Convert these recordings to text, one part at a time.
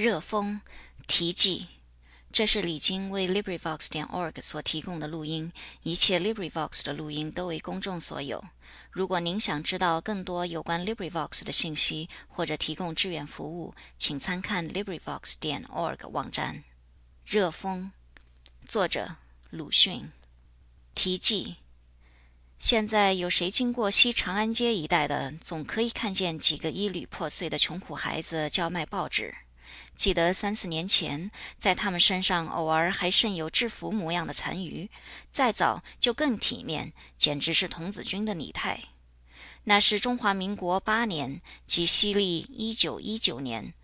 热风题记，这是李菁为 LibriVox 点 org 所提供的录音。一切 LibriVox 的录音都为公众所有。如果您想知道更多有关 LibriVox 的信息，或者提供志愿服务，请参看 LibriVox 点 org 网站。热风，作者鲁迅。题记。现在有谁经过西长安街一带的，总可以看见几个衣履破碎的穷苦孩子叫卖报纸。记得三四年前，在他们身上偶尔还剩有制服模样的残余；再早就更体面，简直是童子军的拟态。那是中华民国八年，即西历一九一九年。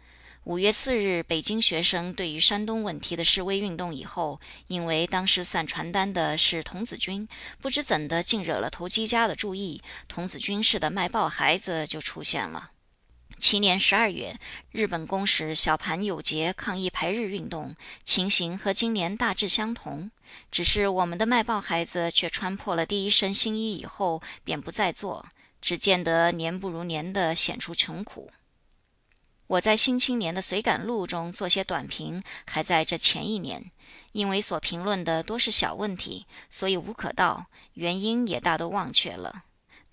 五月四日，北京学生对于山东问题的示威运动以后，因为当时散传单的是童子军，不知怎的竟惹了投机家的注意，童子军式的卖报孩子就出现了。七年十二月，日本公使小盘有节抗议排日运动，情形和今年大致相同，只是我们的卖报孩子却穿破了第一身新衣以后，便不再做，只见得年不如年的显出穷苦。我在《新青年》的随感录中做些短评，还在这前一年，因为所评论的多是小问题，所以无可道，原因也大都忘却了。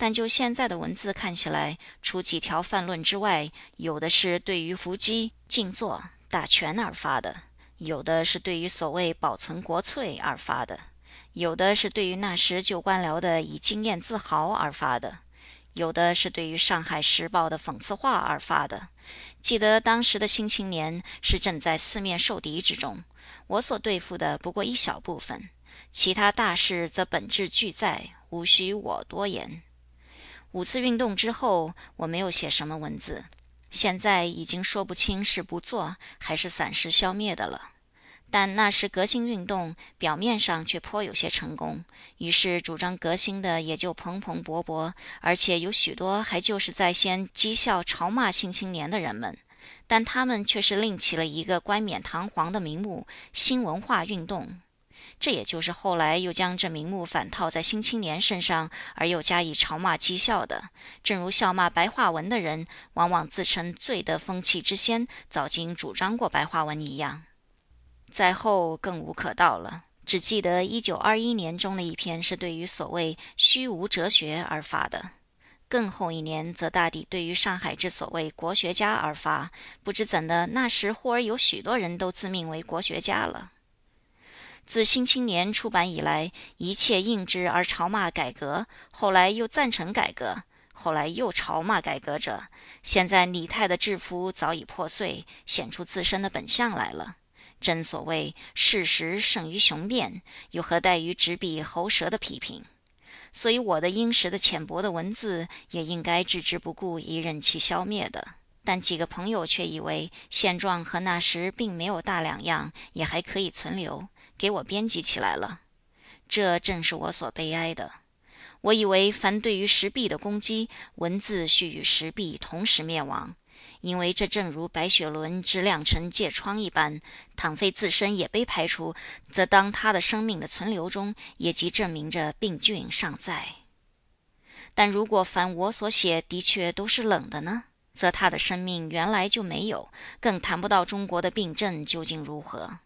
但就现在的文字看起来，除几条泛论之外，有的是对于伏击、静坐、打拳而发的，有的是对于所谓保存国粹而发的，有的是对于那时旧官僚的以经验自豪而发的。有的是对于《上海时报》的讽刺话而发的。记得当时的新青年是正在四面受敌之中，我所对付的不过一小部分，其他大事则本质俱在，无需我多言。五次运动之后，我没有写什么文字，现在已经说不清是不做还是暂时消灭的了。但那时革新运动表面上却颇有些成功，于是主张革新的也就蓬蓬勃勃，而且有许多还就是在先讥笑嘲骂新青年的人们，但他们却是另起了一个冠冕堂皇的名目——新文化运动。这也就是后来又将这名目反套在新青年身上，而又加以嘲骂讥笑的。正如笑骂白话文的人，往往自称最得风气之先，早经主张过白话文一样。在后更无可道了，只记得一九二一年中的一篇是对于所谓虚无哲学而发的，更后一年则大抵对于上海之所谓国学家而发。不知怎的，那时忽而有许多人都自命为国学家了。自《新青年》出版以来，一切应之而嘲骂改革，后来又赞成改革，后来又嘲骂改革者，现在李泰的制服早已破碎，显出自身的本相来了。正所谓事实胜于雄辩，又何待于执笔喉舌的批评？所以我的殷实的浅薄的文字也应该置之不顾，以任其消灭的。但几个朋友却以为现状和那时并没有大两样，也还可以存留，给我编辑起来了。这正是我所悲哀的。我以为凡对于石壁的攻击，文字须与石壁同时灭亡。因为这正如白雪伦之亮成疥疮一般，倘非自身也被排除，则当他的生命的存留中，也即证明着病菌尚在。但如果凡我所写的确都是冷的呢？则他的生命原来就没有，更谈不到中国的病症究竟如何。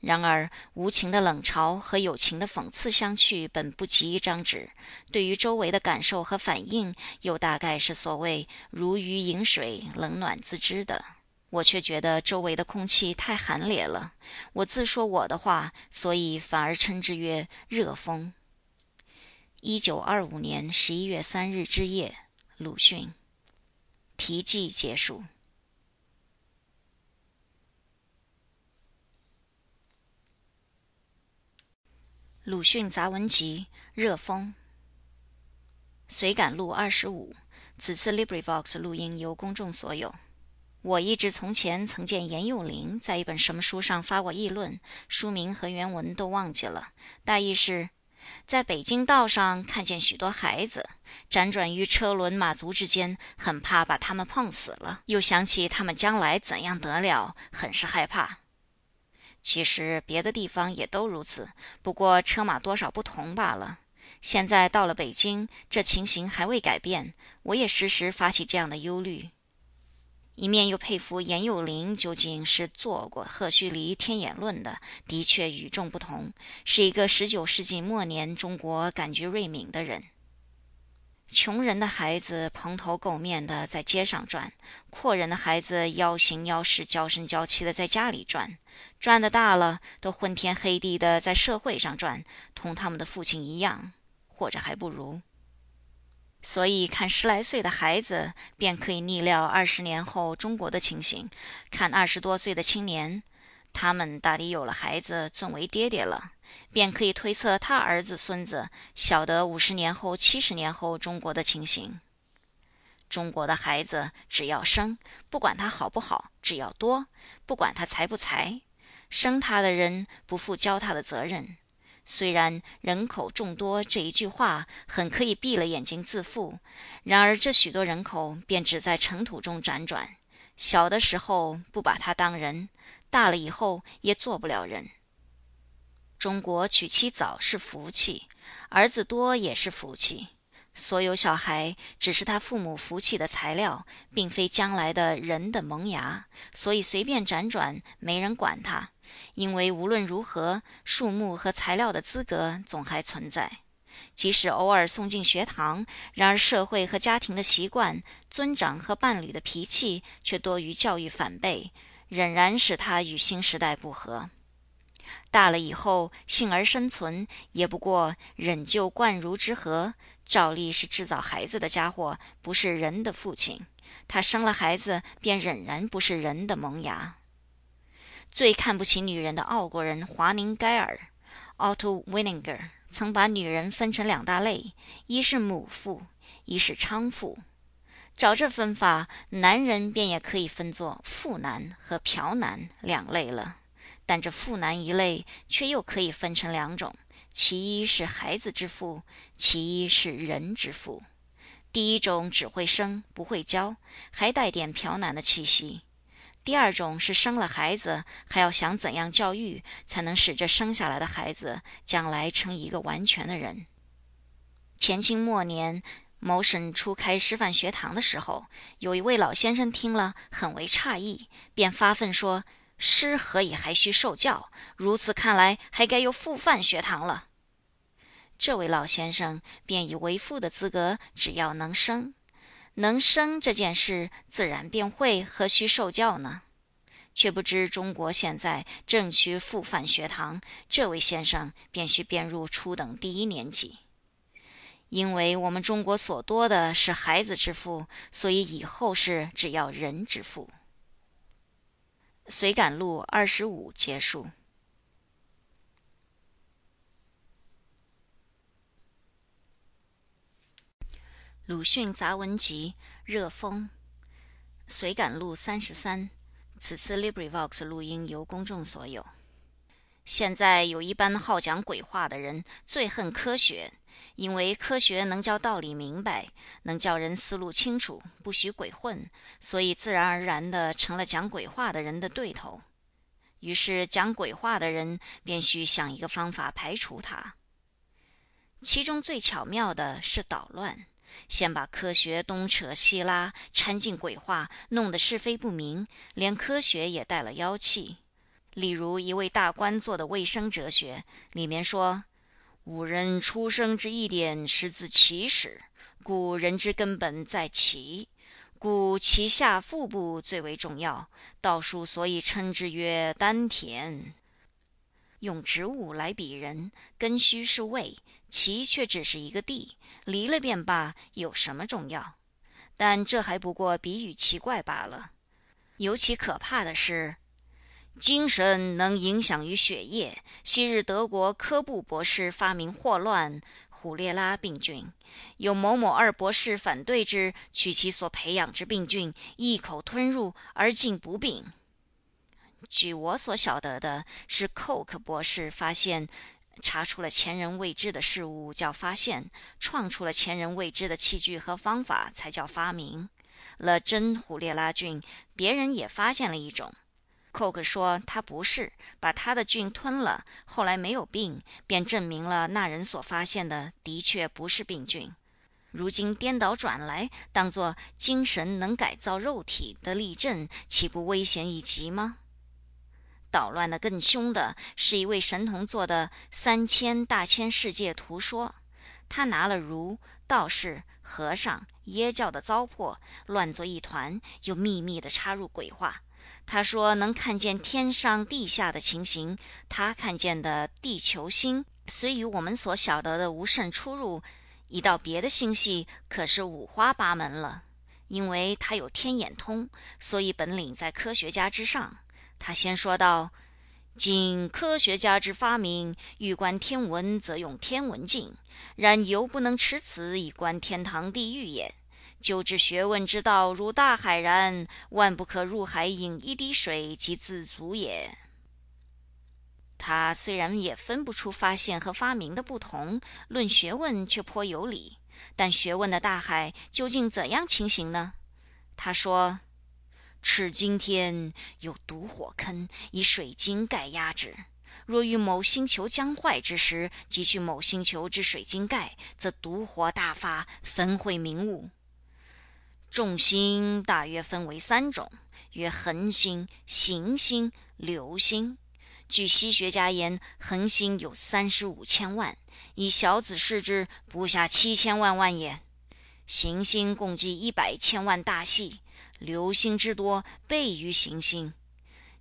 然而，无情的冷嘲和友情的讽刺相去，本不及一张纸；对于周围的感受和反应，又大概是所谓“如鱼饮水，冷暖自知”的。我却觉得周围的空气太寒冽了。我自说我的话，所以反而称之曰热风。一九二五年十一月三日之夜，鲁迅。题记结束。鲁迅杂文集《热风》随感录二十五。此次 LibriVox 录音由公众所有。我一直从前曾见严幼林在一本什么书上发过议论，书名和原文都忘记了。大意是：在北京道上看见许多孩子辗转于车轮马足之间，很怕把他们碰死了，又想起他们将来怎样得了，很是害怕。其实别的地方也都如此，不过车马多少不同罢了。现在到了北京，这情形还未改变，我也时时发起这样的忧虑。一面又佩服严幼龄究竟是做过赫胥黎天演论的，的确与众不同，是一个十九世纪末年中国感觉锐敏的人。穷人的孩子蓬头垢面的在街上转，阔人的孩子妖形妖势、娇声娇气的在家里转，转的大了都昏天黑地的在社会上转，同他们的父亲一样，或者还不如。所以，看十来岁的孩子，便可以逆料二十年后中国的情形；看二十多岁的青年，他们大抵有了孩子，尊为爹爹了，便可以推测他儿子孙子，晓得五十年后、七十年后中国的情形。中国的孩子只要生，不管他好不好；只要多，不管他才不才。生他的人不负教他的责任。虽然人口众多这一句话很可以闭了眼睛自负，然而这许多人口便只在尘土中辗转，小的时候不把他当人，大了以后也做不了人。中国娶妻早是福气，儿子多也是福气。所有小孩只是他父母福气的材料，并非将来的人的萌芽，所以随便辗转，没人管他。因为无论如何，树木和材料的资格总还存在。即使偶尔送进学堂，然而社会和家庭的习惯、尊长和伴侣的脾气，却多于教育反辈，仍然使他与新时代不合。大了以后，幸而生存，也不过忍就贯如之何。照例是制造孩子的家伙，不是人的父亲。他生了孩子，便仍然不是人的萌芽。最看不起女人的奥国人华宁盖尔 （Otto Winninger） 曾把女人分成两大类：一是母妇，一是娼妇。照这分法，男人便也可以分作妇男和嫖男两类了。但这妇男一类却又可以分成两种：其一是孩子之父，其一是人之父。第一种只会生，不会教，还带点嫖男的气息。第二种是生了孩子，还要想怎样教育，才能使这生下来的孩子将来成一个完全的人。前清末年，某省初开师范学堂的时候，有一位老先生听了，很为诧异，便发愤说：“师何以还需受教？如此看来，还该有复范学堂了。”这位老先生便以为父的资格，只要能生。能生这件事，自然便会，何须受教呢？却不知中国现在正需复范学堂，这位先生便需编入初等第一年级。因为我们中国所多的是孩子之父，所以以后是只要人之父。随感录二十五结束。鲁迅杂文集《热风》随感录三十三。此次 LibriVox 录音由公众所有。现在有一般好讲鬼话的人，最恨科学，因为科学能叫道理明白，能叫人思路清楚，不许鬼混，所以自然而然的成了讲鬼话的人的对头。于是讲鬼话的人便需想一个方法排除他。其中最巧妙的是捣乱。先把科学东扯西拉掺进鬼话，弄得是非不明，连科学也带了妖气。例如一位大官做的卫生哲学，里面说：“吾人出生之一点，是自其始，故人之根本在其，故其下腹部最为重要。道术所以称之曰丹田。用植物来比人，根须是胃。”其却只是一个地，离了便罢，有什么重要？但这还不过比喻奇怪罢了。尤其可怕的是，精神能影响于血液。昔日德国科布博士发明霍乱、虎列拉病菌，有某某二博士反对之，取其所培养之病菌，一口吞入而竟不病。据我所晓得的是，寇克博士发现。查出了前人未知的事物叫发现，创出了前人未知的器具和方法才叫发明。了真虎列拉菌，别人也发现了一种。Coke 说他不是，把他的菌吞了，后来没有病，便证明了那人所发现的的确不是病菌。如今颠倒转来，当作精神能改造肉体的例证，岂不危险已极吗？捣乱的更凶的是一位神童做的三千大千世界图说，他拿了儒、道士、和尚、耶教的糟粕乱作一团，又秘密地插入鬼话。他说能看见天上地下的情形，他看见的地球星虽与我们所晓得的无甚出入，一到别的星系可是五花八门了。因为他有天眼通，所以本领在科学家之上。他先说道：“今科学家之发明，欲观天文，则用天文镜；然犹不能持此以观天堂地狱也。就知学问之道，如大海然，万不可入海饮一滴水，即自足也。”他虽然也分不出发现和发明的不同，论学问却颇有理。但学问的大海究竟怎样情形呢？他说。赤今天有毒火坑，以水晶盖压之。若遇某星球将坏之时，即去某星球之水晶盖，则毒火大发，焚毁明物。众星大约分为三种，曰恒星、行星、流星。据西学家言，恒星有三十五千万，以小子视之，不下七千万万也。行星共计一百千万大系。流星之多倍于行星，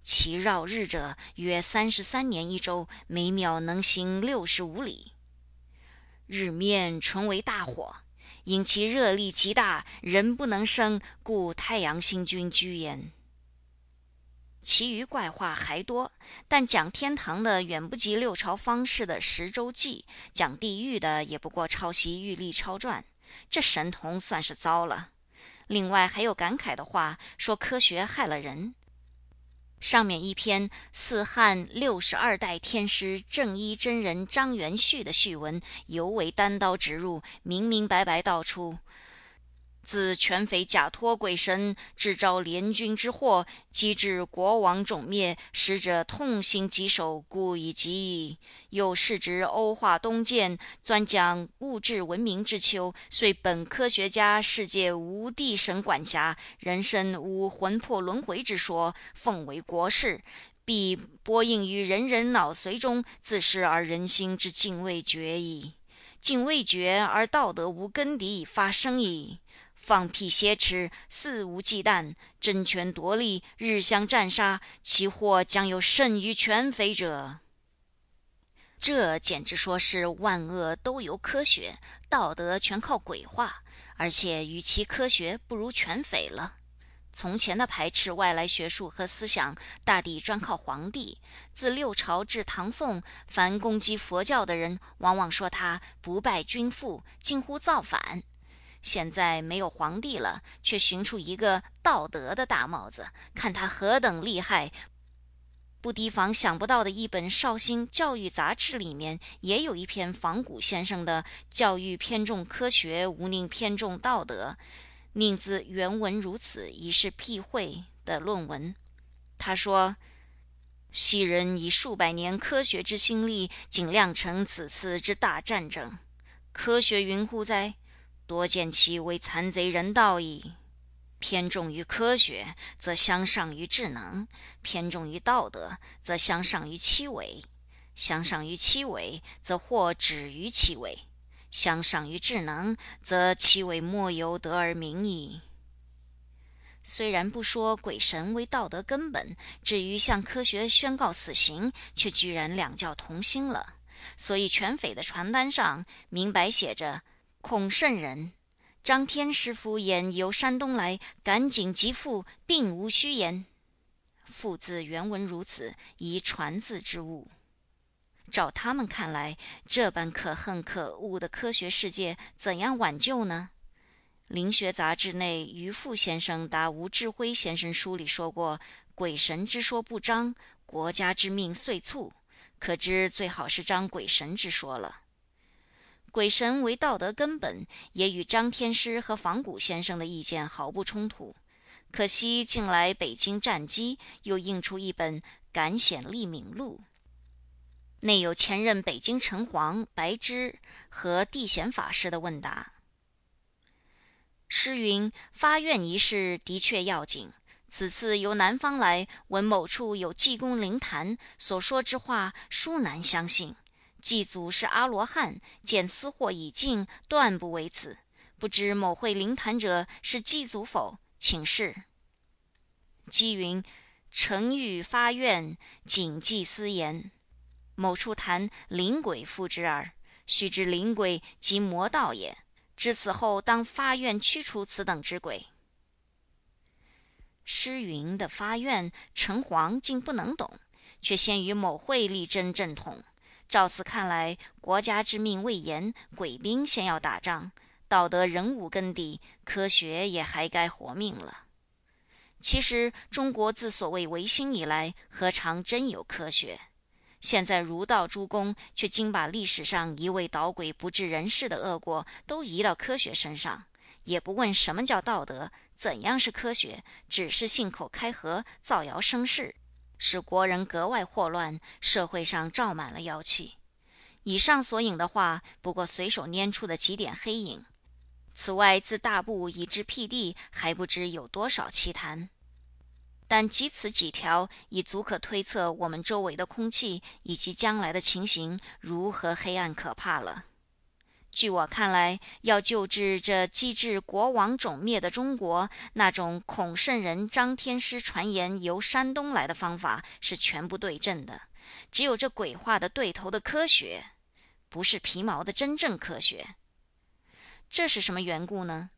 其绕日者约三十三年一周，每秒能行六十五里。日面纯为大火，因其热力极大，人不能生，故太阳星君居焉。其余怪话还多，但讲天堂的远不及六朝方士的十周记，讲地狱的也不过抄袭《玉历超传》，这神童算是糟了。另外还有感慨的话，说科学害了人。上面一篇四汉六十二代天师正一真人张元旭的序文，尤为单刀直入，明明白白道出。自全匪假托鬼神，制招联军之祸，机致国王种灭，使者痛心疾首，故以及矣。又世值欧化东渐，专讲物质文明之秋，遂本科学家世界无地神管辖，人生无魂魄轮回之说，奉为国事，必播映于人人脑髓中，自是而人心之敬畏绝矣。敬畏绝而道德无根底以发生矣。放屁挟持，肆无忌惮，争权夺利，日相战杀，其祸将有甚于全匪者。这简直说是万恶都由科学，道德全靠鬼话，而且与其科学不如全匪了。从前的排斥外来学术和思想，大抵专靠皇帝。自六朝至唐宋，凡攻击佛教的人，往往说他不拜君父，近乎造反。现在没有皇帝了，却寻出一个道德的大帽子，看他何等厉害！不提防想不到的一本绍兴教育杂志里面，也有一篇仿古先生的“教育偏重科学，无宁偏重道德”，宁自原文如此，已是辟讳的论文。他说：“昔人以数百年科学之心力，尽量成此次之大战争，科学云乎哉？”多见其为残贼人道矣。偏重于科学，则相上于智能；偏重于道德，则相上于七伪；相上于七伪，则或止于七伪；相上于智能，则七伪莫由得而明矣。虽然不说鬼神为道德根本，至于向科学宣告死刑，却居然两教同心了。所以全匪的传单上明白写着。孔圣人，张天师傅言由山东来，赶紧即复，并无虚言。复字原文如此，宜传字之物。照他们看来，这般可恨可恶的科学世界，怎样挽救呢？灵学杂志内，于富先生答吴志辉先生书里说过：“鬼神之说不彰，国家之命遂促。”可知最好是张鬼神之说了。鬼神为道德根本，也与张天师和仿古先生的意见毫不冲突。可惜近来北京战机又印出一本《感显立敏录》，内有前任北京城隍白芝和地显法师的问答。诗云：“发愿一事的确要紧。此次由南方来，闻某处有济公灵坛，所说之话殊难相信。祭祖是阿罗汉，见私货已尽，断不为此。不知某会灵坛者是祭祖否？请示。”姬云：“诚欲发愿，谨记私言。某处谈灵鬼附之耳。须知灵鬼即魔道也。至此后，当发愿驱除此等之鬼。”诗云的发愿，城隍竟不能懂，却先于某会力争正统。照此看来，国家之命未严，鬼兵先要打仗，道德仍无根底，科学也还该活命了。其实，中国自所谓维新以来，何尝真有科学？现在儒道诸公却竟把历史上一味捣鬼不治人事的恶果都移到科学身上，也不问什么叫道德，怎样是科学，只是信口开河，造谣生事，使国人格外祸乱，社会上罩满了妖气。以上所引的话，不过随手拈出的几点黑影。此外，自大部以至辟地，还不知有多少奇谈。但仅此几条，已足可推测我们周围的空气以及将来的情形如何黑暗可怕了。据我看来，要救治这机智国王种灭的中国，那种孔圣人张天师传言由山东来的方法是全不对症的。只有这鬼话的对头的科学，不是皮毛的真正科学。这是什么缘故呢？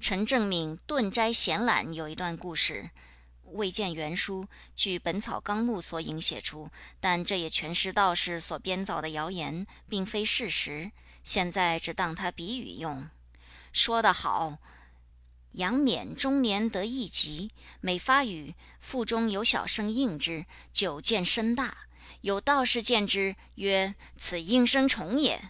陈正敏《顿斋闲览》有一段故事。未见原书，据《本草纲目》所引写出，但这也全是道士所编造的谣言，并非事实。现在只当他比喻用。说得好，杨冕中年得一疾，每发语，腹中有小声应之，久见声大。有道士见之，曰：“此应声虫也。”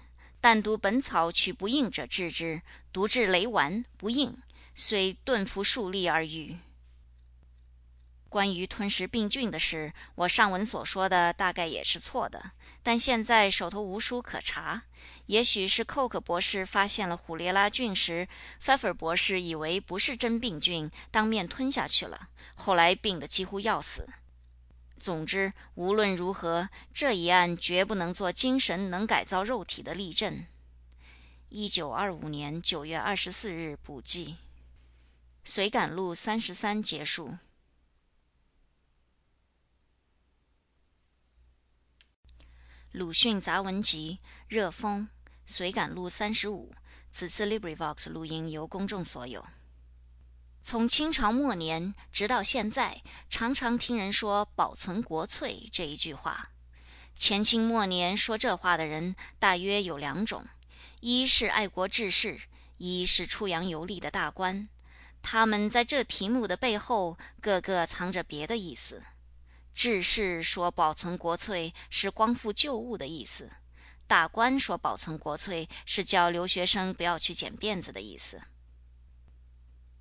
但读本草取不应者治之，独治雷丸不应，虽顿服数粒而愈。关于吞食病菌的事，我上文所说的大概也是错的。但现在手头无书可查，也许是寇克博士发现了虎列拉菌时，菲菲尔博士以为不是真病菌，当面吞下去了，后来病得几乎要死。总之，无论如何，这一案绝不能做精神能改造肉体的例证。一九二五年九月二十四日补记，随感录三十三结束。鲁迅杂文集《热风》随感录三十五。此次 LibriVox 录音由公众所有。从清朝末年直到现在，常常听人说“保存国粹”这一句话。前清末年说这话的人大约有两种：一是爱国志士，一是出洋游历的大官。他们在这题目的背后，个个藏着别的意思。志士说保存国粹是光复旧物的意思，大官说保存国粹是叫留学生不要去剪辫子的意思。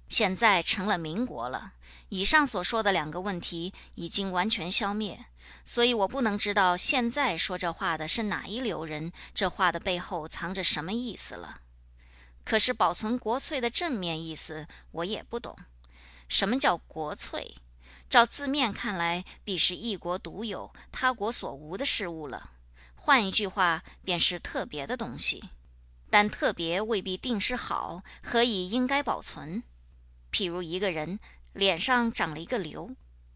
现在成了民国了，以上所说的两个问题已经完全消灭，所以我不能知道现在说这话的是哪一流人，这话的背后藏着什么意思了。可是保存国粹的正面意思我也不懂，什么叫国粹？照字面看来，必是一国独有、他国所无的事物了。换一句话，便是特别的东西。但特别未必定是好，何以应该保存？譬如一个人脸上长了一个瘤，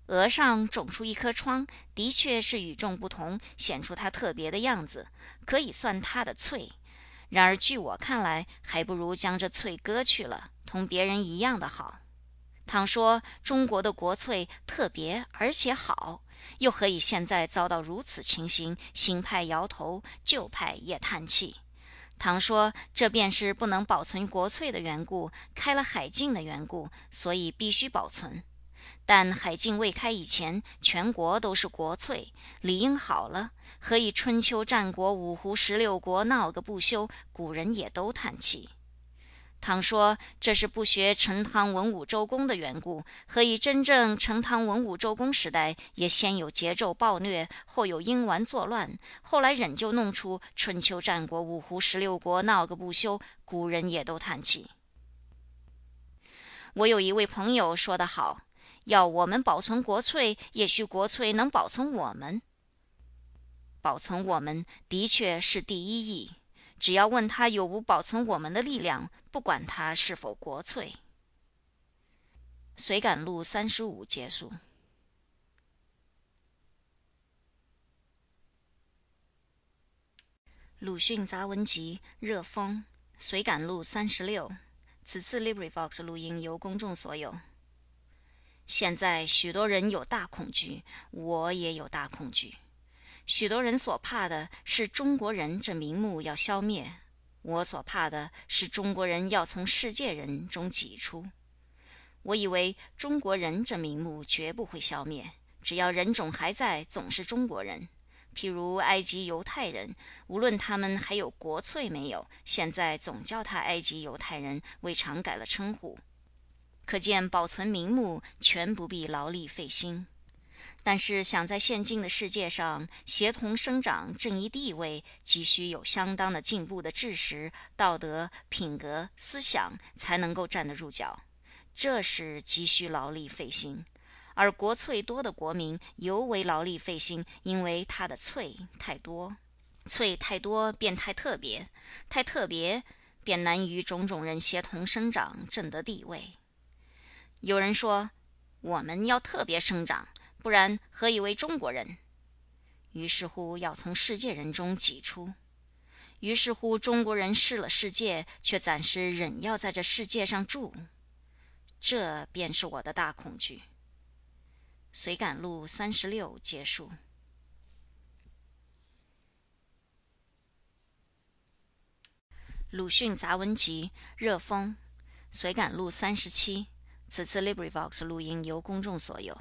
额上肿出一颗疮，的确是与众不同，显出他特别的样子，可以算他的翠。然而据我看来，还不如将这翠割去了，同别人一样的好。倘说中国的国粹特别而且好，又何以现在遭到如此情形？新派摇头，旧派也叹气。倘说这便是不能保存国粹的缘故，开了海禁的缘故，所以必须保存。但海禁未开以前，全国都是国粹，理应好了，何以春秋战国五胡十六国闹个不休？古人也都叹气。倘说这是不学陈汤文武周公的缘故，何以真正陈汤文武周公时代也先有桀纣暴虐，后有婴顽作乱，后来仍旧弄出春秋战国五胡十六国闹个不休？古人也都叹气。我有一位朋友说得好：“要我们保存国粹，也许国粹能保存我们。”保存我们的确是第一义。只要问他有无保存我们的力量，不管他是否国粹。随感录三十五结束。鲁迅杂文集《热风》随感录三十六。此次 LibriVox 录音由公众所有。现在许多人有大恐惧，我也有大恐惧。许多人所怕的是中国人这名目要消灭，我所怕的是中国人要从世界人中挤出。我以为中国人这名目绝不会消灭，只要人种还在，总是中国人。譬如埃及犹太人，无论他们还有国粹没有，现在总叫他埃及犹太人，未尝改了称呼。可见保存名目全不必劳力费心。但是，想在现今的世界上协同生长正义地位，急需有相当的进步的知识、道德、品格、思想，才能够站得住脚。这是急需劳力费心，而国粹多的国民尤为劳力费心，因为他的粹太多，粹太多便太特别，太特别便难于种种人协同生长，正得地位。有人说，我们要特别生长。不然何以为中国人？于是乎要从世界人中挤出。于是乎中国人失了世界，却暂时仍要在这世界上住。这便是我的大恐惧。随感录三十六结束。鲁迅杂文集《热风》随感录三十七。此次 LibriVox 录音由公众所有。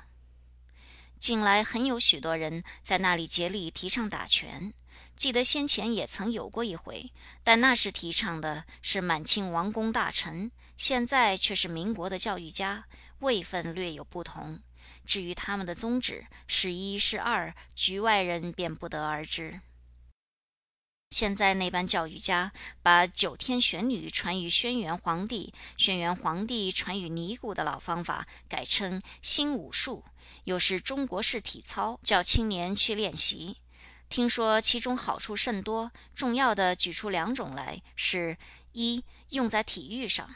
近来很有许多人在那里竭力提倡打拳，记得先前也曾有过一回，但那时提倡的是满清王公大臣，现在却是民国的教育家，位分略有不同。至于他们的宗旨是一是二，局外人便不得而知。现在那班教育家把九天玄女传于轩辕皇帝，轩辕皇帝传于尼姑的老方法，改称新武术。又是中国式体操，叫青年去练习。听说其中好处甚多，重要的举出两种来：是一用在体育上。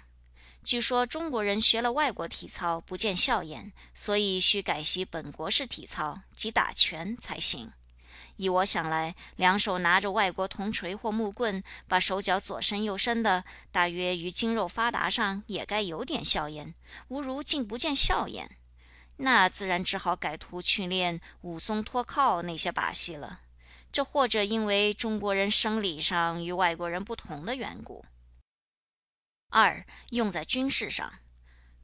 据说中国人学了外国体操不见效验，所以需改习本国式体操，即打拳才行。依我想来，两手拿着外国铜锤或木棍，把手脚左伸右伸的，大约于筋肉发达上也该有点效验。吾如竟不见效验。那自然只好改图去练武松脱靠那些把戏了。这或者因为中国人生理上与外国人不同的缘故。二用在军事上，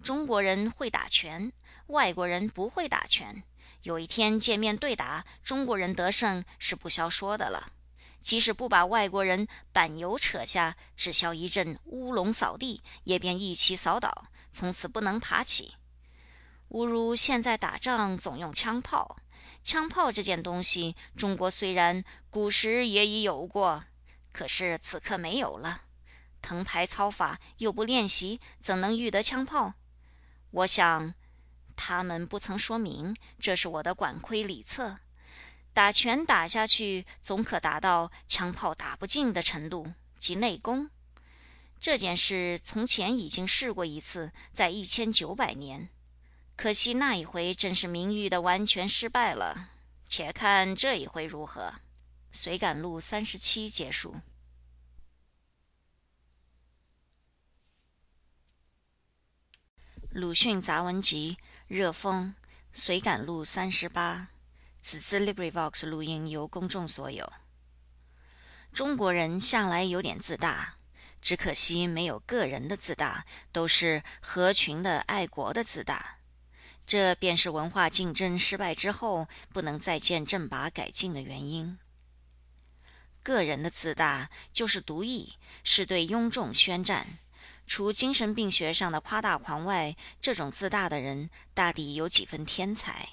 中国人会打拳，外国人不会打拳。有一天见面对打，中国人得胜是不消说的了。即使不把外国人板油扯下，只消一阵乌龙扫地，也便一起扫倒，从此不能爬起。吾如现在打仗总用枪炮，枪炮这件东西，中国虽然古时也已有过，可是此刻没有了。藤牌操法又不练习，怎能遇得枪炮？我想他们不曾说明，这是我的管窥里策。打拳打下去，总可达到枪炮打不进的程度，即内功。这件事从前已经试过一次，在一千九百年。可惜那一回正是名誉的完全失败了，且看这一回如何。随感录三十七结束。鲁迅杂文集《热风》随感录三十八。此次 LibriVox 录音由公众所有。中国人向来有点自大，只可惜没有个人的自大，都是合群的爱国的自大。这便是文化竞争失败之后不能再见正拔改进的原因。个人的自大就是独异，是对庸众宣战。除精神病学上的夸大狂外，这种自大的人大抵有几分天才。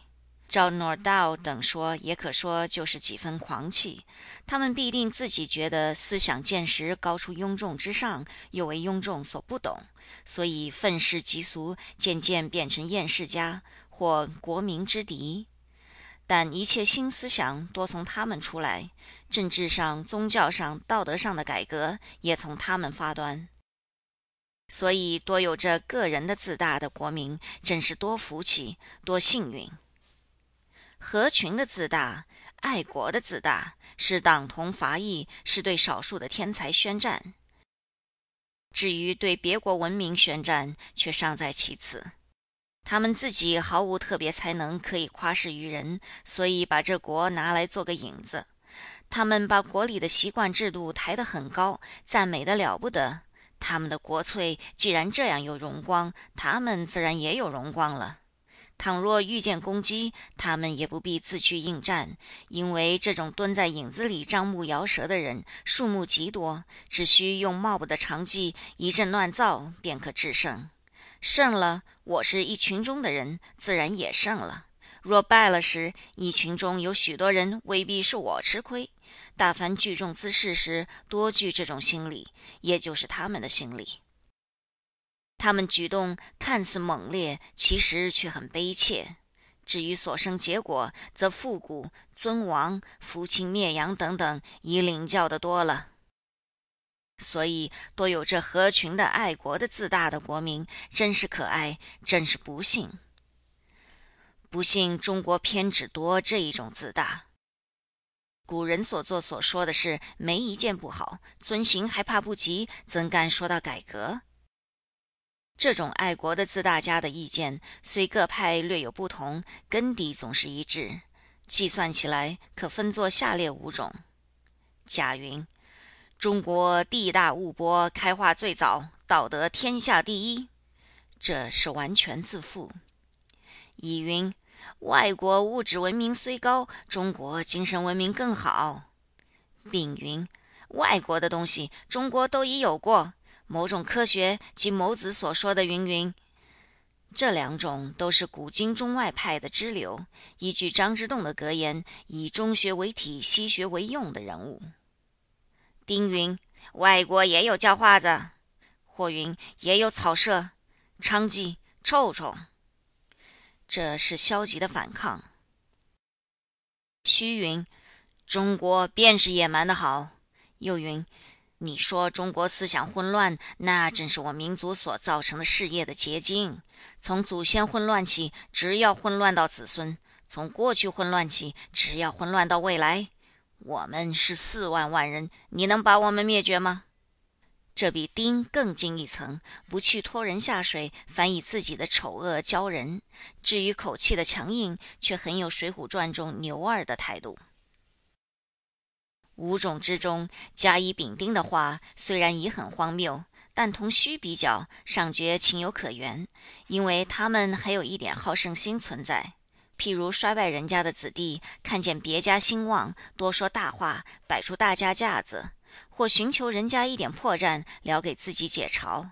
照 Nordau 等说，也可说就是几分狂气。他们必定自己觉得思想见识高出庸众之上，又为庸众所不懂，所以愤世嫉俗，渐渐变成厌世家或国民之敌。但一切新思想多从他们出来，政治上、宗教上、道德上的改革也从他们发端。所以，多有着个人的自大的国民，真是多福气、多幸运。合群的自大，爱国的自大，是党同伐异，是对少数的天才宣战。至于对别国文明宣战，却尚在其次。他们自己毫无特别才能可以夸示于人，所以把这国拿来做个引子。他们把国里的习惯制度抬得很高，赞美得了不得。他们的国粹既然这样有荣光，他们自然也有荣光了。倘若遇见攻击，他们也不必自去应战，因为这种蹲在影子里张目摇舌的人数目极多，只需用茂布的长计一阵乱造，便可制胜。胜了，我是一群中的人，自然也胜了；若败了时，一群中有许多人未必是我吃亏。大凡聚众滋事时，多具这种心理，也就是他们的心理。他们举动看似猛烈，其实却很悲切。至于所生结果，则复古、尊王、扶清灭洋等等，已领教的多了。所以，多有这合群的爱国的自大的国民，真是可爱，真是不幸。不幸中国偏只多这一种自大。古人所做所说的事，没一件不好，遵行还怕不及，怎敢说到改革？这种爱国的自大家的意见，虽各派略有不同，根底总是一致。计算起来，可分作下列五种：甲云：中国地大物博，开化最早，道德天下第一，这是完全自负。乙云：外国物质文明虽高，中国精神文明更好。丙云：外国的东西，中国都已有过。某种科学及某子所说的云云，这两种都是古今中外派的支流。依据张之洞的格言，以中学为体，西学为用的人物。丁云，外国也有教化子；霍云，也有草舍、娼妓、臭虫。这是消极的反抗。虚云，中国便是野蛮的好。又云。你说中国思想混乱，那正是我民族所造成的事业的结晶。从祖先混乱起，只要混乱到子孙；从过去混乱起，只要混乱到未来。我们是四万万人，你能把我们灭绝吗？这比丁更进一层，不去拖人下水，反以自己的丑恶教人。至于口气的强硬，却很有《水浒传》中牛二的态度。五种之中，甲乙丙丁的话虽然已很荒谬，但同虚比较，尚觉情有可原，因为他们还有一点好胜心存在。譬如衰败人家的子弟，看见别家兴旺，多说大话，摆出大家架子；或寻求人家一点破绽，聊给自己解嘲。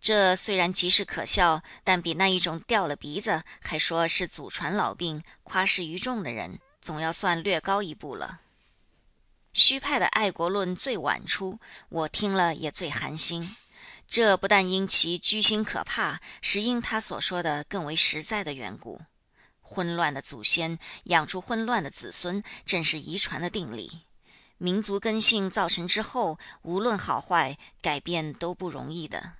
这虽然极是可笑，但比那一种掉了鼻子还说是祖传老病，夸示于众的人，总要算略高一步了。虚派的爱国论最晚出，我听了也最寒心。这不但因其居心可怕，实因他所说的更为实在的缘故。混乱的祖先养出混乱的子孙，正是遗传的定理。民族根性造成之后，无论好坏，改变都不容易的。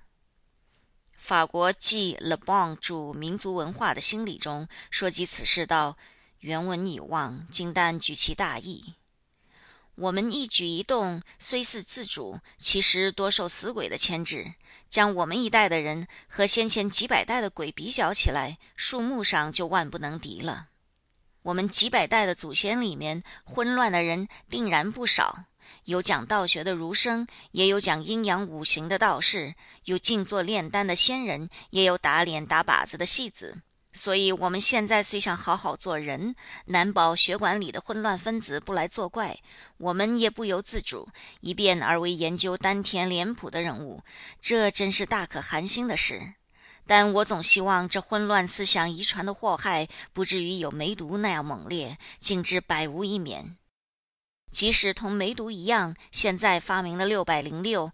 法国继 Le Bon 著《民族文化的心理》中说及此事道：“原文已忘，今但举其大意。”我们一举一动虽是自主，其实多受死鬼的牵制。将我们一代的人和先前几百代的鬼比较起来，数目上就万不能敌了。我们几百代的祖先里面，混乱的人定然不少，有讲道学的儒生，也有讲阴阳五行的道士，有静坐炼丹的仙人，也有打脸打靶子的戏子。所以，我们现在虽想好好做人，难保血管里的混乱分子不来作怪，我们也不由自主，一变而为研究丹田脸谱的人物，这真是大可寒心的事。但我总希望这混乱思想遗传的祸害不至于有梅毒那样猛烈，竟至百无一免。即使同梅毒一样，现在发明了六百零六，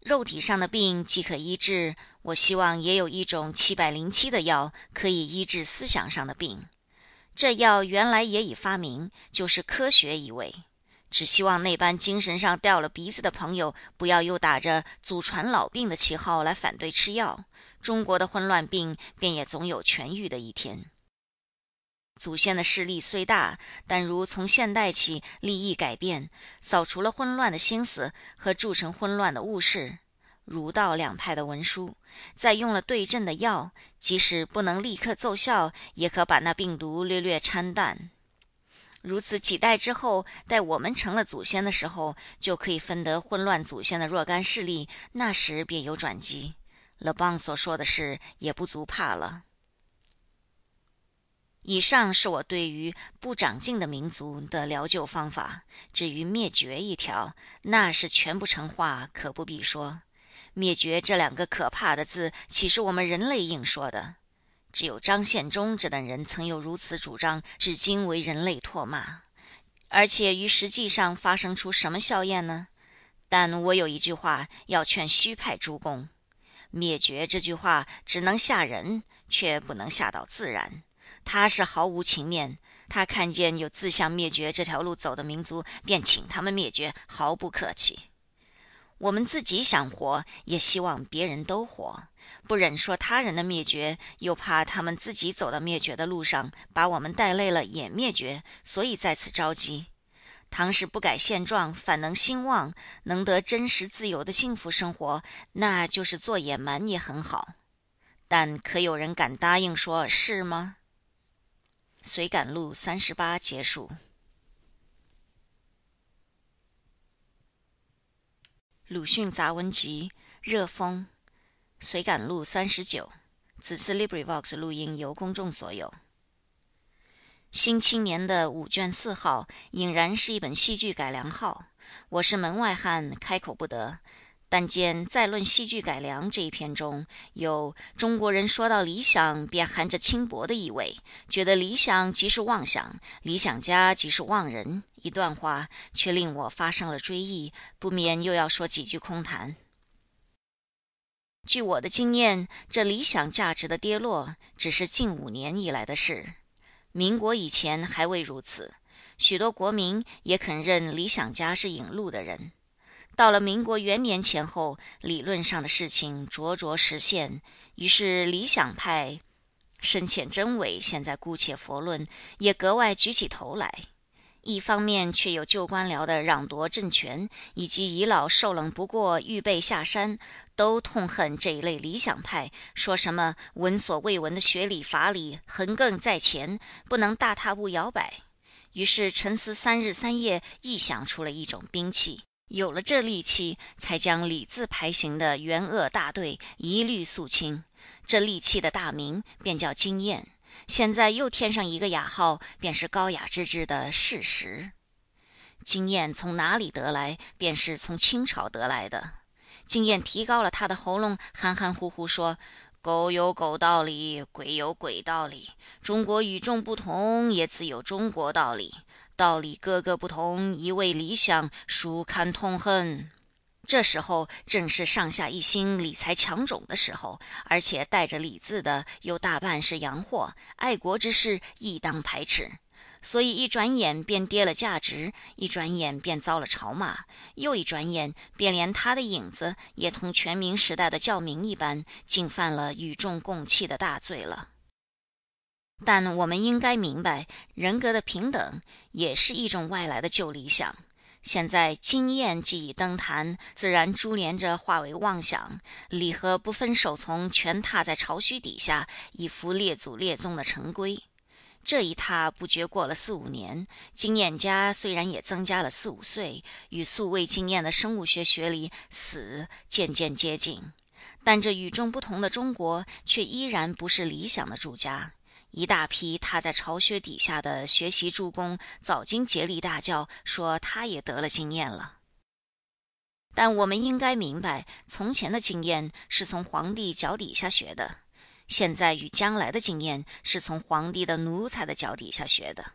肉体上的病即可医治。我希望也有一种七百零七的药可以医治思想上的病。这药原来也已发明，就是科学一味。只希望那班精神上掉了鼻子的朋友，不要又打着祖传老病的旗号来反对吃药。中国的混乱病便也总有痊愈的一天。祖先的势力虽大，但如从现代起利益改变，扫除了混乱的心思和铸成混乱的物事，儒道两派的文书，再用了对症的药，即使不能立刻奏效，也可把那病毒略略掺淡。如此几代之后，待我们成了祖先的时候，就可以分得混乱祖先的若干势力，那时便有转机。勒邦所说的事也不足怕了。以上是我对于不长进的民族的疗救方法。至于灭绝一条，那是全不成话，可不必说。灭绝这两个可怕的字，岂是我们人类应说的？只有张献忠这等人曾有如此主张，至今为人类唾骂。而且于实际上发生出什么效验呢？但我有一句话要劝虚派诸公。灭绝这句话只能吓人，却不能吓到自然。他是毫无情面，他看见有自相灭绝这条路走的民族，便请他们灭绝，毫不客气。我们自己想活，也希望别人都活，不忍说他人的灭绝，又怕他们自己走到灭绝的路上，把我们带累了也灭绝，所以在此着急。倘使不改现状，反能兴旺，能得真实自由的幸福生活，那就是做野蛮也很好。但可有人敢答应说是吗？随感录三十八结束。鲁迅杂文集热风，随感录三十九。此次 LibriVox 录音由公众所有。新青年的五卷四号，俨然是一本戏剧改良号。我是门外汉，开口不得。但见在论戏剧改良这一篇中，有中国人说到理想，便含着轻薄的意味，觉得理想即是妄想，理想家即是妄人。一段话却令我发生了追忆，不免又要说几句空谈。据我的经验，这理想价值的跌落，只是近五年以来的事。民国以前还未如此，许多国民也肯认理想家是引路的人。到了民国元年前后，理论上的事情着着实现，于是理想派深浅真伪，现在姑且佛论，也格外举起头来。一方面却有旧官僚的攘夺政权，以及遗老受冷不过，预备下山，都痛恨这一类理想派，说什么闻所未闻的学理法理横亘在前，不能大踏步摇摆。于是沉思三日三夜，臆想出了一种兵器。有了这利器，才将礼字排行的元恶大队一律肃清。这利器的大名便叫经验。现在又添上一个雅号，便是高雅之至的事实。经验从哪里得来？便是从清朝得来的。经验提高了他的喉咙，含含糊糊说：“狗有狗道理，鬼有鬼道理。中国与众不同，也自有中国道理。道理各个不同，一味理想，孰堪痛恨？”这时候正是上下一心、理财强种的时候，而且带着“理”字的又大半是洋货，爱国之事亦当排斥。所以一转眼便跌了价值，一转眼便遭了嘲骂，又一转眼便连他的影子也同全民时代的教民一般，竟犯了与众共弃的大罪了。但我们应该明白，人格的平等也是一种外来的旧理想。现在经验既已登坛，自然珠连着化为妄想。李和不分手从，全踏在朝虚底下，以服列祖列宗的成规。这一踏不觉过了四五年，经验家虽然也增加了四五岁，与素未经验的生物学学理死渐渐接近，但这与众不同的中国，却依然不是理想的住家。一大批他在巢穴底下的学习助攻，早经竭力大叫说他也得了经验了。但我们应该明白，从前的经验是从皇帝脚底下学的，现在与将来的经验是从皇帝的奴才的脚底下学的。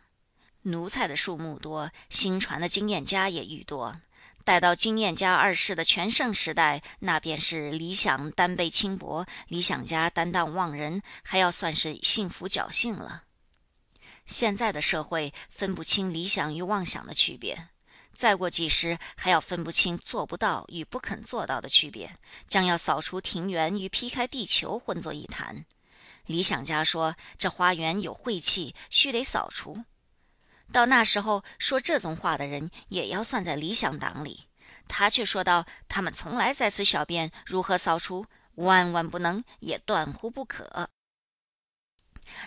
奴才的数目多，新传的经验家也愈多。待到经验家二世的全盛时代，那便是理想单卑轻薄，理想家担当忘人，还要算是幸福侥幸了。现在的社会分不清理想与妄想的区别，再过几时还要分不清做不到与不肯做到的区别，将要扫除庭园与劈开地球混作一谈。理想家说：“这花园有晦气，须得扫除。”到那时候，说这种话的人也要算在理想党里。他却说道：“他们从来在此小便，如何扫除？万万不能，也断乎不可。”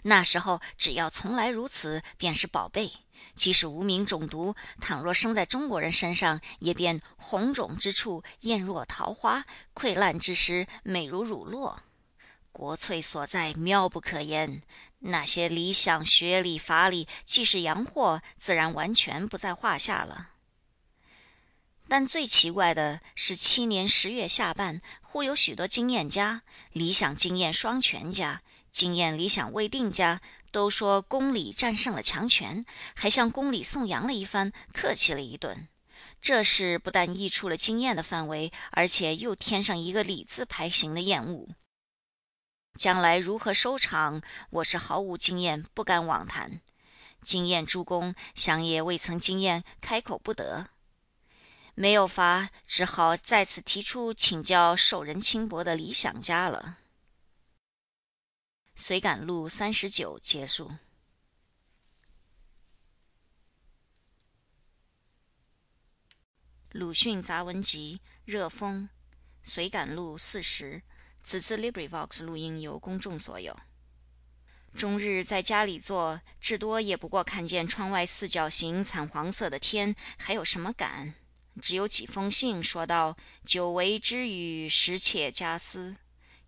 那时候，只要从来如此，便是宝贝。即使无名中毒，倘若生在中国人身上，也便红肿之处艳若桃花，溃烂之时美如乳酪。国粹所在，妙不可言。那些理想、学理、法理，既是洋货，自然完全不在话下了。但最奇怪的是，七年十月下半，忽有许多经验家，理想经验双全家。经验理想未定家都说公理战胜了强权，还向公理颂扬了一番，客气了一顿。这事不但溢出了经验的范围，而且又添上一个理字排行的厌恶。将来如何收场，我是毫无经验，不敢妄谈。经验诸公想也未曾经验，开口不得，没有法，只好再次提出请教受人轻薄的理想家了。随感录三十九结束。鲁迅杂文集热风，随感录四十。此次 LibriVox 录音由公众所有。终日在家里坐，至多也不过看见窗外四角形惨黄色的天，还有什么感？只有几封信说道：“久违之语，时且加思。”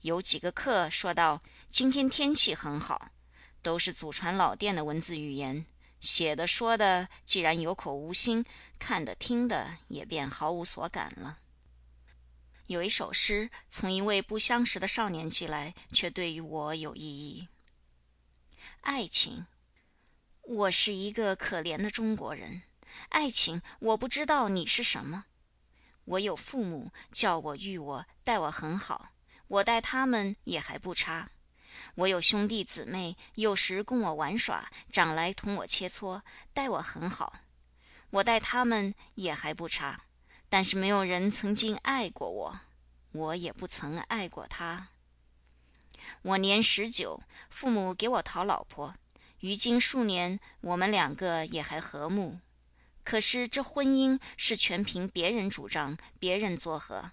有几个客说道：“今天天气很好。”都是祖传老店的文字语言，写的说的，既然有口无心，看的听的也便毫无所感了。有一首诗，从一位不相识的少年寄来，却对于我有意义。爱情，我是一个可怜的中国人。爱情，我不知道你是什么。我有父母，教我育我，待我很好。我待他们也还不差，我有兄弟姊妹，有时供我玩耍，长来同我切磋，待我很好。我待他们也还不差，但是没有人曾经爱过我，我也不曾爱过他。我年十九，父母给我讨老婆，于今数年，我们两个也还和睦。可是这婚姻是全凭别人主张，别人作和。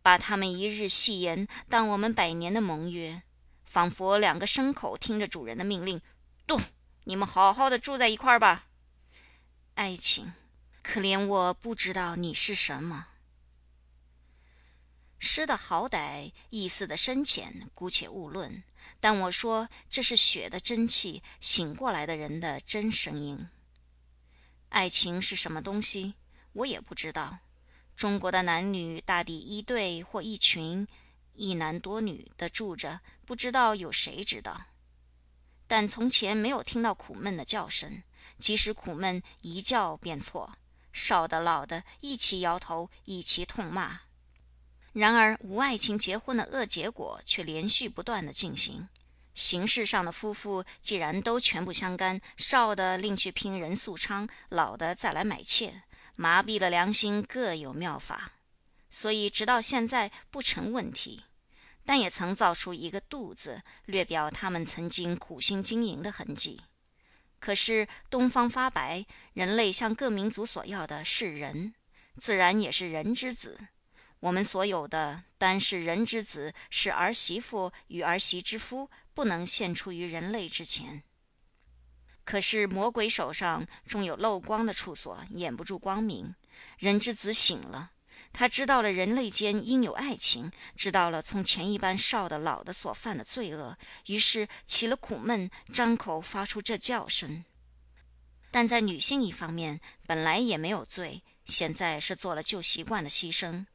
把他们一日戏言当我们百年的盟约，仿佛两个牲口听着主人的命令：“动，你们好好的住在一块儿吧。”爱情，可怜我不知道你是什么。诗的好歹，意思的深浅，姑且勿论。但我说，这是血的真气，醒过来的人的真声音。爱情是什么东西，我也不知道。中国的男女大抵一对或一群，一男多女的住着，不知道有谁知道。但从前没有听到苦闷的叫声，即使苦闷一叫便错，少的老的一起摇头，一起痛骂。然而无爱情结婚的恶结果却连续不断的进行。形式上的夫妇既然都全部相干，少的另去拼人素娼，老的再来买妾。麻痹了良心，各有妙法，所以直到现在不成问题。但也曾造出一个“度”字，略表他们曾经苦心经营的痕迹。可是东方发白，人类向各民族所要的是人，自然也是人之子。我们所有的单是人之子，是儿媳妇与儿媳之夫，不能献出于人类之前。可是魔鬼手上终有漏光的处所，掩不住光明。人之子醒了，他知道了人类间应有爱情，知道了从前一般少的老的所犯的罪恶，于是起了苦闷，张口发出这叫声。但在女性一方面，本来也没有罪，现在是做了旧习惯的牺牲。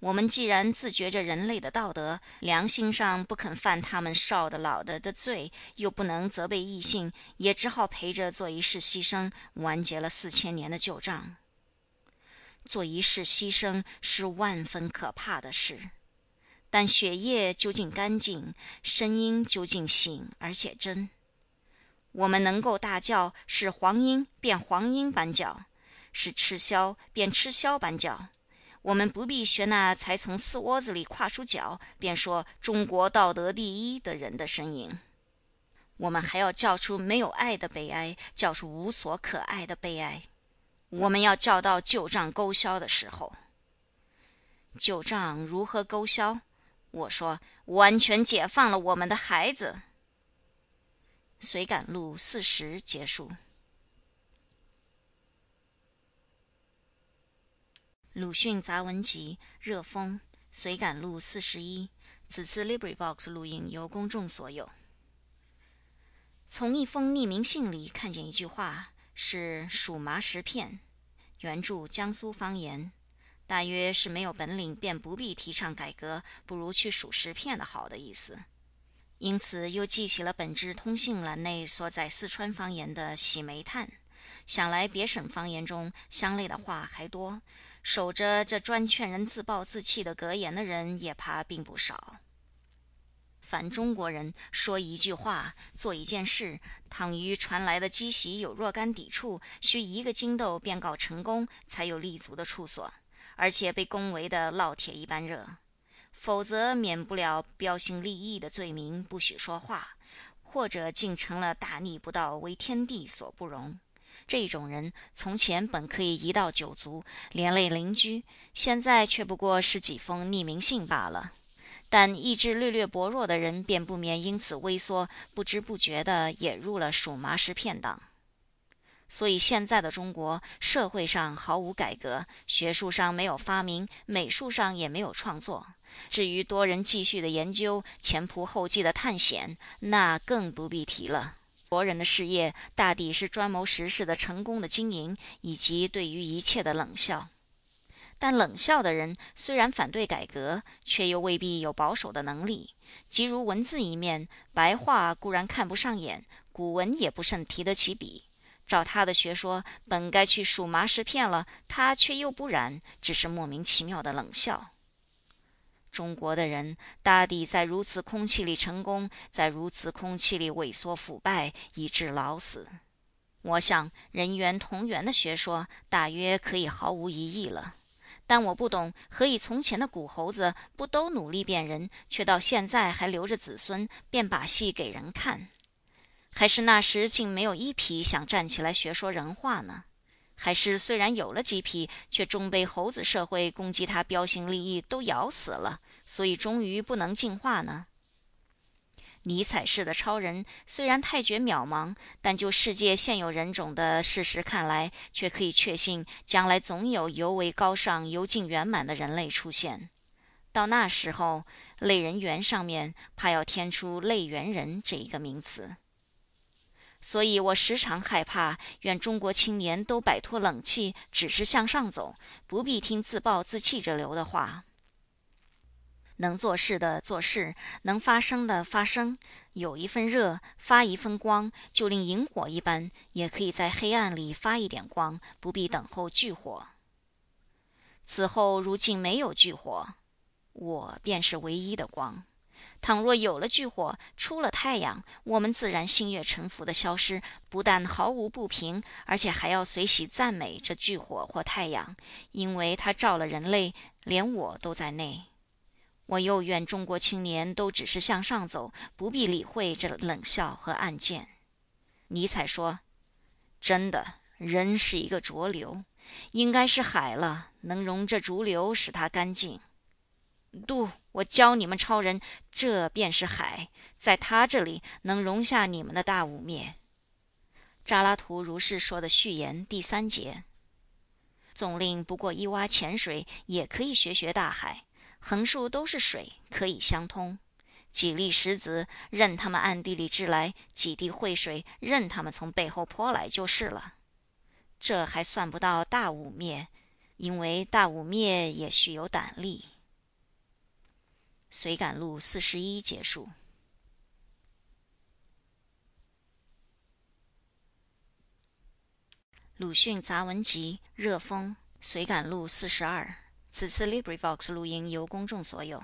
我们既然自觉着人类的道德，良心上不肯犯他们少的老的的罪，又不能责备异性，也只好陪着做一世牺牲，完结了四千年的旧账。做一世牺牲是万分可怕的事，但血液究竟干净，声音究竟醒而且真。我们能够大叫，是黄莺变黄莺般叫，是吃枭变吃枭般叫。我们不必学那才从四窝子里跨出脚便说中国道德第一的人的声音，我们还要叫出没有爱的悲哀，叫出无所可爱的悲哀。我们要叫到旧账勾销的时候。旧账如何勾销？我说，完全解放了我们的孩子。随感录四十结束。鲁迅杂文集《热风》随感录四十一。此次 LibriVox 录音由公众所有。从一封匿名信里看见一句话，是“数麻石片”，原著江苏方言，大约是没有本领便不必提倡改革，不如去数石片的好的意思。因此又记起了本支通信栏内所载四川方言的“洗煤炭”，想来别省方言中相类的话还多。守着这专劝人自暴自弃的格言的人，也怕并不少。凡中国人说一句话、做一件事，倘与传来的积习有若干抵触，需一个筋斗便告成功，才有立足的处所，而且被恭维的烙铁一般热；否则免不了标新立异的罪名，不许说话，或者竟成了大逆不道，为天地所不容。这种人从前本可以一道九族，连累邻居，现在却不过是几封匿名信罢了。但意志略略薄弱的人，便不免因此微缩，不知不觉地也入了数麻石片党。所以现在的中国社会上毫无改革，学术上没有发明，美术上也没有创作。至于多人继续的研究、前仆后继的探险，那更不必提了。国人的事业大抵是专谋实事的成功的经营，以及对于一切的冷笑。但冷笑的人虽然反对改革，却又未必有保守的能力。即如文字一面，白话固然看不上眼，古文也不甚提得起笔。照他的学说，本该去数麻石片了，他却又不然，只是莫名其妙的冷笑。中国的人大抵在如此空气里成功，在如此空气里萎缩腐败，以致老死。我想人猿同源的学说大约可以毫无疑义了。但我不懂，何以从前的古猴子不都努力变人，却到现在还留着子孙，便把戏给人看？还是那时竟没有一匹想站起来学说人话呢？还是虽然有了几匹，却终被猴子社会攻击他标新立异都咬死了，所以终于不能进化呢？尼采式的超人虽然太绝渺茫，但就世界现有人种的事实看来，却可以确信，将来总有尤为高尚、尤尽圆满的人类出现。到那时候，类人猿上面怕要添出类猿人这一个名词。所以我时常害怕，愿中国青年都摆脱冷气，只是向上走，不必听自暴自弃者流的话。能做事的做事，能发声的发声，有一份热，发一份光，就令萤火一般，也可以在黑暗里发一点光，不必等候炬火。此后如今没有炬火，我便是唯一的光。倘若有了炬火，出了太阳，我们自然心悦诚服的消失，不但毫无不平，而且还要随喜赞美这炬火或太阳，因为它照了人类，连我都在内。我又愿中国青年都只是向上走，不必理会这冷笑和暗箭。尼采说：“真的，人是一个浊流，应该是海了，能容这浊流，使它干净。”度，我教你们超人，这便是海，在他这里能容下你们的大污蔑。扎拉图如是说的序言第三节。总令不过一洼浅水，也可以学学大海，横竖都是水，可以相通。几粒石子，任他们暗地里掷来；几滴秽水，任他们从背后泼来就是了。这还算不到大污蔑，因为大污蔑也需有胆力。随感录四十一结束。鲁迅杂文集《热风》随感录四十二。此次 LibriVox 录音由公众所有。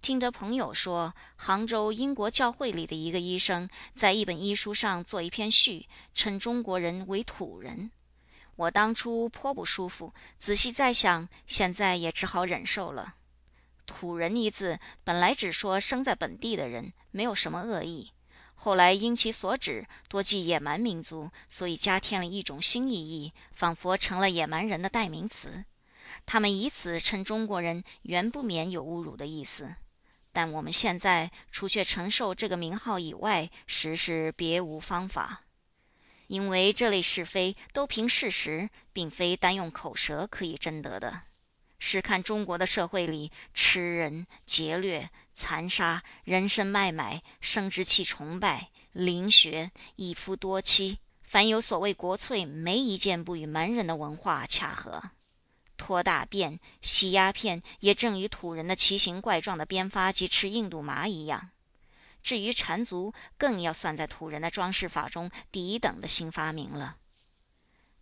听着朋友说，杭州英国教会里的一个医生在一本医书上做一篇序，称中国人为土人。我当初颇不舒服，仔细再想，现在也只好忍受了。土人一字本来只说生在本地的人，没有什么恶意。后来因其所指多记野蛮民族，所以加添了一种新意义，仿佛成了野蛮人的代名词。他们以此称中国人，原不免有侮辱的意思。但我们现在除却承受这个名号以外，实是别无方法。因为这类是非都凭事实，并非单用口舌可以争得的。试看中国的社会里，吃人、劫掠、残杀、人身卖买、生殖器崇拜、灵学、一夫多妻，凡有所谓国粹，没一件不与蛮人的文化恰合。拖大便、吸鸦片，也正与土人的奇形怪状的编发及吃印度麻一样。至于缠足，更要算在土人的装饰法中第一等的新发明了。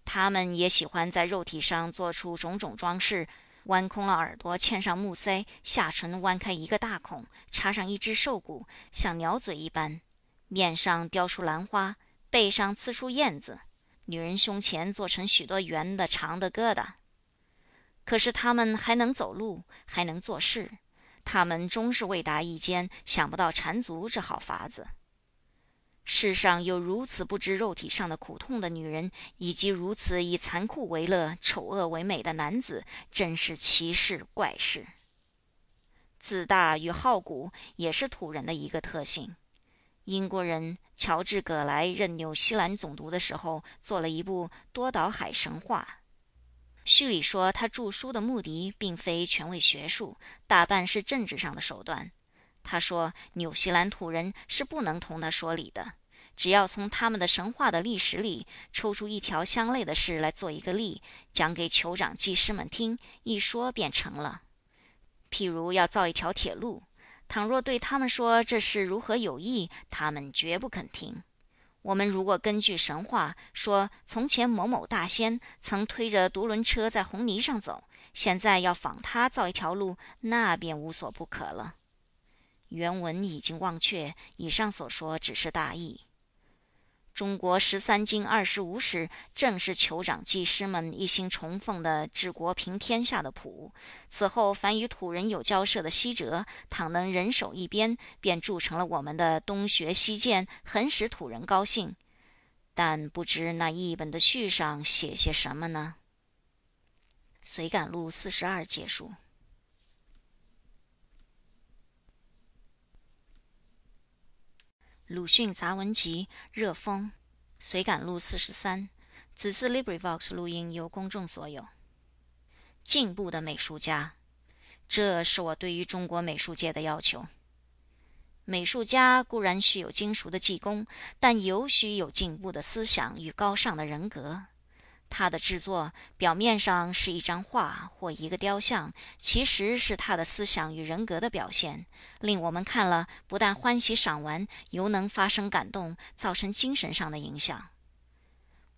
他们也喜欢在肉体上做出种种装饰。弯空了耳朵，嵌上木塞；下唇弯开一个大孔，插上一只兽骨，像鸟嘴一般；面上雕出兰花，背上刺出燕子；女人胸前做成许多圆的、长的疙瘩。可是他们还能走路，还能做事，他们终是未达一间，想不到缠足这好法子。世上有如此不知肉体上的苦痛的女人，以及如此以残酷为乐、丑恶为美的男子，真是奇事怪事。自大与好古也是土人的一个特性。英国人乔治·葛莱任纽西兰总督的时候，做了一部《多岛海神话》。序里说，他著书的目的并非全为学术，大半是政治上的手段。他说：“纽西兰土人是不能同他说理的，只要从他们的神话的历史里抽出一条相类的事来做一个例，讲给酋长技师们听，一说便成了。譬如要造一条铁路，倘若对他们说这事如何有益，他们绝不肯听。我们如果根据神话说，从前某某大仙曾推着独轮车在红泥上走，现在要仿他造一条路，那便无所不可了。”原文已经忘却，以上所说只是大意。中国十三经二十五史，正是酋长技师们一心崇奉的治国平天下的谱。此后凡与土人有交涉的西哲，倘能人手一编，便铸成了我们的东学西渐，很使土人高兴。但不知那译本的序上写些什么呢？随感录四十二结束。鲁迅杂文集《热风》随感录四十三。此次 LibriVox 录音由公众所有。进步的美术家，这是我对于中国美术界的要求。美术家固然需有精熟的技工，但尤需有进步的思想与高尚的人格。他的制作表面上是一张画或一个雕像，其实是他的思想与人格的表现，令我们看了不但欢喜赏玩，犹能发生感动，造成精神上的影响。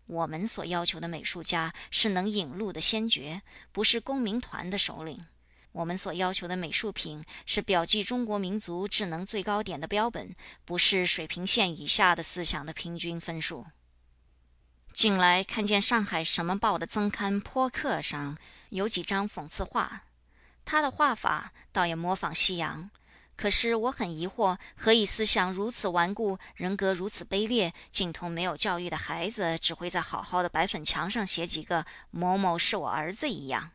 我们所要求的美术家是能引路的先觉，不是公民团的首领。我们所要求的美术品是表记中国民族智能最高点的标本，不是水平线以下的思想的平均分数。近来看见上海什么报的增刊《坡客》上有几张讽刺画，他的画法倒也模仿西洋。可是我很疑惑，何以思想如此顽固，人格如此卑劣，竟同没有教育的孩子只会在好好的白粉墙上写几个“某某是我儿子”一样？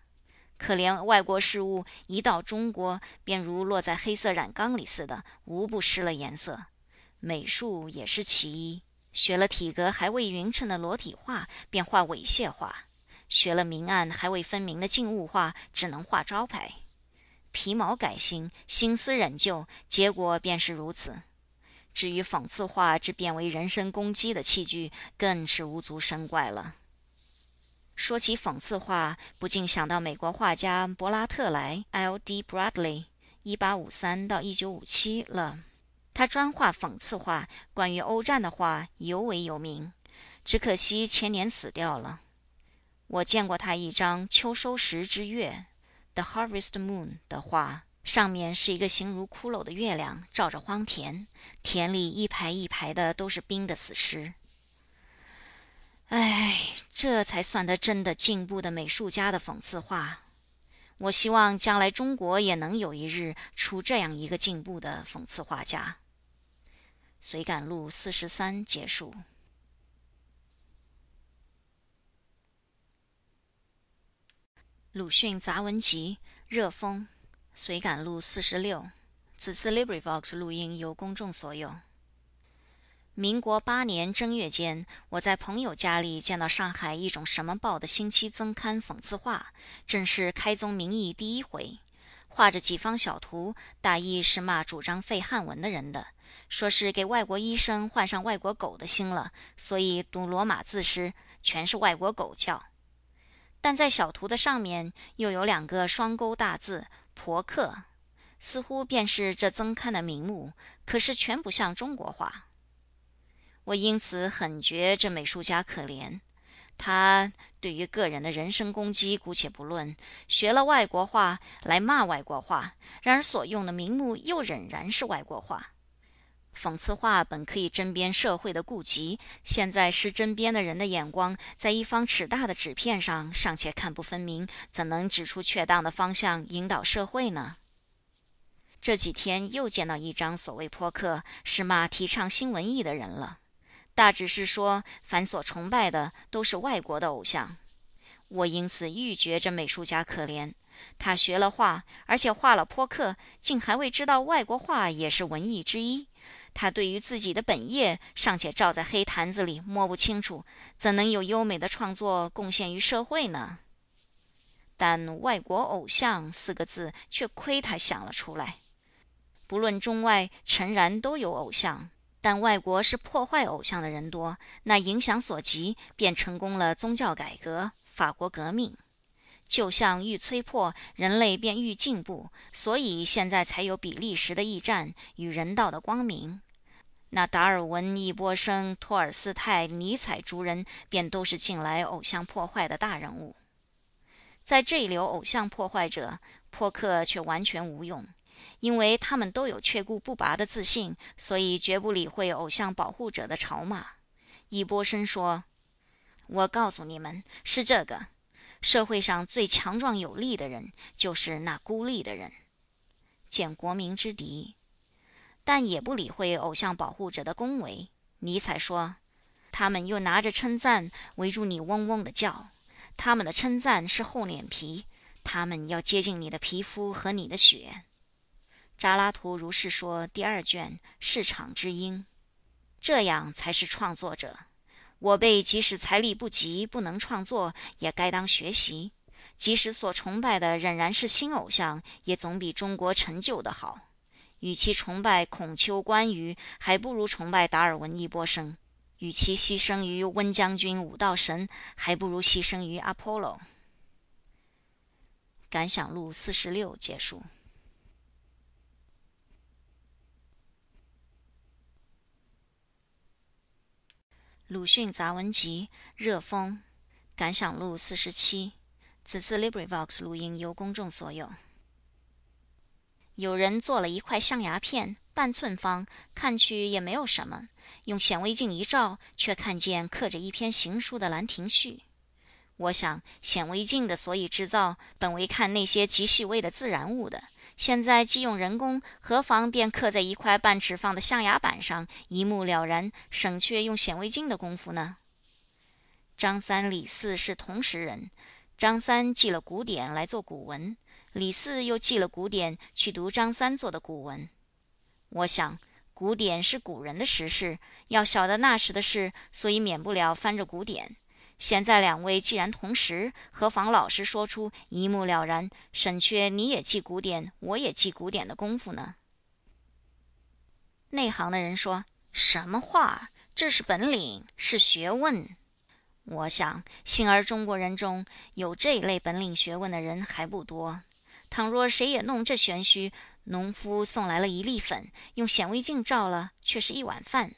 可怜外国事物一到中国，便如落在黑色染缸里似的，无不失了颜色。美术也是其一。学了体格还未匀称的裸体画，便画猥亵画；学了明暗还未分明的静物画，只能画招牌。皮毛改新，心思仍旧，结果便是如此。至于讽刺画之变为人身攻击的器具，更是无足深怪了。说起讽刺画，不禁想到美国画家柏拉特来 （L. D. Bradley），（1853 到 1957） 了。他专画讽刺画，关于欧战的画尤为有名。只可惜前年死掉了。我见过他一张秋收时之月 （The Harvest Moon） 的画，上面是一个形如骷髅的月亮，照着荒田，田里一排一排的都是冰的死尸。唉，这才算得真的进步的美术家的讽刺画。我希望将来中国也能有一日出这样一个进步的讽刺画家。随感录四十三结束。鲁迅杂文集《热风》随感录四十六。此次 LibriVox 录音由公众所有。民国八年正月间，我在朋友家里见到上海一种什么报的星期增刊讽刺画，正是开宗明义第一回，画着几方小图，大意是骂主张废汉文的人的，说是给外国医生换上外国狗的心了，所以读罗马字时全是外国狗叫。但在小图的上面又有两个双钩大字“婆克”，似乎便是这增刊的名目，可是全不像中国话。我因此很觉这美术家可怜。他对于个人的人身攻击姑且不论，学了外国话来骂外国话，然而所用的名目又仍然是外国话。讽刺画本可以针砭社会的痼疾，现在是针砭的人的眼光在一方尺大的纸片上尚且看不分明，怎能指出确当的方向引导社会呢？这几天又见到一张所谓泼客，是骂提倡新文艺的人了，大致是说凡所崇拜的都是外国的偶像。我因此愈觉这美术家可怜，他学了画，而且画了泼客，竟还未知道外国画也是文艺之一。他对于自己的本业尚且照在黑坛子里摸不清楚，怎能有优美的创作贡献于社会呢？但“外国偶像”四个字却亏他想了出来。不论中外，诚然都有偶像，但外国是破坏偶像的人多，那影响所及，便成功了宗教改革、法国革命。就像愈摧破，人类便愈进步，所以现在才有比利时的驿站与人道的光明。那达尔文、易波生、托尔斯泰、尼采诸人，便都是近来偶像破坏的大人物。在这一流偶像破坏者，破克却完全无用，因为他们都有却顾不拔的自信，所以绝不理会偶像保护者的嘲骂。易波生说：“我告诉你们，是这个。”社会上最强壮有力的人，就是那孤立的人，见国民之敌，但也不理会偶像保护者的恭维。尼采说：“他们又拿着称赞围住你，嗡嗡的叫。他们的称赞是厚脸皮，他们要接近你的皮肤和你的血。”扎拉图如是说。第二卷市场之音，这样才是创作者。我辈即使财力不及，不能创作，也该当学习；即使所崇拜的仍然是新偶像，也总比中国陈旧的好。与其崇拜孔丘、关羽，还不如崇拜达尔文、易波生；与其牺牲于温将军、武道神，还不如牺牲于阿波罗。感想录四十六结束。鲁迅杂文集《热风》感想录四十七。此次 LibriVox 录音由公众所有。有人做了一块象牙片，半寸方，看去也没有什么。用显微镜一照，却看见刻着一篇行书的《兰亭序》。我想，显微镜的所以制造，本为看那些极细微的自然物的。现在既用人工，何妨便刻在一块半尺方的象牙板上，一目了然，省却用显微镜的功夫呢？张三、李四是同时人，张三记了古典来做古文，李四又记了古典去读张三做的古文。我想，古典是古人的时事，要晓得那时的事，所以免不了翻着古典。现在两位既然同时，何妨老实说出，一目了然，省却你也记古典，我也记古典的功夫呢？内行的人说：“什么话？这是本领，是学问。”我想，幸而中国人中有这一类本领学问的人还不多。倘若谁也弄这玄虚，农夫送来了一粒粉，用显微镜照了，却是一碗饭。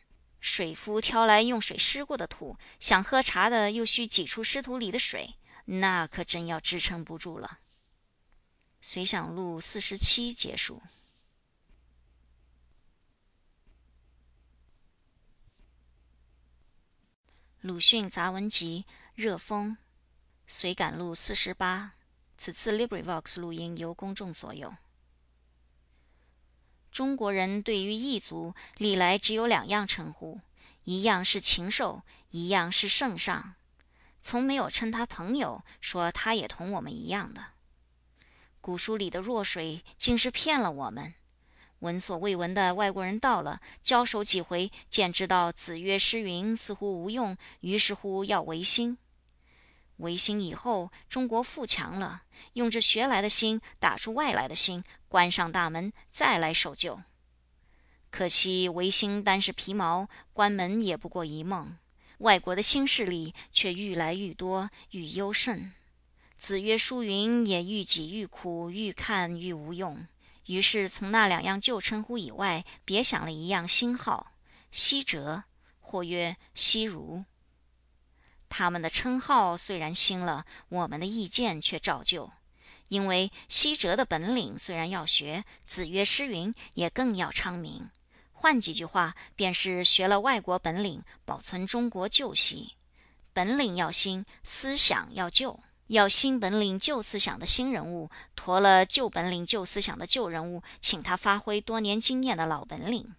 水夫挑来用水湿过的土，想喝茶的又需挤出湿土里的水，那可真要支撑不住了。随想录四十七结束。鲁迅杂文集《热风》，随感录四十八。此次 LibriVox 录音由公众所有。中国人对于异族历来只有两样称呼，一样是禽兽，一样是圣上，从没有称他朋友，说他也同我们一样的。古书里的弱水竟是骗了我们。闻所未闻的外国人到了，交手几回，见知道子曰诗云似乎无用，于是乎要维新。维新以后，中国富强了，用这学来的心打出外来的心，关上大门，再来守旧。可惜维新单是皮毛，关门也不过一梦。外国的新势力却愈来愈多，愈优胜。子曰书云也愈挤愈苦，愈看愈无用。于是从那两样旧称呼以外，别想了一样新号：西哲，或曰西儒。他们的称号虽然新了，我们的意见却照旧。因为西哲的本领虽然要学，子曰诗云也更要昌明。换几句话，便是学了外国本领，保存中国旧习。本领要新，思想要旧。要新本领旧思想的新人物，驮了旧本领旧思想的旧人物，请他发挥多年经验的老本领。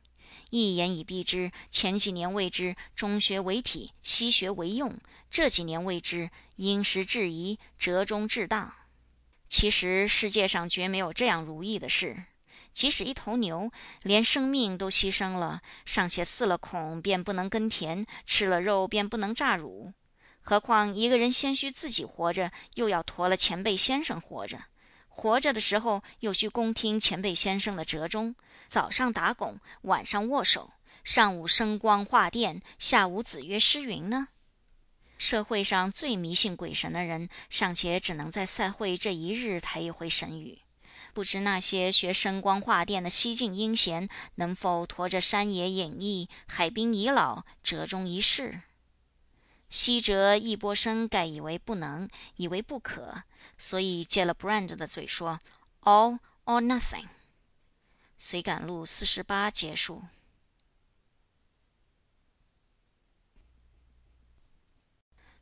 一言以蔽之，前几年谓之中学为体，西学为用。这几年谓之因时制宜，折中制当。其实世界上绝没有这样如意的事。即使一头牛，连生命都牺牲了，尚且饲了孔便不能耕田，吃了肉便不能榨乳。何况一个人先需自己活着，又要驮了前辈先生活着。活着的时候，又需恭听前辈先生的折中。早上打拱，晚上握手，上午声光画电，下午子曰诗云呢？社会上最迷信鬼神的人，尚且只能在赛会这一日抬一回神语，不知那些学声光画电的西晋英贤，能否驮着山野隐逸、海滨遗老，折中一世？西哲、易波生盖以为不能，以为不可，所以借了 Brand 的嘴说：“All or nothing。”随感录四十八结束。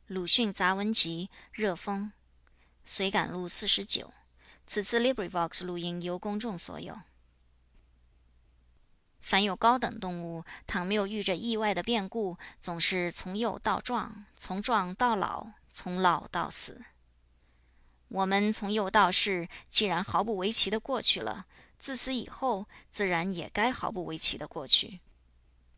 鲁迅杂文集《热风》，随感录四十九。此次 LibriVox 录音由公众所有。凡有高等动物，倘没有遇着意外的变故，总是从幼到壮，从壮到老，从老到死。我们从幼到世，既然毫不为奇的过去了，自此以后，自然也该毫不为奇的过去。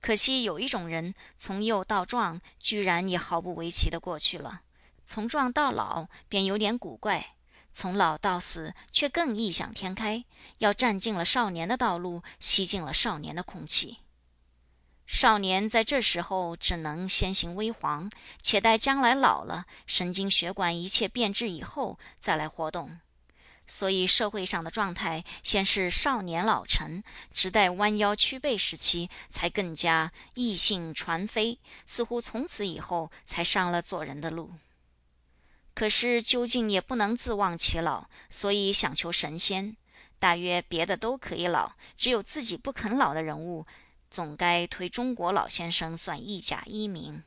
可惜有一种人，从幼到壮，居然也毫不为奇的过去了；从壮到老，便有点古怪；从老到死，却更异想天开，要占尽了少年的道路，吸尽了少年的空气。少年在这时候只能先行微黄，且待将来老了，神经血管一切变质以后，再来活动。所以社会上的状态，先是少年老成，直待弯腰屈背时期，才更加异性传飞，似乎从此以后才上了做人的路。可是究竟也不能自忘其老，所以想求神仙。大约别的都可以老，只有自己不肯老的人物，总该推中国老先生算一甲一名。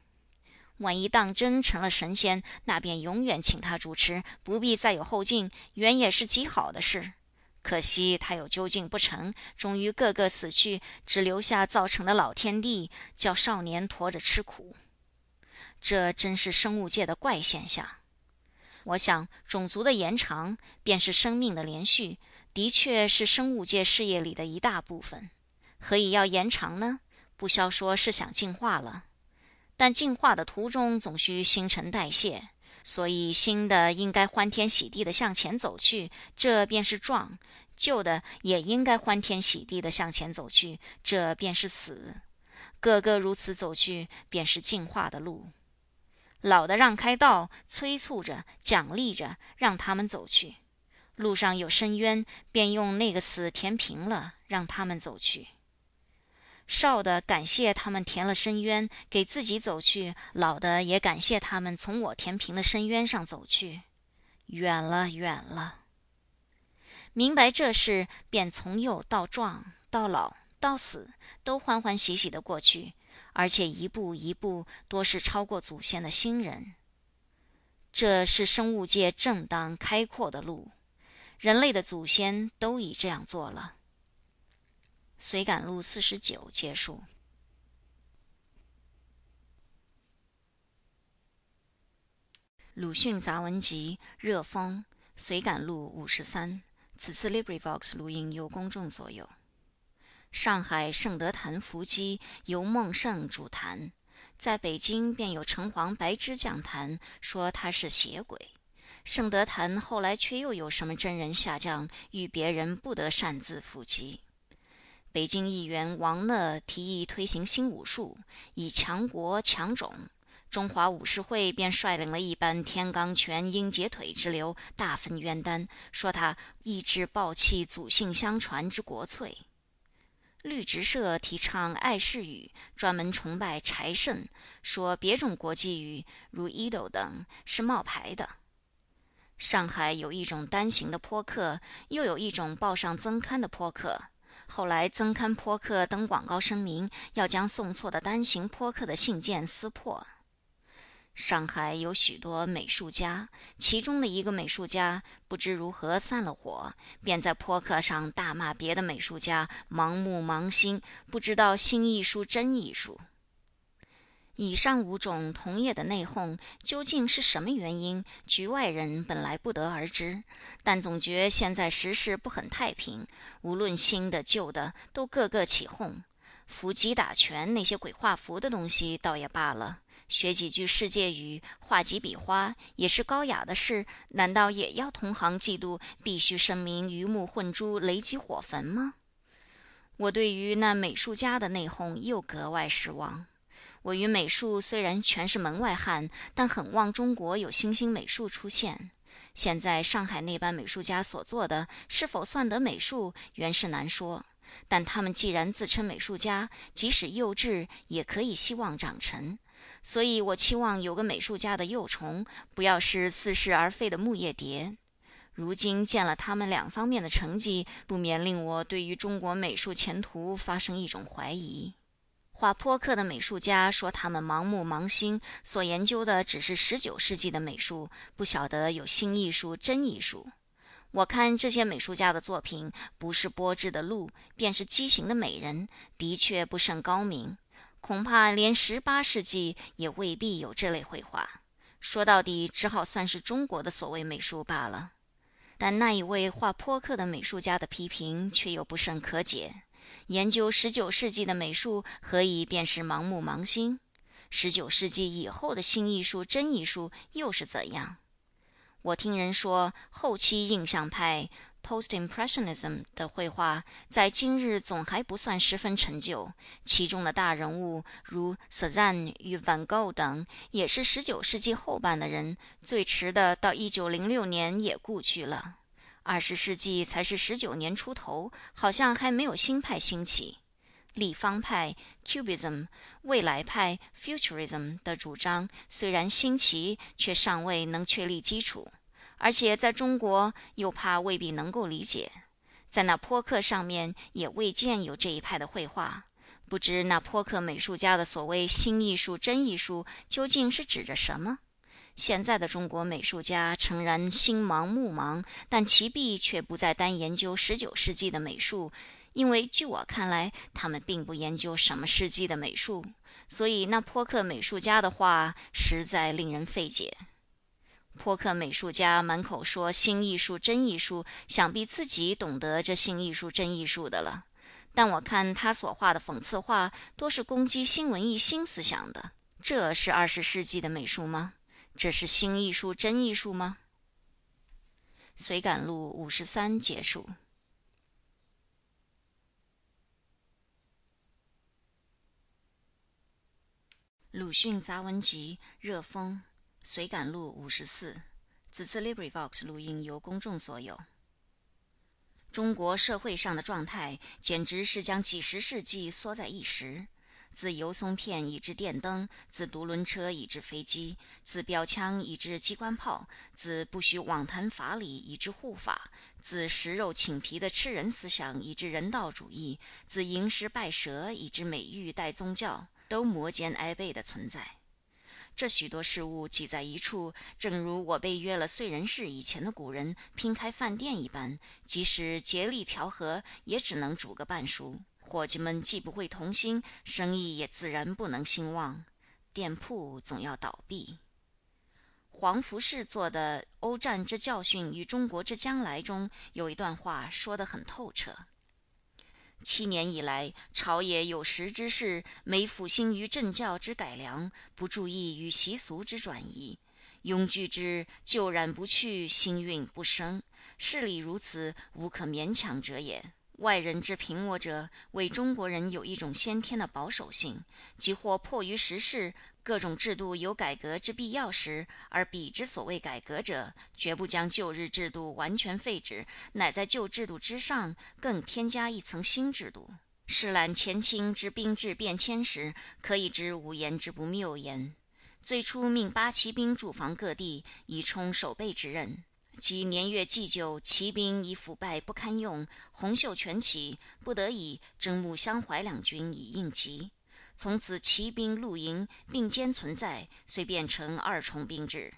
万一当真成了神仙，那便永远请他主持，不必再有后进，原也是极好的事。可惜他又究竟不成，终于个个死去，只留下造成的老天地，叫少年驮着吃苦。这真是生物界的怪现象。我想，种族的延长，便是生命的连续，的确是生物界事业里的一大部分。何以要延长呢？不消说是想进化了。但进化的途中总需新陈代谢，所以新的应该欢天喜地的向前走去，这便是壮；旧的也应该欢天喜地的向前走去，这便是死。个个如此走去，便是进化的路。老的让开道，催促着、奖励着，让他们走去；路上有深渊，便用那个死填平了，让他们走去。少的感谢他们填了深渊，给自己走去；老的也感谢他们从我填平的深渊上走去。远了，远了。明白这事，便从幼到壮，到老到死，都欢欢喜喜的过去，而且一步一步，多是超过祖先的新人。这是生物界正当开阔的路。人类的祖先都已这样做了。随感录四十九结束。鲁迅杂文集《热风》随感录五十三。此次 LibriVox 录音由公众所有。上海圣德坛伏击由孟胜主坛，在北京便有城隍白芝讲坛，说他是邪鬼。圣德坛后来却又有什么真人下降，遇别人不得擅自伏击。北京议员王讷提议推行新武术，以强国强种。中华武士会便率领了一班天罡拳、鹰截腿之流，大分冤丹，说他意志暴气祖姓相传之国粹。绿植社提倡爱世语，专门崇拜柴圣，说别种国际语如 Edo 等是冒牌的。上海有一种单行的坡客，又有一种报上增刊的坡客。后来增刊颇客登广告声明，要将送错的单行颇客的信件撕破。上海有许多美术家，其中的一个美术家不知如何散了火，便在泼客上大骂别的美术家盲目盲心，不知道新艺术真艺术。以上五种同业的内讧，究竟是什么原因？局外人本来不得而知，但总觉现在时事不很太平。无论新的旧的，都个个起哄。伏击打拳那些鬼画符的东西，倒也罢了；学几句世界语，画几笔花，也是高雅的事。难道也要同行嫉妒，必须声明鱼目混珠，雷击火焚吗？我对于那美术家的内讧，又格外失望。我与美术虽然全是门外汉，但很望中国有新兴美术出现。现在上海那班美术家所做的，是否算得美术，原是难说。但他们既然自称美术家，即使幼稚，也可以希望长成。所以我期望有个美术家的幼虫，不要是似是而非的木叶蝶。如今见了他们两方面的成绩，不免令我对于中国美术前途发生一种怀疑。画泼客的美术家说：“他们盲目盲心，所研究的只是十九世纪的美术，不晓得有新艺术、真艺术。”我看这些美术家的作品，不是波致的鹿，便是畸形的美人，的确不甚高明。恐怕连十八世纪也未必有这类绘画。说到底，只好算是中国的所谓美术罢了。但那一位画泼客的美术家的批评，却又不甚可解。研究十九世纪的美术，何以便是盲目盲心？十九世纪以后的新艺术、真艺术又是怎样？我听人说，后期印象派 （Post-Impressionism） 的绘画在今日总还不算十分陈旧，其中的大人物如 Cezanne 与 Van Gogh 等，也是十九世纪后半的人，最迟的到一九零六年也故去了。二十世纪才是十九年出头，好像还没有新派兴起。立方派 （Cubism）、未来派 （Futurism） 的主张虽然新奇，却尚未能确立基础，而且在中国又怕未必能够理解。在那泼客上面也未见有这一派的绘画，不知那泼客美术家的所谓新艺术、真艺术究竟是指着什么？现在的中国美术家诚然心盲目盲，但其弊却不再单研究十九世纪的美术，因为据我看来，他们并不研究什么世纪的美术，所以那泼客美术家的话实在令人费解。泼客美术家满口说新艺术、真艺术，想必自己懂得这新艺术、真艺术的了，但我看他所画的讽刺画，多是攻击新文艺新思想的，这是二十世纪的美术吗？这是新艺术、真艺术吗？随感录五十三结束。鲁迅杂文集《热风》随感录五十四。此次 LibriVox 录音由公众所有。中国社会上的状态，简直是将几十世纪缩在一时。自油松片以至电灯，自独轮车以至飞机，自标枪以至机关炮，自不许妄谈法理以至护法，自食肉寝皮的吃人思想以至人道主义，自吟诗拜蛇以至美玉带宗教，都摩肩挨背的存在。这许多事物挤在一处，正如我被约了燧人氏以前的古人拼开饭店一般，即使竭力调和，也只能煮个半熟。伙计们既不会同心，生意也自然不能兴旺，店铺总要倒闭。黄福士做的《欧战之教训与中国之将来》中有一段话说得很透彻：七年以来，朝野有识之士，每辅兴于政教之改良，不注意于习俗之转移，拥拒之旧染不去，新运不生。事理如此，无可勉强者也。外人之评我者，为中国人有一种先天的保守性，即或迫于时势，各种制度有改革之必要时，而彼之所谓改革者，绝不将旧日制度完全废止，乃在旧制度之上更添加一层新制度。试览前清之兵制变迁时，可以知无言之不谬言。最初命八旗兵驻防各地，以充守备之任。及年月既久，骑兵已腐败不堪用，红袖全起，不得已征募襄淮两军以应急。从此骑兵陆营并肩存在，遂变成二重兵制。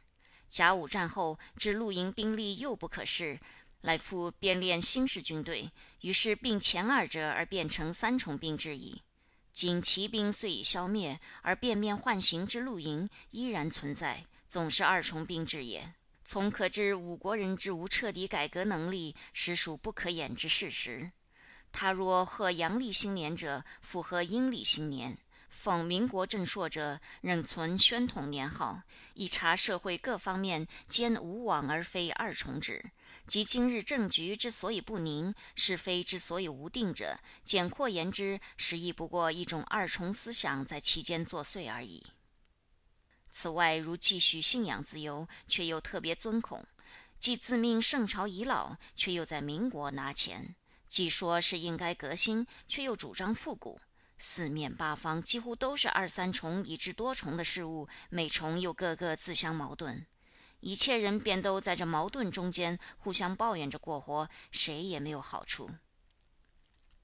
甲午战后，至陆营兵力又不可视，来复编练新式军队，于是并前二者而变成三重兵制矣。今骑兵虽已消灭，而变面换形之陆营依然存在，总是二重兵制也。从可知五国人之无彻底改革能力，实属不可掩之事实。他若贺阳历新年者，符合阴历新年；奉民国正朔者，仍存宣统年号。一查社会各方面，兼无往而非二重之。即今日政局之所以不宁，是非之所以无定者，简括言之，实亦不过一种二重思想在其间作祟而已。此外，如继续信仰自由，却又特别尊孔；既自命圣朝遗老，却又在民国拿钱；既说是应该革新，却又主张复古。四面八方几乎都是二三重以至多重的事物，每重又个个自相矛盾。一切人便都在这矛盾中间互相抱怨着过活，谁也没有好处。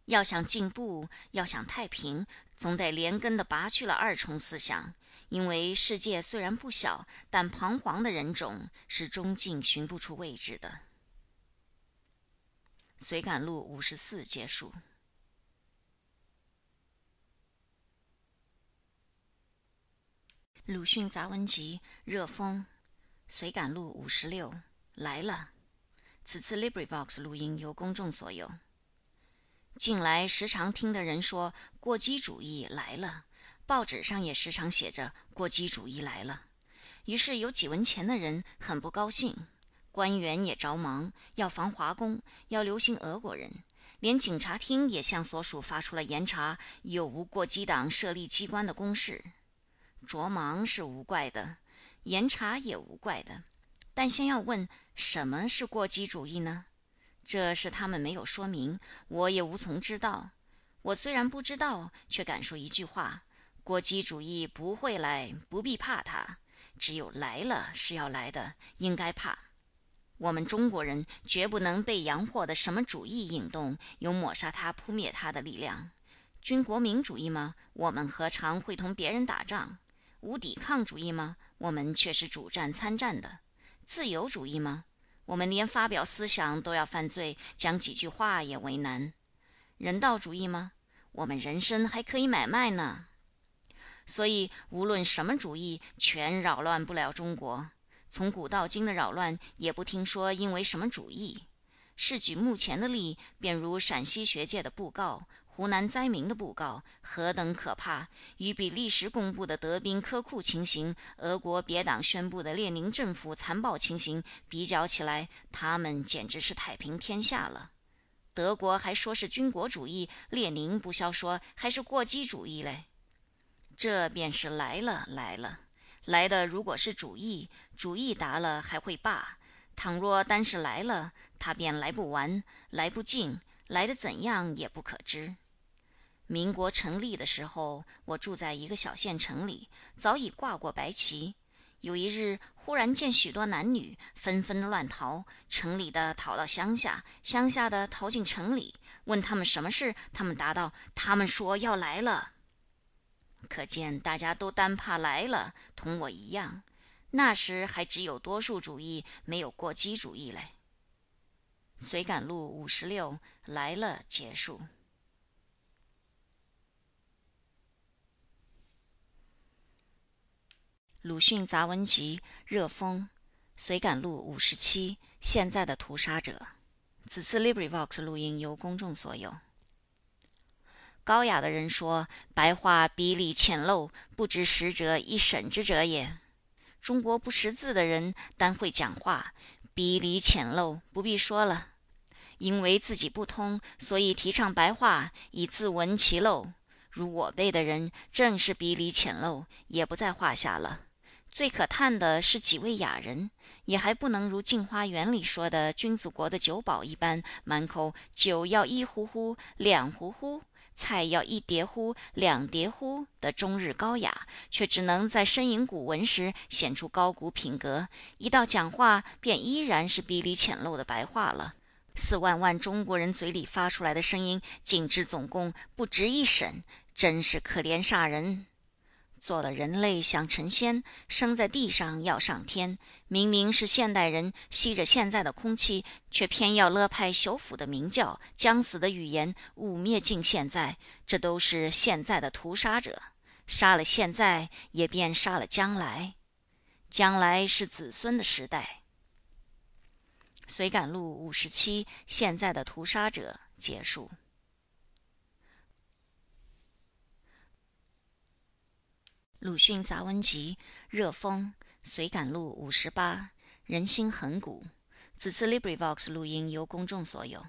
要想进步，要想太平，总得连根的拔去了二重思想。因为世界虽然不小，但彷徨的人种是终竟寻不出位置的。随感录五十四结束。鲁迅杂文集热风，随感录五十六来了。此次 LibriVox 录音由公众所有。近来时常听的人说过激主义来了。报纸上也时常写着“过激主义来了”，于是有几文钱的人很不高兴，官员也着忙要防华工，要留心俄国人，连警察厅也向所属发出了严查有无过激党设立机关的公示。着忙是无怪的，严查也无怪的，但先要问什么是过激主义呢？这是他们没有说明，我也无从知道。我虽然不知道，却敢说一句话。国际主义不会来，不必怕它；只有来了是要来的，应该怕。我们中国人绝不能被洋货的什么主义引动，有抹杀它、扑灭它的力量。军国民主义吗？我们何尝会同别人打仗？无抵抗主义吗？我们却是主战参战的。自由主义吗？我们连发表思想都要犯罪，讲几句话也为难。人道主义吗？我们人生还可以买卖呢。所以，无论什么主义，全扰乱不了中国。从古到今的扰乱，也不听说因为什么主义。是举目前的例，便如陕西学界的布告、湖南灾民的布告，何等可怕！与比利时公布的德兵科库情形，俄国别党宣布的列宁政府残暴情形比较起来，他们简直是太平天下了。德国还说是军国主义，列宁不消说还是过激主义嘞。这便是来了来了，来的如果是主意，主意达了还会罢；倘若单是来了，他便来不完，来不尽，来的怎样也不可知。民国成立的时候，我住在一个小县城里，早已挂过白旗。有一日，忽然见许多男女纷纷乱逃，城里的逃到乡下，乡下的逃进城里。问他们什么事，他们答道：“他们说要来了。”可见大家都单怕来了，同我一样。那时还只有多数主义，没有过激主义嘞。随感录五十六来了，结束。鲁迅杂文集《热风》，随感录五十七。现在的屠杀者。此次 LibriVox 录音由公众所有。高雅的人说：“白话笔理浅陋，不知识者一审之者也。”中国不识字的人，单会讲话，笔理浅陋，不必说了。因为自己不通，所以提倡白话，以自闻其陋。如我辈的人，正是笔理浅陋，也不在话下了。最可叹的是几位雅人，也还不能如《镜花缘》里说的君子国的酒保一般，满口酒要一壶壶、两壶壶。菜要一碟乎，两碟乎的中日高雅，却只能在呻吟古文时显出高古品格；一到讲话，便依然是笔里浅陋的白话了。四万万中国人嘴里发出来的声音，竟至总共不值一审，真是可怜煞人。做了人类想成仙，生在地上要上天。明明是现代人吸着现在的空气，却偏要勒派朽腐的名教、将死的语言，污蔑尽现在。这都是现在的屠杀者，杀了现在，也便杀了将来。将来是子孙的时代。随感录五十七，现在的屠杀者结束。鲁迅杂文集《热风》随感录五十八，人心很古。此次 LibriVox 录音由公众所有。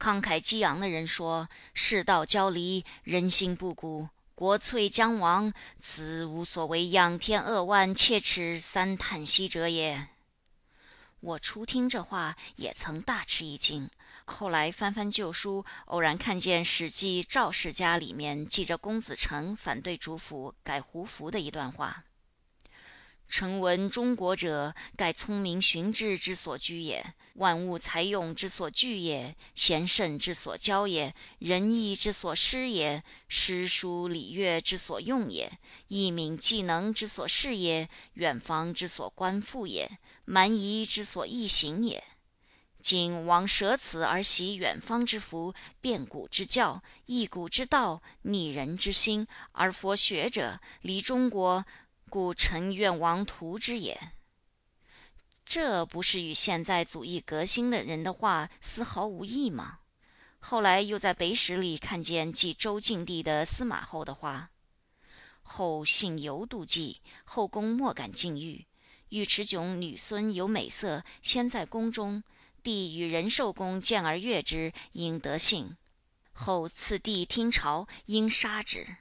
慷慨激昂的人说：“世道交离，人心不古，国粹将亡，此无所谓仰天扼腕，切齿三叹息者也。”我初听这话，也曾大吃一惊。后来翻翻旧书，偶然看见《史记·赵氏家》里面记着公子成反对主父改胡服的一段话：“臣闻中国者，盖聪明寻智之所居也，万物才用之所聚也，贤圣之所教也，仁义之所施也，诗书礼乐之所用也，义敏技能之所事也，远方之所观复也，蛮夷之所易行也。”今王舍此而习远方之福，变古之教，易古之道，逆人之心，而佛学者离中国，故臣愿王图之也。这不是与现在祖义革新的人的话丝毫无异吗？后来又在北史里看见记周敬帝的司马后的话：后幸犹妒忌，后宫莫敢禁欲。尉迟迥女孙有美色，先在宫中。帝与仁寿宫见而悦之，应得幸。后次帝听朝，应杀之。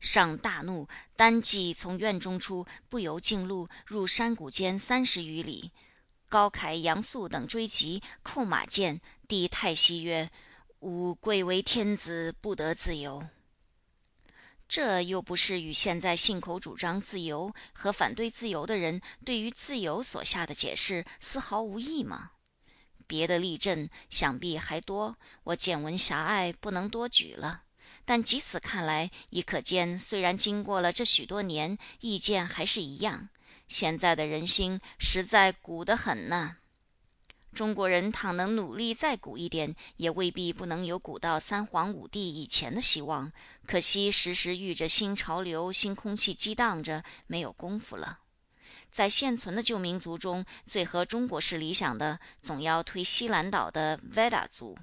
上大怒，单骑从院中出，不由径路，入山谷间三十余里。高凯、杨素等追及，扣马见。帝太息曰：“吾贵为天子，不得自由。”这又不是与现在信口主张自由和反对自由的人对于自由所下的解释丝毫无异吗？别的例证想必还多，我见闻狭隘，不能多举了。但即此看来，亦可见，虽然经过了这许多年，意见还是一样。现在的人心实在古得很呢。中国人倘能努力再古一点，也未必不能有古到三皇五帝以前的希望。可惜时时遇着新潮流、新空气激荡着，没有功夫了。在现存的旧民族中，最合中国式理想的，总要推西兰岛的 Veda 族。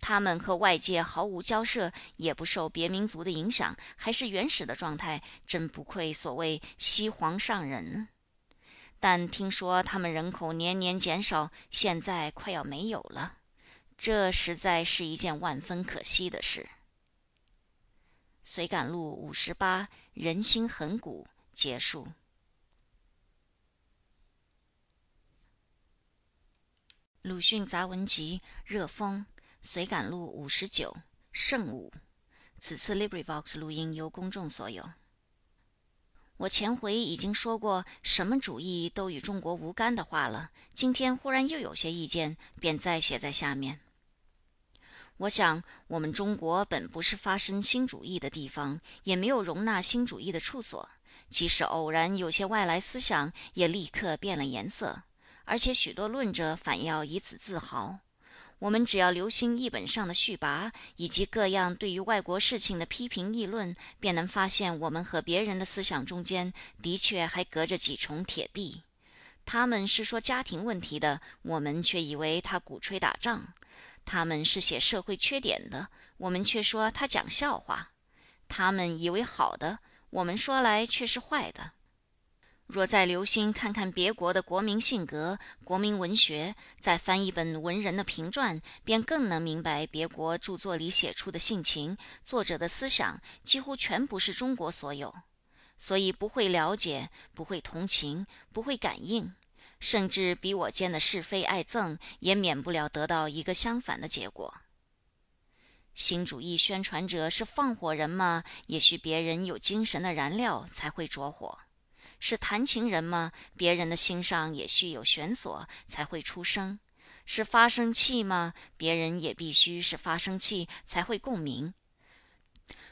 他们和外界毫无交涉，也不受别民族的影响，还是原始的状态，真不愧所谓西皇上人。但听说他们人口年年减少，现在快要没有了，这实在是一件万分可惜的事。随感录五十八，人心很古，结束。鲁迅杂文集《热风》随感录五十九圣武。此次 LibriVox 录音由公众所有。我前回已经说过什么主义都与中国无干的话了，今天忽然又有些意见，便再写在下面。我想，我们中国本不是发生新主义的地方，也没有容纳新主义的处所。即使偶然有些外来思想，也立刻变了颜色。而且许多论者反要以此自豪。我们只要留心译本上的序跋，以及各样对于外国事情的批评议论，便能发现我们和别人的思想中间的确还隔着几重铁壁。他们是说家庭问题的，我们却以为他鼓吹打仗；他们是写社会缺点的，我们却说他讲笑话；他们以为好的，我们说来却是坏的。若再留心看看别国的国民性格、国民文学，再翻一本文人的评传，便更能明白别国著作里写出的性情。作者的思想几乎全不是中国所有，所以不会了解，不会同情，不会感应，甚至比我间的是非爱憎，也免不了得到一个相反的结果。新主义宣传者是放火人吗？也许别人有精神的燃料才会着火。是弹琴人吗？别人的心上也须有弦索才会出声。是发声器吗？别人也必须是发声器才会共鸣。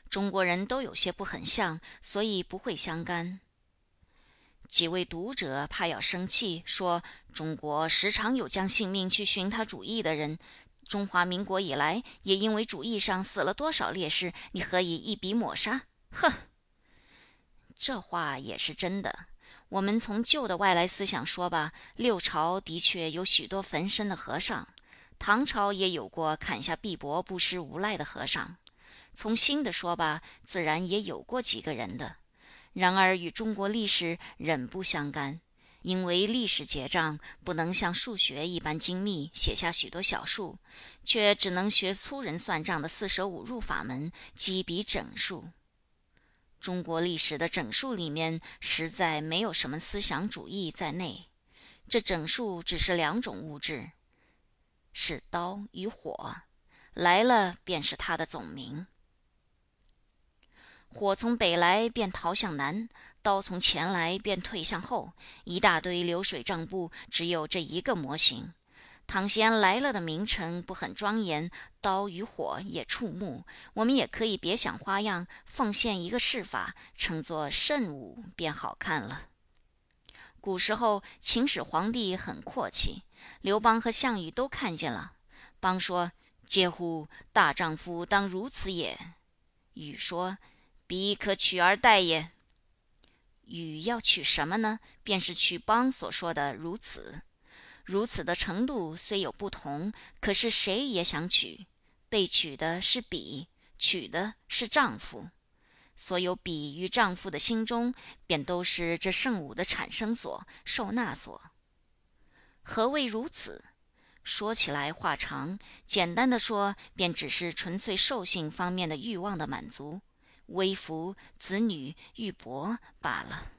中国人都有些不很像，所以不会相干。几位读者怕要生气，说中国时常有将性命去寻他主义的人。中华民国以来，也因为主义上死了多少烈士？你何以一笔抹杀？哼！这话也是真的。我们从旧的外来思想说吧，六朝的确有许多焚身的和尚，唐朝也有过砍下臂膊不失无赖的和尚。从新的说吧，自然也有过几个人的。然而与中国历史仍不相干，因为历史结账不能像数学一般精密，写下许多小数，却只能学粗人算账的四舍五入法门，积笔整数。中国历史的整数里面，实在没有什么思想主义在内。这整数只是两种物质，是刀与火，来了便是它的总名。火从北来便逃向南，刀从前来便退向后，一大堆流水账簿，只有这一个模型。唐先来了的名称不很庄严，刀与火也触目。我们也可以别想花样，奉献一个试法，称作圣武，便好看了。古时候秦始皇帝很阔气，刘邦和项羽都看见了。邦说：“嗟乎！大丈夫当如此也。”羽说：“彼可取而代也。”羽要取什么呢？便是取邦所说的如此。如此的程度虽有不同，可是谁也想娶，被娶的是彼，娶的是丈夫。所有彼与丈夫的心中，便都是这圣武的产生所、受纳所。何谓如此？说起来话长，简单的说，便只是纯粹兽性方面的欲望的满足，微服子女、玉帛罢了。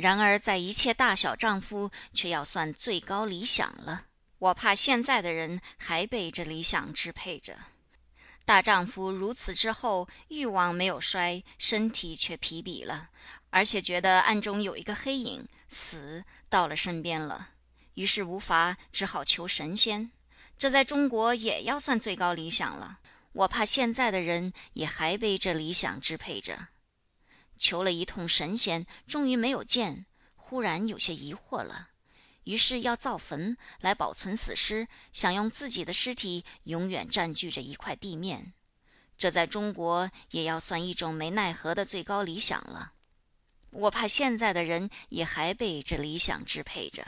然而，在一切大小丈夫，却要算最高理想了。我怕现在的人还被这理想支配着。大丈夫如此之后，欲望没有衰，身体却疲惫了，而且觉得暗中有一个黑影，死到了身边了，于是无法，只好求神仙。这在中国也要算最高理想了。我怕现在的人也还被这理想支配着。求了一通神仙，终于没有见，忽然有些疑惑了，于是要造坟来保存死尸，想用自己的尸体永远占据着一块地面。这在中国也要算一种没奈何的最高理想了。我怕现在的人也还被这理想支配着。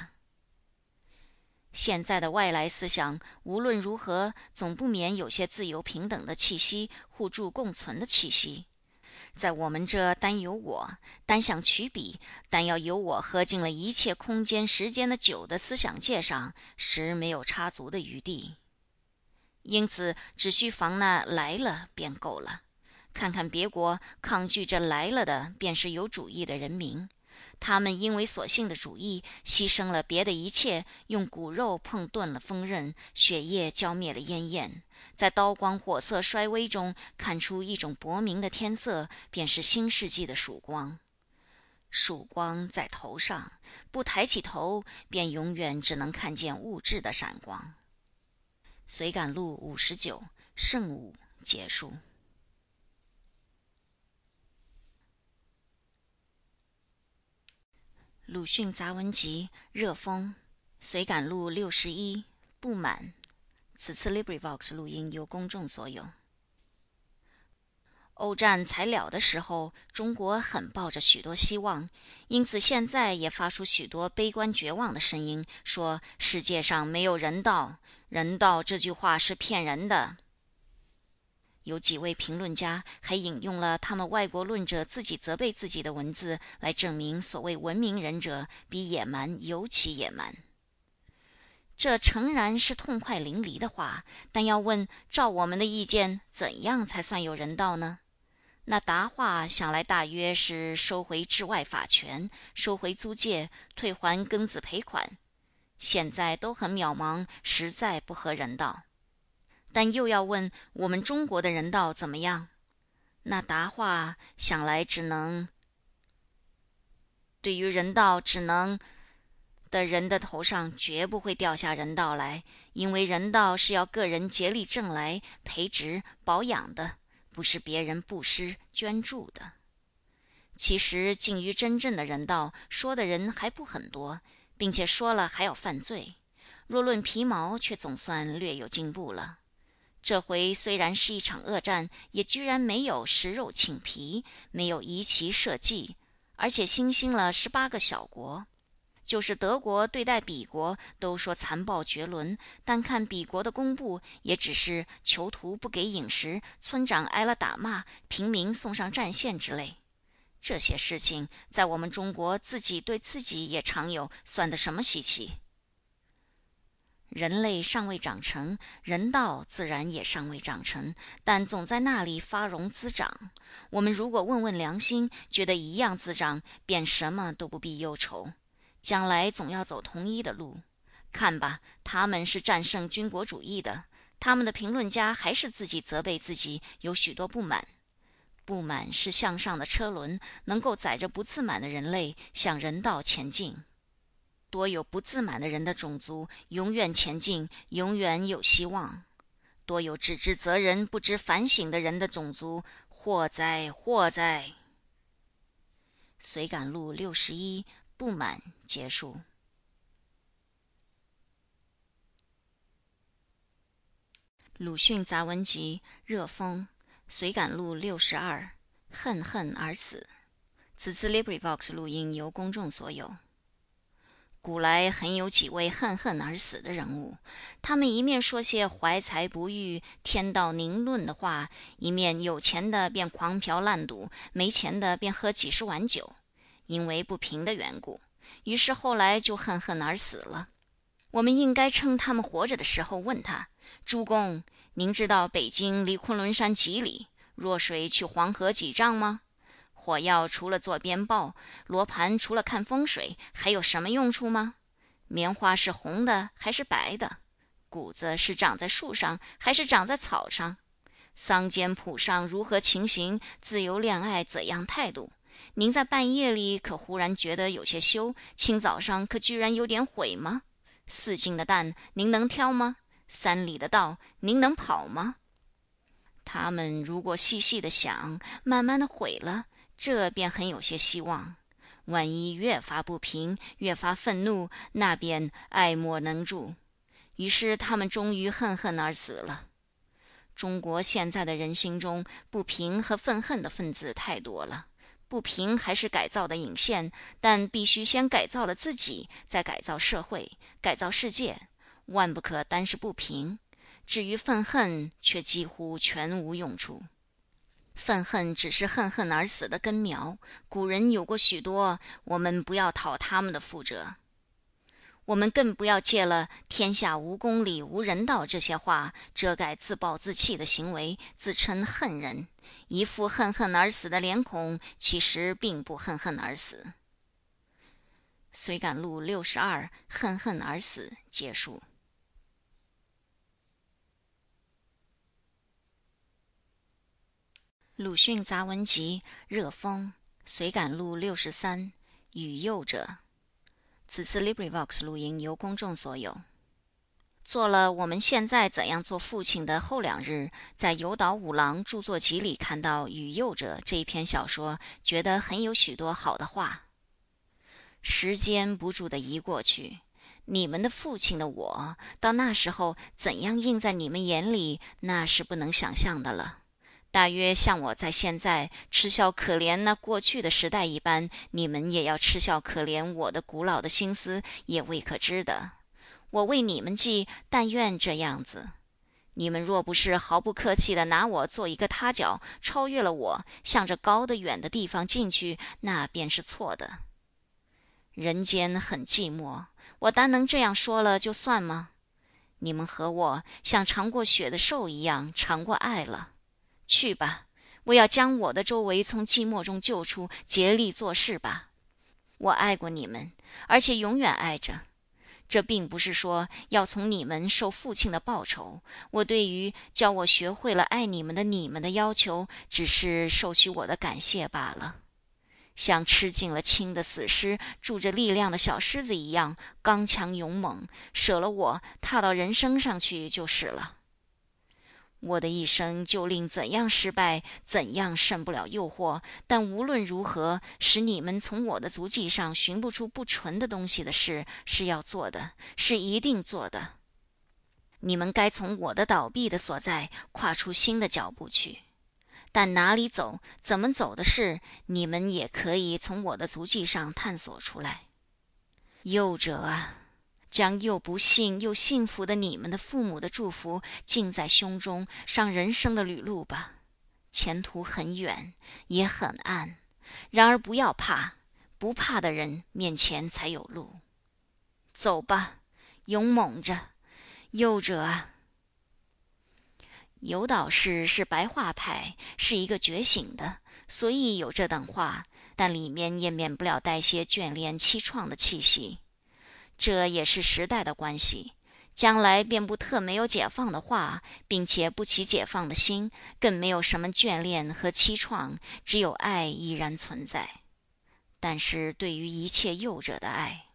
现在的外来思想无论如何，总不免有些自由平等的气息，互助共存的气息。在我们这单有我，单想取彼，单要有我喝尽了一切空间时间的酒的思想界上，实没有插足的余地。因此，只需防那来了便够了。看看别国抗拒这来了的，便是有主义的人民。他们因为所信的主义，牺牲了别的一切，用骨肉碰钝了锋刃，血液浇灭了烟焰，在刀光火色衰微中看出一种薄明的天色，便是新世纪的曙光。曙光在头上，不抬起头，便永远只能看见物质的闪光。随感录五十九，圣午结束。鲁迅杂文集《热风》，随感录六十一，不满。此次 LibriVox 录音由公众所有。欧战才了的时候，中国很抱着许多希望，因此现在也发出许多悲观绝望的声音，说世界上没有人道，人道这句话是骗人的。有几位评论家还引用了他们外国论者自己责备自己的文字，来证明所谓文明人者比野蛮尤其野蛮。这诚然是痛快淋漓的话，但要问，照我们的意见，怎样才算有人道呢？那答话想来大约是收回治外法权，收回租界，退还庚子赔款。现在都很渺茫，实在不合人道。但又要问我们中国的人道怎么样？那答话想来只能对于人道只能的人的头上绝不会掉下人道来，因为人道是要个人竭力挣来培植保养的。不是别人布施捐助的。其实，近于真正的人道，说的人还不很多，并且说了还要犯罪。若论皮毛，却总算略有进步了。这回虽然是一场恶战，也居然没有食肉寝皮，没有移旗设计，而且新兴了十八个小国。就是德国对待比国都说残暴绝伦，但看比国的公布，也只是囚徒不给饮食，村长挨了打骂，平民送上战线之类。这些事情在我们中国自己对自己也常有，算得什么稀奇？人类尚未长成，人道自然也尚未长成，但总在那里发荣滋长。我们如果问问良心，觉得一样滋长，便什么都不必忧愁。将来总要走同一的路，看吧，他们是战胜军国主义的，他们的评论家还是自己责备自己，有许多不满。不满是向上的车轮，能够载着不自满的人类向人道前进。多有不自满的人的种族，永远前进，永远有希望。多有只知责人不知反省的人的种族，祸哉祸哉！随感录六十一。不满结束。鲁迅杂文集《热风》随感录六十二，恨恨而死。此次 LibriVox 录音由公众所有。古来很有几位恨恨而死的人物，他们一面说些怀才不遇、天道凝论的话，一面有钱的便狂嫖滥赌，没钱的便喝几十碗酒。因为不平的缘故，于是后来就恨恨而死了。我们应该趁他们活着的时候问他：“诸公，您知道北京离昆仑山几里？弱水去黄河几丈吗？火药除了做鞭炮，罗盘除了看风水，还有什么用处吗？棉花是红的还是白的？谷子是长在树上还是长在草上？桑间圃上如何情形？自由恋爱怎样态度？”您在半夜里可忽然觉得有些羞，清早上可居然有点悔吗？四斤的蛋您能挑吗？三里的道您能跑吗？他们如果细细的想，慢慢的悔了，这便很有些希望。万一越发不平，越发愤怒，那便爱莫能助。于是他们终于恨恨而死了。中国现在的人心中不平和愤恨的分子太多了。不平还是改造的引线，但必须先改造了自己，再改造社会、改造世界，万不可单是不平。至于愤恨，却几乎全无用处。愤恨只是恨恨而死的根苗。古人有过许多，我们不要讨他们的覆辙。我们更不要借了“天下无公理、无人道”这些话，遮盖自暴自弃的行为，自称恨人。一副恨恨而死的脸孔，其实并不恨恨而死。随感录六十二，恨恨而死。结束。鲁迅杂文集《热风》随感录六十三，与幼者。此次 LibriVox 录音由公众所有。做了我们现在怎样做父亲的后两日，在有岛五郎著作集里看到《与幼者》这一篇小说，觉得很有许多好的话。时间不住地移过去，你们的父亲的我，到那时候怎样映在你们眼里，那是不能想象的了。大约像我在现在嗤笑可怜那过去的时代一般，你们也要嗤笑可怜我的古老的心思，也未可知的。我为你们计，但愿这样子。你们若不是毫不客气地拿我做一个他脚，超越了我，向着高的远的地方进去，那便是错的。人间很寂寞，我单能这样说了就算吗？你们和我像尝过血的兽一样尝过爱了。去吧，我要将我的周围从寂寞中救出，竭力做事吧。我爱过你们，而且永远爱着。这并不是说要从你们受父亲的报酬。我对于教我学会了爱你们的你们的要求，只是收取我的感谢罢了。像吃尽了青的死尸，住着力量的小狮子一样刚强勇猛，舍了我，踏到人生上去就是了。我的一生就令怎样失败，怎样胜不了诱惑。但无论如何，使你们从我的足迹上寻不出不纯的东西的事，是要做的，是一定做的。你们该从我的倒闭的所在跨出新的脚步去。但哪里走，怎么走的事，你们也可以从我的足迹上探索出来。幼者啊！将又不幸又幸福的你们的父母的祝福尽在胸中，上人生的旅路吧。前途很远，也很暗。然而不要怕，不怕的人面前才有路。走吧，勇猛着，幼者！有岛氏是白话派，是一个觉醒的，所以有这等话，但里面也免不了带些眷恋凄怆的气息。这也是时代的关系，将来便不特没有解放的话，并且不起解放的心，更没有什么眷恋和凄怆，只有爱依然存在。但是对于一切幼者的爱，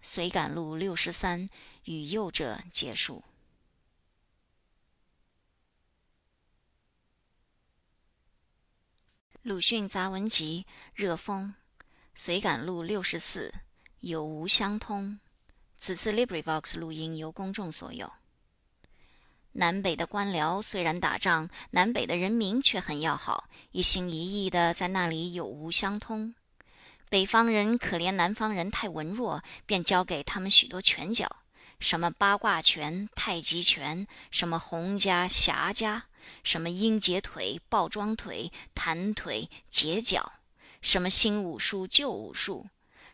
随感录六十三与幼者结束。鲁迅杂文集《热风》，随感录六十四。有无相通？此次 LibriVox 录音由公众所有。南北的官僚虽然打仗，南北的人民却很要好，一心一意的在那里有无相通。北方人可怜南方人太文弱，便教给他们许多拳脚，什么八卦拳、太极拳，什么洪家、侠家，什么鹰截腿、抱桩腿、弹腿、截脚，什么新武术、旧武术。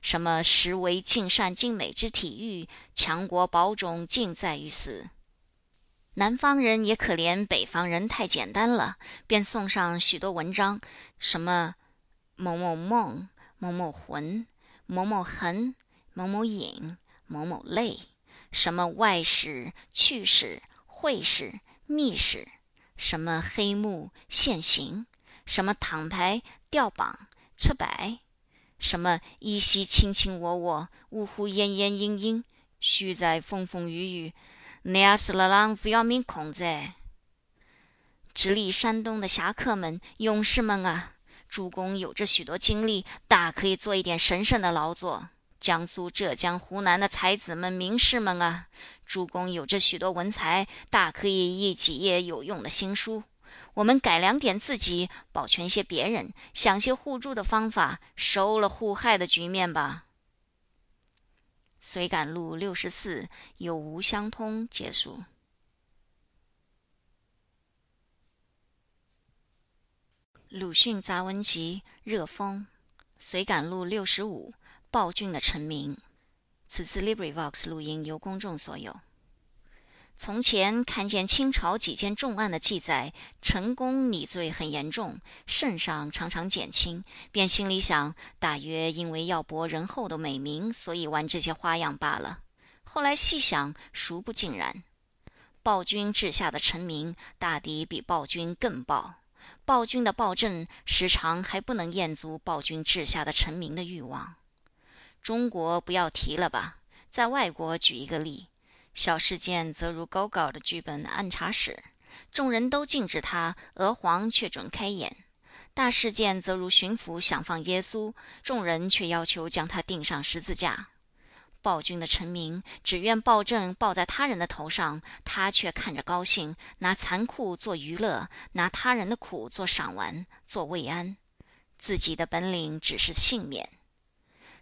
什么实为尽善尽美之体育，强国保种尽在于此。南方人也可怜北方人太简单了，便送上许多文章，什么某某梦、某某魂、某某痕、某某影、某某泪，什么外史、趣史、会史、秘史，什么黑幕、现行，什么躺牌、吊榜、车摆。什么依稀卿卿我我，呜呼咽咽嘤嘤，须在风风雨雨，累死了郎不要命空在。直隶山东的侠客们、勇士们啊，主公有着许多精力，大可以做一点神圣的劳作。江苏、浙江、湖南的才子们、名士们啊，主公有着许多文才，大可以译几页有用的新书。我们改良点自己，保全些别人，想些互助的方法，收了互害的局面吧。随感录六十四有无相通结束。鲁迅杂文集《热风》随感录六十五暴君的成名。此次 LibriVox 录音由公众所有。从前看见清朝几件重案的记载，成功拟罪很严重，圣上常常减轻，便心里想，大约因为要博人后的美名，所以玩这些花样罢了。后来细想，殊不尽然。暴君治下的臣民，大抵比暴君更暴。暴君的暴政，时常还不能验足暴君治下的臣民的欲望。中国不要提了吧，在外国举一个例。小事件则如勾稿的剧本暗查使，众人都禁止他，娥皇却准开演；大事件则如巡抚想放耶稣，众人却要求将他钉上十字架。暴君的臣民只愿暴政报在他人的头上，他却看着高兴，拿残酷做娱乐，拿他人的苦做赏玩，做慰安，自己的本领只是幸免。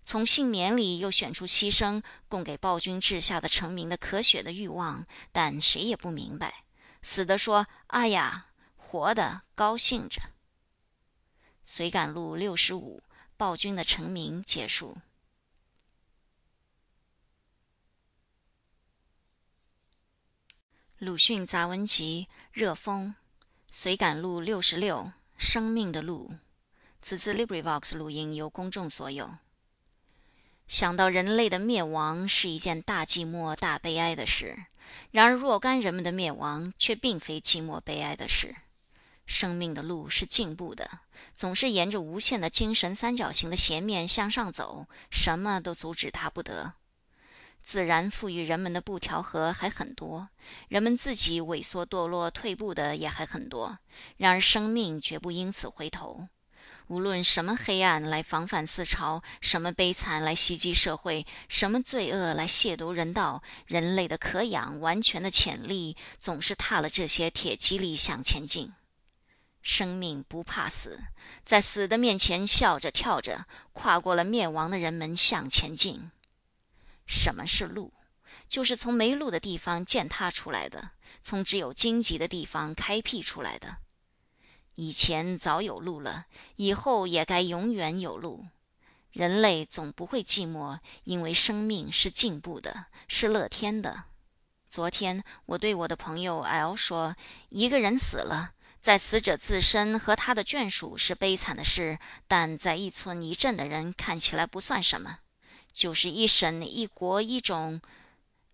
从幸免里又选出牺牲，供给暴君治下的臣民的可血的欲望，但谁也不明白。死的说：“哎呀！”活的高兴着。随感录六十五，暴君的臣民结束。鲁迅杂文集《热风》，随感录六十六，生命的路。此次 LibriVox 录音由公众所有。想到人类的灭亡是一件大寂寞、大悲哀的事，然而若干人们的灭亡却并非寂寞悲哀的事。生命的路是进步的，总是沿着无限的精神三角形的斜面向上走，什么都阻止它不得。自然赋予人们的不调和还很多，人们自己萎缩堕落退步的也还很多，然而生命绝不因此回头。无论什么黑暗来防范思潮，什么悲惨来袭击社会，什么罪恶来亵渎人道，人类的可养完全的潜力，总是踏了这些铁蒺藜向前进。生命不怕死，在死的面前笑着跳着，跨过了灭亡的人们向前进。什么是路？就是从没路的地方践踏出来的，从只有荆棘的地方开辟出来的。以前早有路了，以后也该永远有路。人类总不会寂寞，因为生命是进步的，是乐天的。昨天我对我的朋友 L 说：“一个人死了，在死者自身和他的眷属是悲惨的事，但在一村一镇的人看起来不算什么，就是一省一国一种。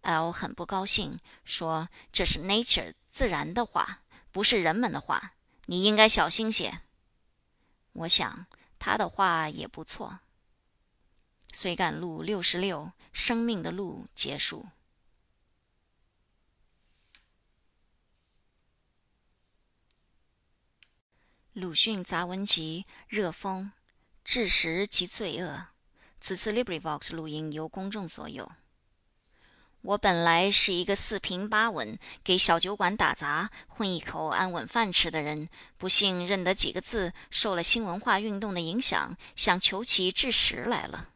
”L 很不高兴，说：“这是 nature 自然的话，不是人们的话。”你应该小心些。我想他的话也不错。随感录六十六，生命的路结束。鲁迅杂文集《热风》，志实及罪恶。此次 LibriVox 录音由公众所有。我本来是一个四平八稳，给小酒馆打杂，混一口安稳饭吃的人。不幸认得几个字，受了新文化运动的影响，想求其志实来了。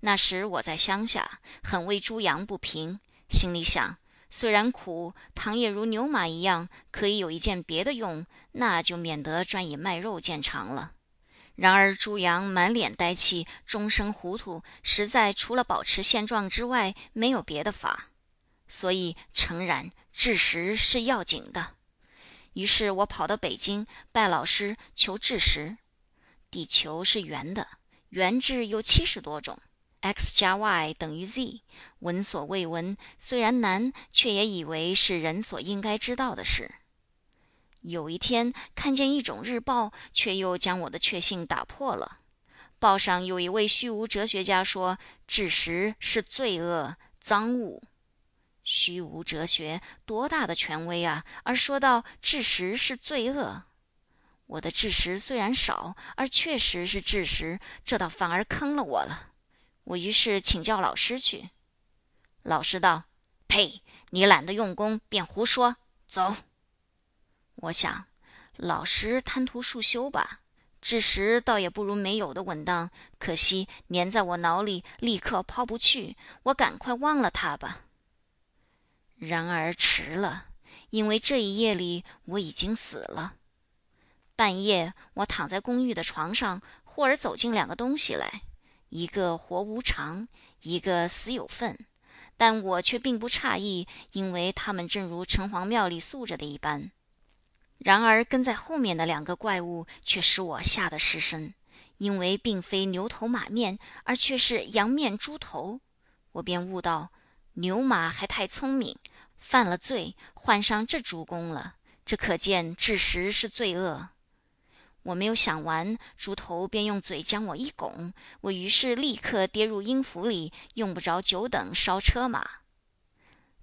那时我在乡下，很为猪羊不平，心里想：虽然苦，倘也如牛马一样，可以有一件别的用，那就免得专以卖肉见长了。然而朱阳满脸呆气，终生糊涂，实在除了保持现状之外，没有别的法。所以诚然，治实是要紧的。于是我跑到北京拜老师求治实。地球是圆的，圆质有七十多种，x 加 y 等于 z，闻所未闻，虽然难，却也以为是人所应该知道的事。有一天看见一种日报，却又将我的确信打破了。报上有一位虚无哲学家说：“智识是罪恶赃物。”虚无哲学多大的权威啊！而说到智识是罪恶，我的智识虽然少，而确实是智识，这倒反而坑了我了。我于是请教老师去。老师道：“呸！你懒得用功，便胡说。走。”我想，老实贪图束修吧，知识倒也不如没有的稳当。可惜粘在我脑里，立刻抛不去。我赶快忘了它吧。然而迟了，因为这一夜里我已经死了。半夜，我躺在公寓的床上，忽而走进两个东西来，一个活无常，一个死有份。但我却并不诧异，因为他们正如城隍庙里塑着的一般。然而跟在后面的两个怪物却使我吓得失声，因为并非牛头马面，而却是羊面猪头。我便悟道：牛马还太聪明，犯了罪，换上这猪公了。这可见治食是罪恶。我没有想完，猪头便用嘴将我一拱，我于是立刻跌入阴府里，用不着久等烧车马。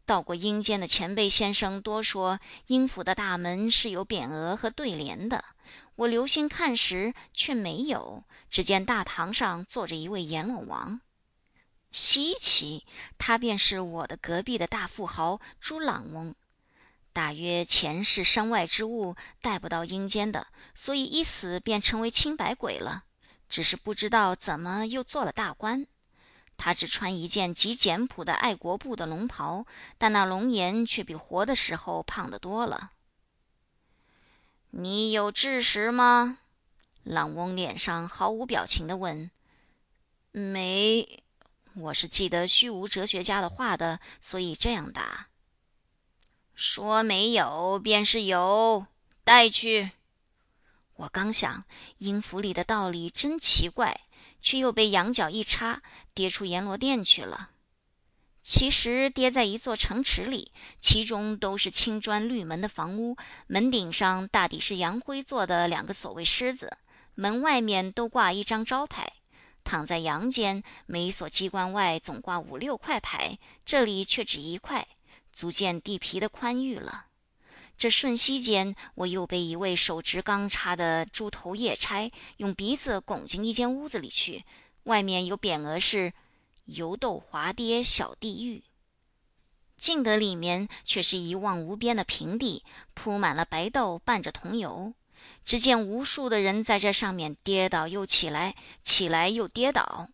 到过阴间的前辈先生多说，阴府的大门是有匾额和对联的。我留心看时，却没有。只见大堂上坐着一位阎罗王，稀奇，他便是我的隔壁的大富豪朱朗翁。大约钱是身外之物，带不到阴间的，所以一死便成为清白鬼了。只是不知道怎么又做了大官。他只穿一件极简朴的爱国布的龙袍，但那龙颜却比活的时候胖得多了。你有智识吗？朗翁脸上毫无表情地问。没，我是记得虚无哲学家的话的，所以这样答。说没有便是有，带去。我刚想，音符里的道理真奇怪。却又被羊角一插，跌出阎罗殿去了。其实跌在一座城池里，其中都是青砖绿门的房屋，门顶上大抵是杨灰做的两个所谓狮子，门外面都挂一张招牌。躺在阳间，每一所机关外总挂五六块牌，这里却只一块，足见地皮的宽裕了。这瞬息间，我又被一位手执钢叉的猪头夜差用鼻子拱进一间屋子里去，外面有匾额是“油豆滑跌小地狱”。进得里面，却是一望无边的平地，铺满了白豆，伴着桐油。只见无数的人在这上面跌倒又起来，起来又跌倒。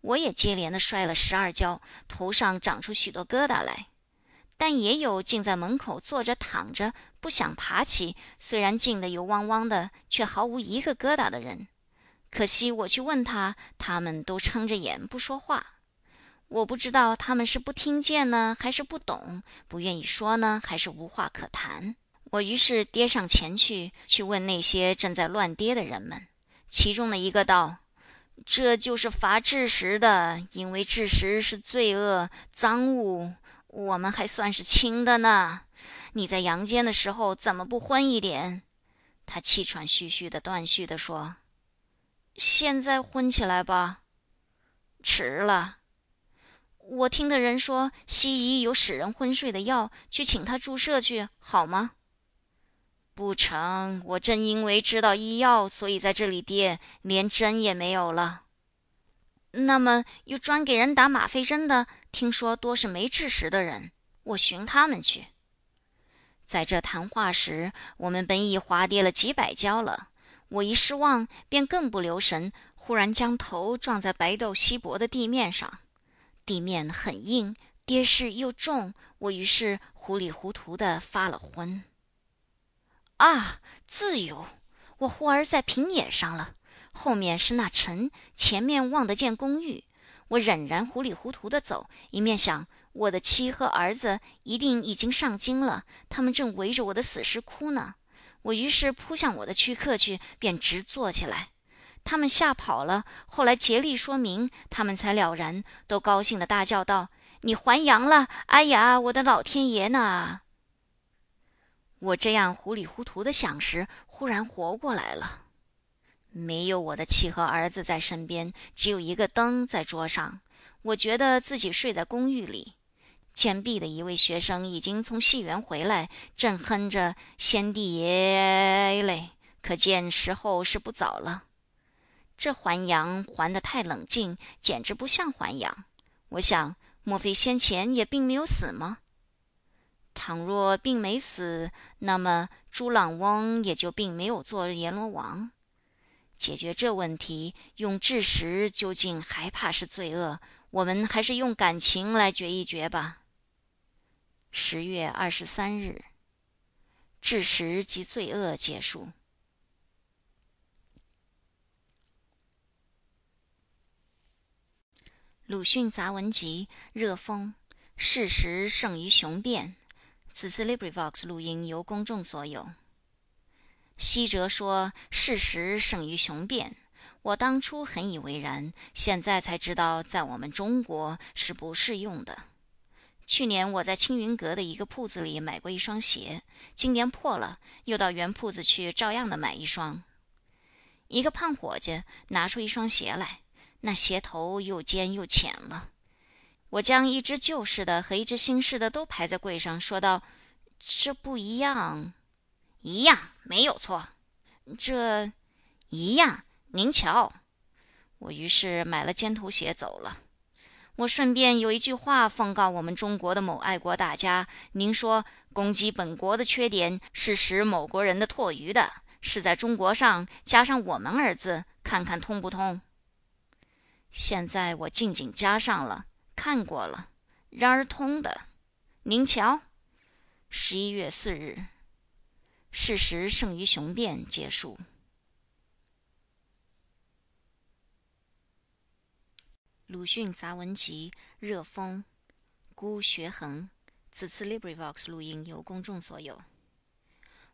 我也接连的摔了十二跤，头上长出许多疙瘩来。但也有竟在门口坐着躺着不想爬起，虽然静得油汪汪的，却毫无一个疙瘩的人。可惜我去问他，他们都撑着眼不说话。我不知道他们是不听见呢，还是不懂，不愿意说呢，还是无话可谈。我于是跌上前去，去问那些正在乱跌的人们。其中的一个道：“这就是罚治食的，因为治食是罪恶赃物。”我们还算是轻的呢。你在阳间的时候怎么不昏一点？他气喘吁吁的、断续的说：“现在昏起来吧。”迟了。我听的人说西医有使人昏睡的药，去请他注射去好吗？不成，我正因为知道医药，所以在这里跌，连针也没有了。那么有专给人打吗啡针的？听说多是没智识的人，我寻他们去。在这谈话时，我们本已滑跌了几百跤了。我一失望，便更不留神，忽然将头撞在白豆稀薄的地面上。地面很硬，跌势又重，我于是糊里糊涂的发了昏。啊，自由！我忽而在平野上了，后面是那城，前面望得见公寓。我仍然糊里糊涂地走，一面想我的妻和儿子一定已经上京了，他们正围着我的死尸哭呢。我于是扑向我的躯壳去，便直坐起来。他们吓跑了，后来竭力说明，他们才了然，都高兴地大叫道：“你还阳了！哎呀，我的老天爷呐！”我这样糊里糊涂地想时，忽然活过来了。没有我的妻和儿子在身边，只有一个灯在桌上。我觉得自己睡在公寓里。前壁的一位学生已经从戏园回来，正哼着《先帝爷》嘞，可见时候是不早了。这还阳还得太冷静，简直不像还阳。我想，莫非先前也并没有死吗？倘若并没死，那么朱朗翁也就并没有做阎罗王。解决这问题，用智识究竟还怕是罪恶？我们还是用感情来决一决吧。十月二十三日，智识及罪恶结束。鲁迅杂文集《热风》，事实胜于雄辩。此次 LibriVox 录音由公众所有。西哲说：“事实胜于雄辩。”我当初很以为然，现在才知道，在我们中国是不适用的。去年我在青云阁的一个铺子里买过一双鞋，今年破了，又到原铺子去照样的买一双。一个胖伙计拿出一双鞋来，那鞋头又尖又浅了。我将一只旧式的和一只新式的都排在柜上，说道：“这不一样，一样没有错，这一样。”您瞧，我于是买了尖头鞋走了。我顺便有一句话奉告我们中国的某爱国大家：您说攻击本国的缺点是使某国人的唾余的，是在中国上加上“我们”二字，看看通不通？现在我静静加上了，看过了，然而通的。您瞧，十一月四日，事实胜于雄辩，结束。鲁迅杂文集《热风》，孤学恒。此次 LibriVox 录音由公众所有。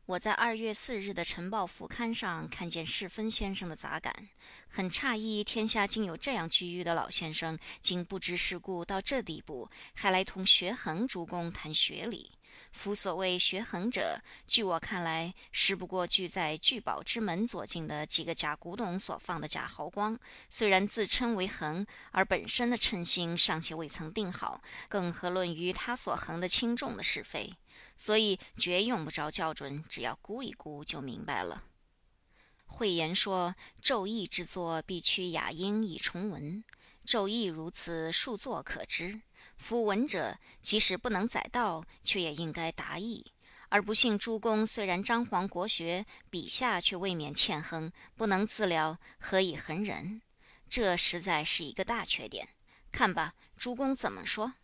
我在二月四日的《晨报》副刊上看见世芬先生的杂感，很诧异，天下竟有这样居裕的老先生，竟不知世故到这地步，还来同学恒诸公谈学理。夫所谓学恒者，据我看来，实不过聚在聚宝之门左近的几个假古董所放的假豪光。虽然自称为恒，而本身的称心尚且未曾定好，更何论于他所恒的轻重的是非？所以绝用不着校准，只要估一估就明白了。慧言说：“昼易之作，必趋雅音以重文。昼易如此，数作可知。”夫文者，即使不能载道，却也应该达意。而不幸诸公虽然张皇国学，笔下却未免欠亨，不能自了，何以恒人？这实在是一个大缺点。看吧，诸公怎么说？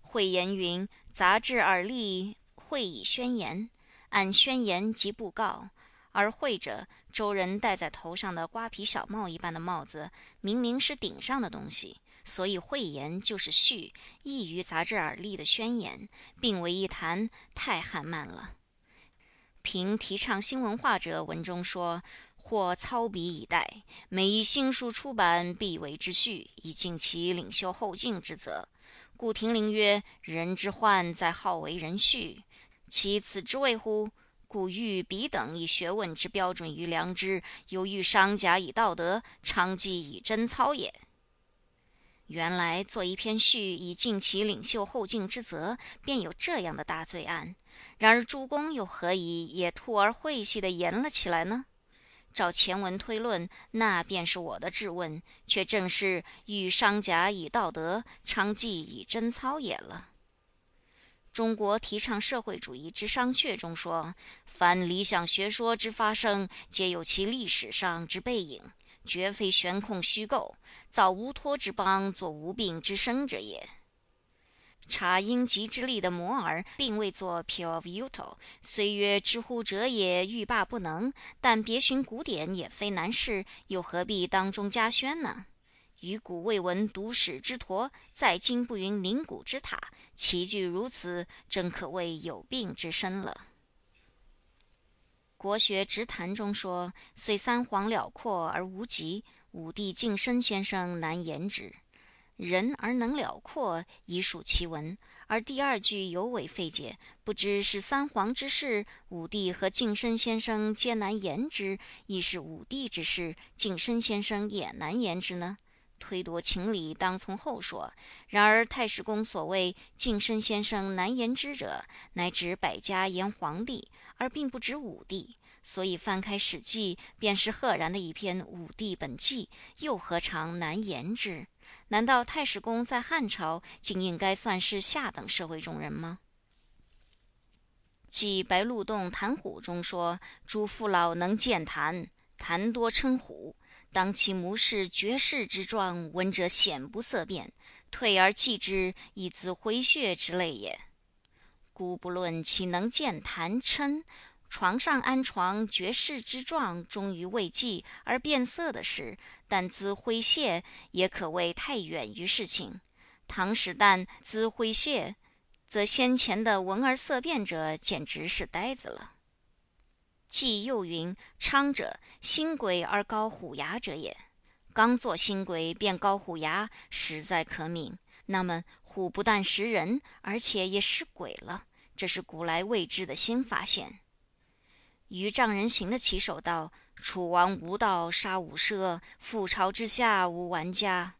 会言云：“杂志耳立，会以宣言。按宣言即布告。而会者，周人戴在头上的瓜皮小帽一般的帽子，明明是顶上的东西。”所以讳言就是序，异于杂志耳立的宣言，并为一谈，太汉慢了。凭提倡新文化者文中说：“或操笔以待，每一新书出版，必为之序，以尽其领袖后进之责。”故亭林曰：“人之患在好为人序，其此之谓乎？故欲彼等以学问之标准于良知，犹欲商贾以道德，娼妓以贞操也。”原来做一篇序以尽其领袖后进之责，便有这样的大罪案。然而诸公又何以也兔而晦气的言了起来呢？照前文推论，那便是我的质问，却正是欲商贾以道德，娼妓以贞操也了。中国提倡社会主义之商榷中说：凡理想学说之发生，皆有其历史上之背影。绝非悬空虚构，造无托之邦，作无病之身者也。察阴极之力的摩尔，并未作 pure of uto，虽曰知乎者也，欲罢不能，但别寻古典也非难事，又何必当中加宣呢？于古未闻独史之陀，在今不云凝古之塔，其句如此，真可谓有病之身了。国学直谈中说：“虽三皇辽阔而无极，武帝晋身先生难言之。人而能辽阔，已属其文。而第二句尤为费解，不知是三皇之事，武帝和晋身先生皆难言之，亦是武帝之事，晋身先生也难言之呢？推夺情理，当从后说。然而太史公所谓晋身先生难言之者，乃指百家言皇帝。”而并不止武帝，所以翻开《史记》，便是赫然的一篇《武帝本纪》，又何尝难言之？难道太史公在汉朝，竟应该算是下等社会中人吗？记白鹿洞谈虎中说：“诸父老能见谈，谈多称虎。当其目视绝世之状，闻者显不色变，退而继之，以自回血之类也。”姑不论其能见谈嗔，床上安床绝世之状，终于未记而变色的事，但兹挥谢，也可谓太远于事情。唐使旦资诙谐，则先前的闻而色变者简直是呆子了。既又云：昌者，新鬼而高虎牙者也。刚作新鬼，便高虎牙，实在可悯。那么虎不但食人，而且也食鬼了，这是古来未知的新发现。于丈人行的起手道：“楚王无道，杀五奢，覆巢之下无完家。”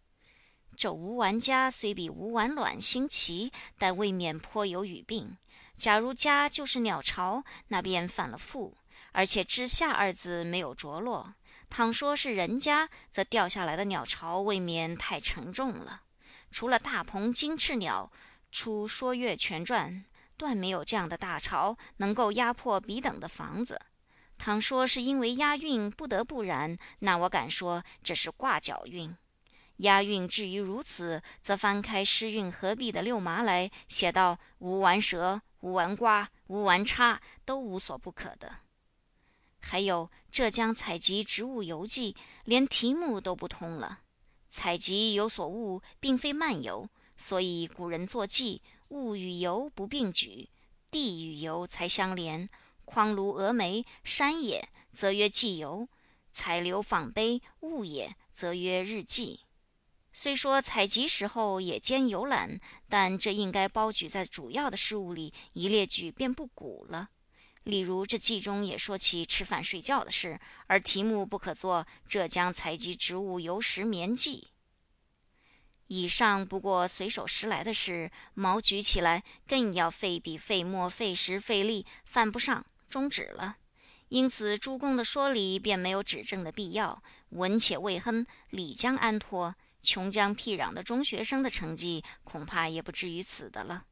这无完家虽比无完卵新奇，但未免颇有语病。假如家就是鸟巢，那便犯了覆，而且之下二字没有着落。倘说是人家，则掉下来的鸟巢未免太沉重了。除了大鹏金翅鸟出《说岳全传》。断没有这样的大潮能够压迫彼等的房子。倘说是因为押韵不得不然，那我敢说这是挂角韵。押韵至于如此，则翻开诗韵合璧的六麻来写到无完蛇、无完瓜、无完叉，都无所不可的。还有《浙江采集植物游记》，连题目都不通了。采集有所悟，并非漫游，所以古人作记。物与游不并举，地与游才相连。匡庐峨眉，山也，则曰记游；采流访碑，物也，则曰日记。虽说采集时候也兼游览，但这应该包举在主要的事物里，一列举便不古了。例如这记中也说起吃饭睡觉的事，而题目不可做《浙江采集植物游时眠记》。以上不过随手拾来的事，毛举起来更要费笔费墨费时费力，犯不上，终止了。因此诸公的说理便没有指正的必要，文且未亨，理将安托？穷将僻壤的中学生的成绩，恐怕也不至于此的了。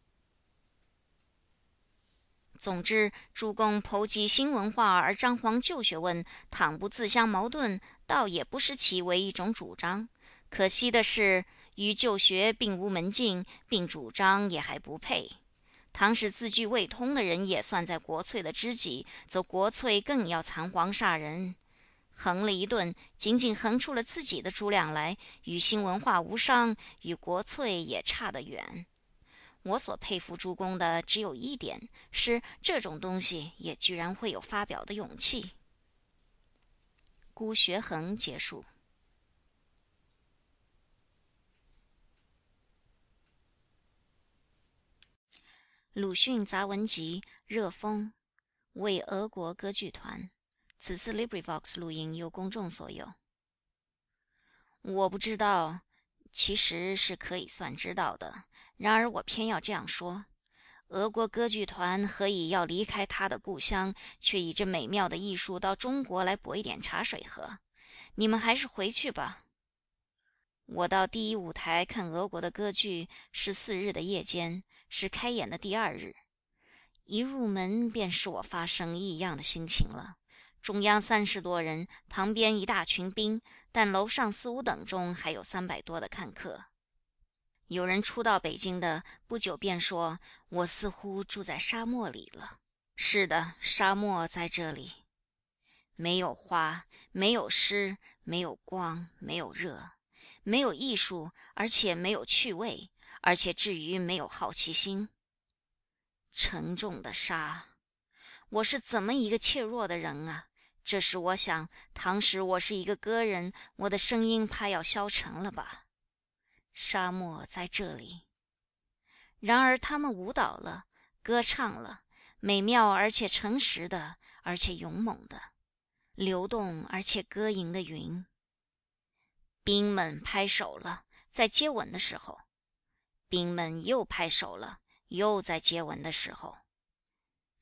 总之，诸公剖析新文化而张皇旧学问，倘不自相矛盾，倒也不失其为一种主张。可惜的是。与旧学并无门径，并主张也还不配。倘使字句未通的人也算在国粹的知己，则国粹更要残黄煞人。横了一顿，仅仅横出了自己的诸两来，与新文化无伤，与国粹也差得远。我所佩服诸公的只有一点，是这种东西也居然会有发表的勇气。孤学衡结束。鲁迅杂文集《热风》为俄国歌剧团。此次 LibriVox 录音由公众所有。我不知道，其实是可以算知道的。然而我偏要这样说：俄国歌剧团何以要离开他的故乡，却以这美妙的艺术到中国来博一点茶水喝？你们还是回去吧。我到第一舞台看俄国的歌剧，十四日的夜间。是开演的第二日，一入门便使我发生异样的心情了。中央三十多人，旁边一大群兵，但楼上四五等中还有三百多的看客。有人初到北京的，不久便说：“我似乎住在沙漠里了。”是的，沙漠在这里，没有花，没有诗，没有光，没有热，没有艺术，而且没有趣味。而且至于没有好奇心，沉重的沙，我是怎么一个怯弱的人啊！这时我想，当时我是一个歌人，我的声音怕要消沉了吧？沙漠在这里，然而他们舞蹈了，歌唱了，美妙而且诚实的，而且勇猛的，流动而且歌吟的云。兵们拍手了，在接吻的时候。兵们又拍手了，又在接吻的时候；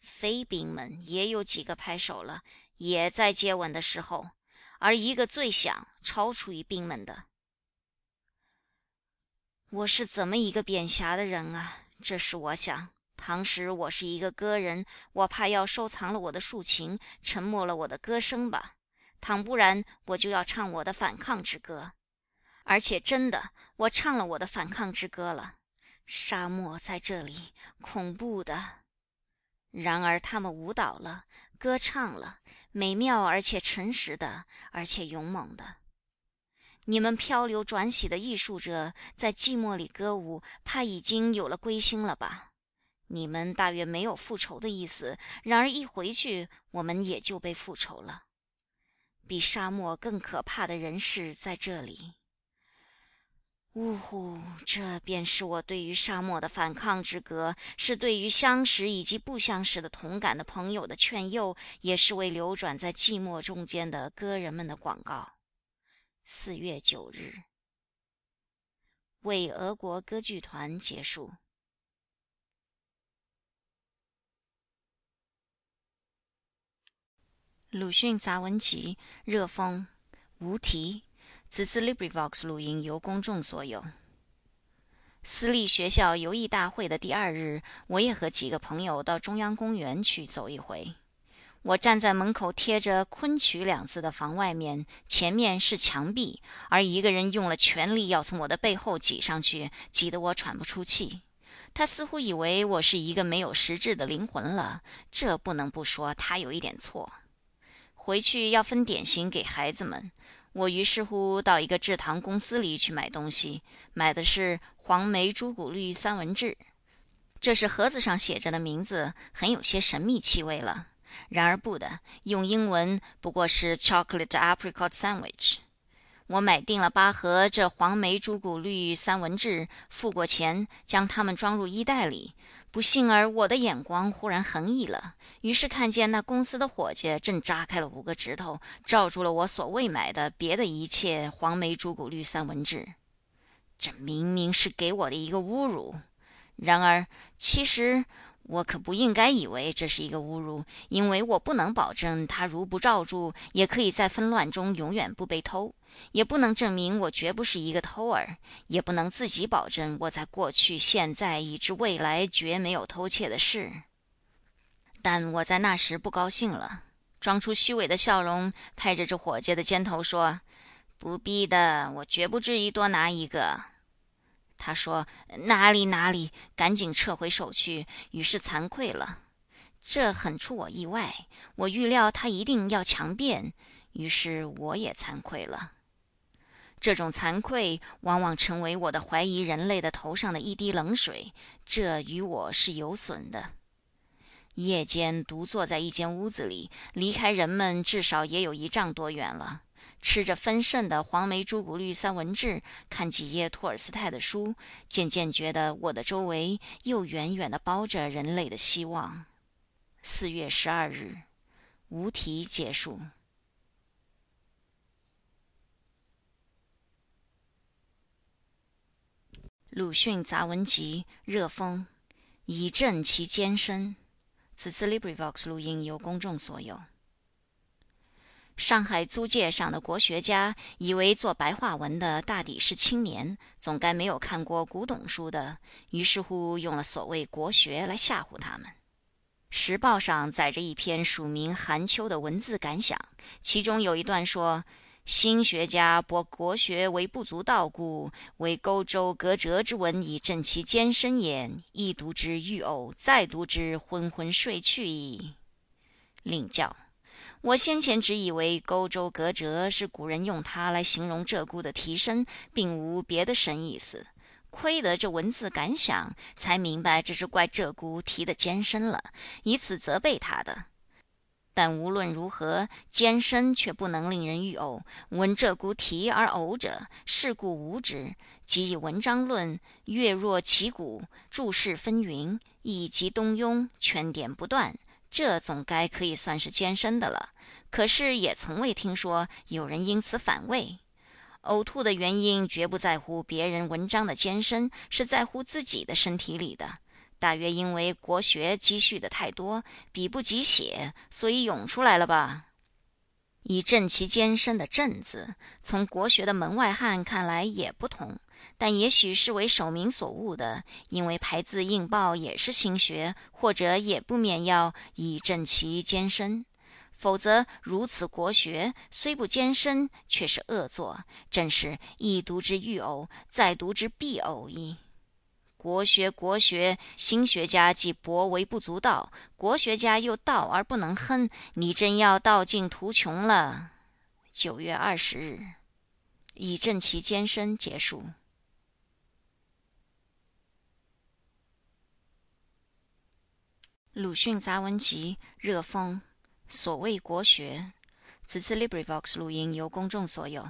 非兵们也有几个拍手了，也在接吻的时候。而一个最响，超出于兵们的。我是怎么一个贬狭的人啊！这是我想，当时我是一个歌人，我怕要收藏了我的竖琴，沉默了我的歌声吧。倘不然，我就要唱我的反抗之歌。而且真的，我唱了我的反抗之歌了。沙漠在这里，恐怖的。然而他们舞蹈了，歌唱了，美妙而且诚实的，而且勇猛的。你们漂流转徙的艺术者，在寂寞里歌舞，怕已经有了归心了吧？你们大约没有复仇的意思，然而一回去，我们也就被复仇了。比沙漠更可怕的人是在这里。呜呼！这便是我对于沙漠的反抗之歌，是对于相识以及不相识的同感的朋友的劝诱，也是为流转在寂寞中间的歌人们的广告。四月九日，为俄国歌剧团结束。鲁迅杂文集《热风》，无题。此次 LibriVox 录音由公众所有。私立学校游艺大会的第二日，我也和几个朋友到中央公园去走一回。我站在门口贴着“昆曲”两字的房外面，前面是墙壁，而一个人用了全力要从我的背后挤上去，挤得我喘不出气。他似乎以为我是一个没有实质的灵魂了，这不能不说他有一点错。回去要分点心给孩子们，我于是乎到一个制糖公司里去买东西，买的是黄梅朱古力三文治。这是盒子上写着的名字，很有些神秘气味了。然而不的，用英文不过是 chocolate apricot sandwich。我买定了八盒这黄梅朱古力三文治，付过钱，将它们装入衣袋里。不幸而我的眼光忽然横溢了，于是看见那公司的伙计正扎开了五个指头，罩住了我所未买的别的一切黄梅朱古力三文治。这明明是给我的一个侮辱。然而，其实。我可不应该以为这是一个侮辱，因为我不能保证他如不罩住，也可以在纷乱中永远不被偷；也不能证明我绝不是一个偷儿；也不能自己保证我在过去、现在以至未来绝没有偷窃的事。但我在那时不高兴了，装出虚伪的笑容，拍着这伙计的肩头说：“不必的，我绝不至于多拿一个。”他说：“哪里哪里，赶紧撤回手去。”于是惭愧了，这很出我意外。我预料他一定要强辩，于是我也惭愧了。这种惭愧往往成为我的怀疑人类的头上的一滴冷水，这与我是有损的。夜间独坐在一间屋子里，离开人们至少也有一丈多远了。吃着丰盛的黄梅朱古力三文治，看几页托尔斯泰的书，渐渐觉得我的周围又远远地包着人类的希望。四月十二日，无题结束。鲁迅杂文集《热风》，以振其艰深。此次 LibriVox 录音由公众所有。上海租界上的国学家以为做白话文的大抵是青年，总该没有看过古董书的，于是乎用了所谓国学来吓唬他们。《时报》上载着一篇署名韩秋的文字感想，其中有一段说：“新学家博国学为不足道故，为勾周革折之文以振其艰深也。一读之欲呕，再读之昏昏睡去矣。”另教。我先前只以为“勾周革折”是古人用它来形容鹧鸪的啼声，并无别的深意思。亏得这文字感想，才明白这是怪鹧鸪啼得艰深了，以此责备他的。但无论如何，艰深却不能令人欲呕。闻鹧鸪啼而呕者，是故无之。即以文章论，月若其鼓，注释纷纭，以及东庸，圈点不断。这总该可以算是艰深的了，可是也从未听说有人因此反胃。呕吐的原因绝不在乎别人文章的艰深，是在乎自己的身体里的。大约因为国学积蓄的太多，笔不及写，所以涌出来了吧。以正其艰深的“正”字，从国学的门外汉看来也不同。但也许是为守民所误的，因为排字印报也是新学，或者也不免要以正其艰深。否则如此国学虽不艰深，却是恶作，正是一读之欲呕，再读之必呕矣。国学国学，新学家既博为不足道，国学家又道而不能亨，你真要道尽途穷了。九月二十日。以正其艰深。结束。鲁迅杂文集《热风》，所谓国学。此次 LibriVox 录音由公众所有。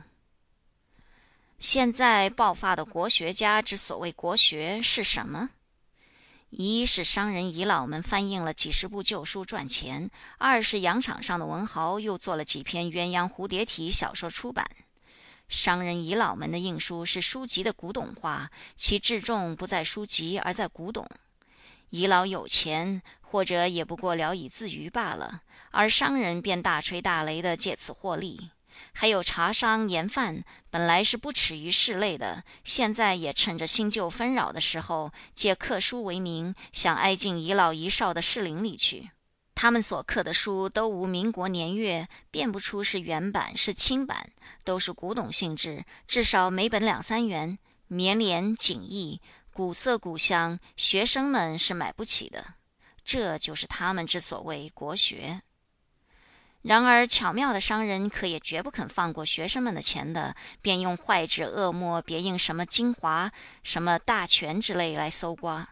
现在爆发的国学家之所谓国学是什么？一是商人遗老们翻印了几十部旧书赚钱；二是洋场上的文豪又做了几篇鸳鸯蝴蝶体小说出版。商人遗老们的印书是书籍的古董化，其至重不在书籍，而在古董。遗老有钱，或者也不过聊以自娱罢了，而商人便大吹大擂的借此获利。还有茶商、盐贩，本来是不耻于世类的，现在也趁着新旧纷扰的时候，借刻书为名，想挨进遗老遗少的士林里去。他们所刻的书都无民国年月，辨不出是原版是清版，都是古董性质，至少每本两三元，绵连锦意，古色古香，学生们是买不起的。这就是他们之所谓国学。然而巧妙的商人可也绝不肯放过学生们的钱的，便用坏纸恶墨别印什么精华、什么大全之类来搜刮。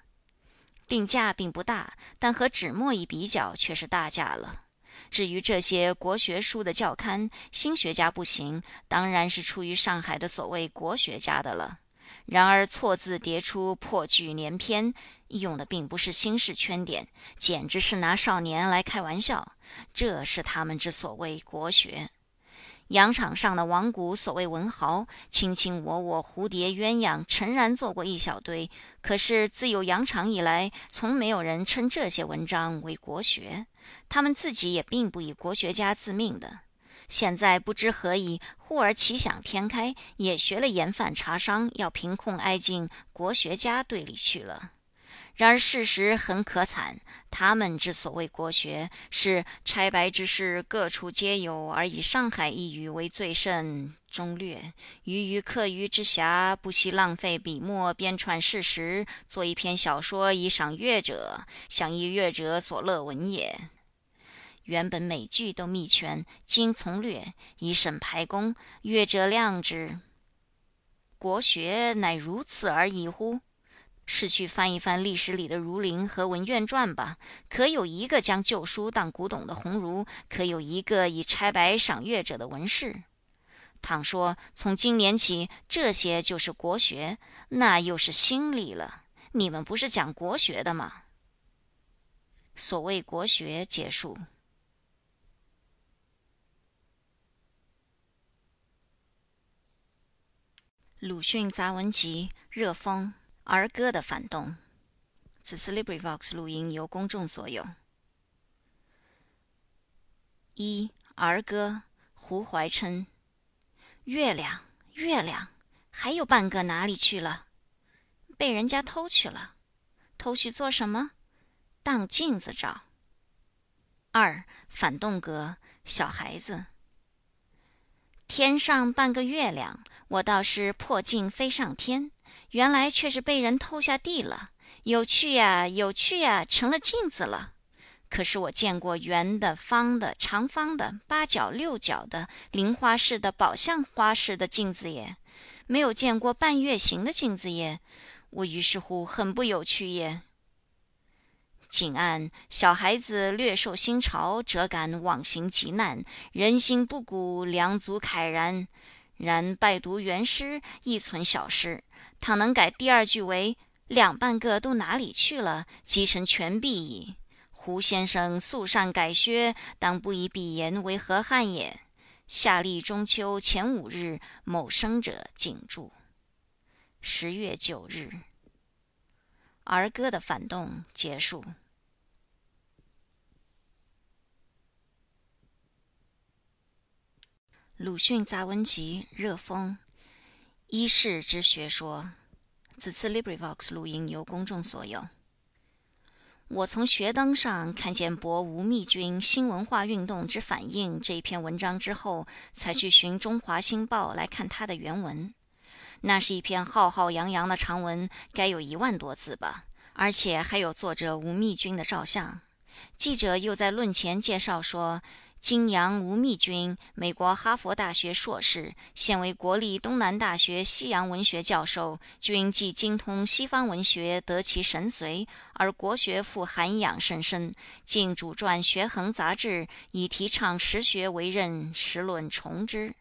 定价并不大，但和纸墨一比较，却是大价了。至于这些国学书的教刊，新学家不行，当然是出于上海的所谓国学家的了。然而错字叠出，破句连篇，用的并不是新式圈点，简直是拿少年来开玩笑。这是他们之所谓国学。洋场上的王谷所谓文豪，卿卿我我，蝴蝶鸳鸯，诚然做过一小堆。可是自有洋场以来，从没有人称这些文章为国学。他们自己也并不以国学家自命的。现在不知何以，忽而奇想天开，也学了盐贩茶商，要凭空挨进国学家队里去了。然而事实很可惨，他们之所谓国学，是拆白之事各处皆有，而以上海一隅为最甚。中略余于课余之暇，不惜浪费笔墨编串事实，做一篇小说以赏阅者，想以阅者所乐闻也。原本每句都密全，今从略以审排工，阅者量之。国学乃如此而已乎？是去翻一翻历史里的《儒林》和《文苑传》吧，可有一个将旧书当古董的鸿儒？可有一个以拆白赏阅者的文士？倘说从今年起这些就是国学，那又是心理了。你们不是讲国学的吗？所谓国学结束。鲁迅杂文集《热风》。儿歌的反动。此次 LibriVox 录音由公众所有。一儿歌，胡怀琛。月亮，月亮，还有半个哪里去了？被人家偷去了。偷去做什么？当镜子照。二反动歌，小孩子。天上半个月亮，我倒是破镜飞上天。原来却是被人偷下地了，有趣呀，有趣呀，成了镜子了。可是我见过圆的、方的、长方的、八角、六角的、菱花式的、宝相花式的镜子耶，没有见过半月形的镜子耶。我于是乎很不有趣耶。景暗，小孩子略受新潮，辄感往行极难，人心不古，良足慨然。然拜读原诗，亦存小诗。倘能改第二句为“两半个都哪里去了”，即成全璧矣。胡先生素善改削，当不以笔言为何憾也？夏历中秋前五日，某生者谨注。十月九日，儿歌的反动结束。鲁迅杂文集《热风》。一世之学说，此次 LibriVox 录音由公众所有。我从学灯上看见博吴宓君新文化运动之反应这一篇文章之后，才去寻《中华新报》来看它的原文。那是一篇浩浩洋洋的长文，该有一万多字吧，而且还有作者吴宓君的照相。记者又在论前介绍说，金阳吴密君，美国哈佛大学硕士，现为国立东南大学西洋文学教授。君既精通西方文学，得其神髓，而国学复涵养甚深，竟主撰《学衡》杂志，以提倡实学为任，实论崇之。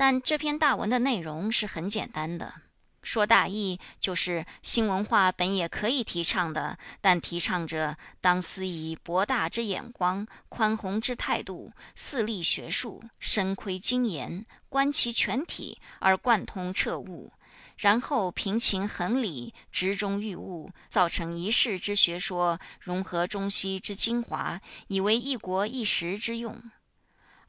但这篇大文的内容是很简单的。说大意，就是新文化本也可以提倡的，但提倡者当思以博大之眼光、宽宏之态度，四立学术，深窥精研，观其全体而贯通彻悟，然后平情衡理，直中寓物，造成一世之学说，融合中西之精华，以为一国一时之用。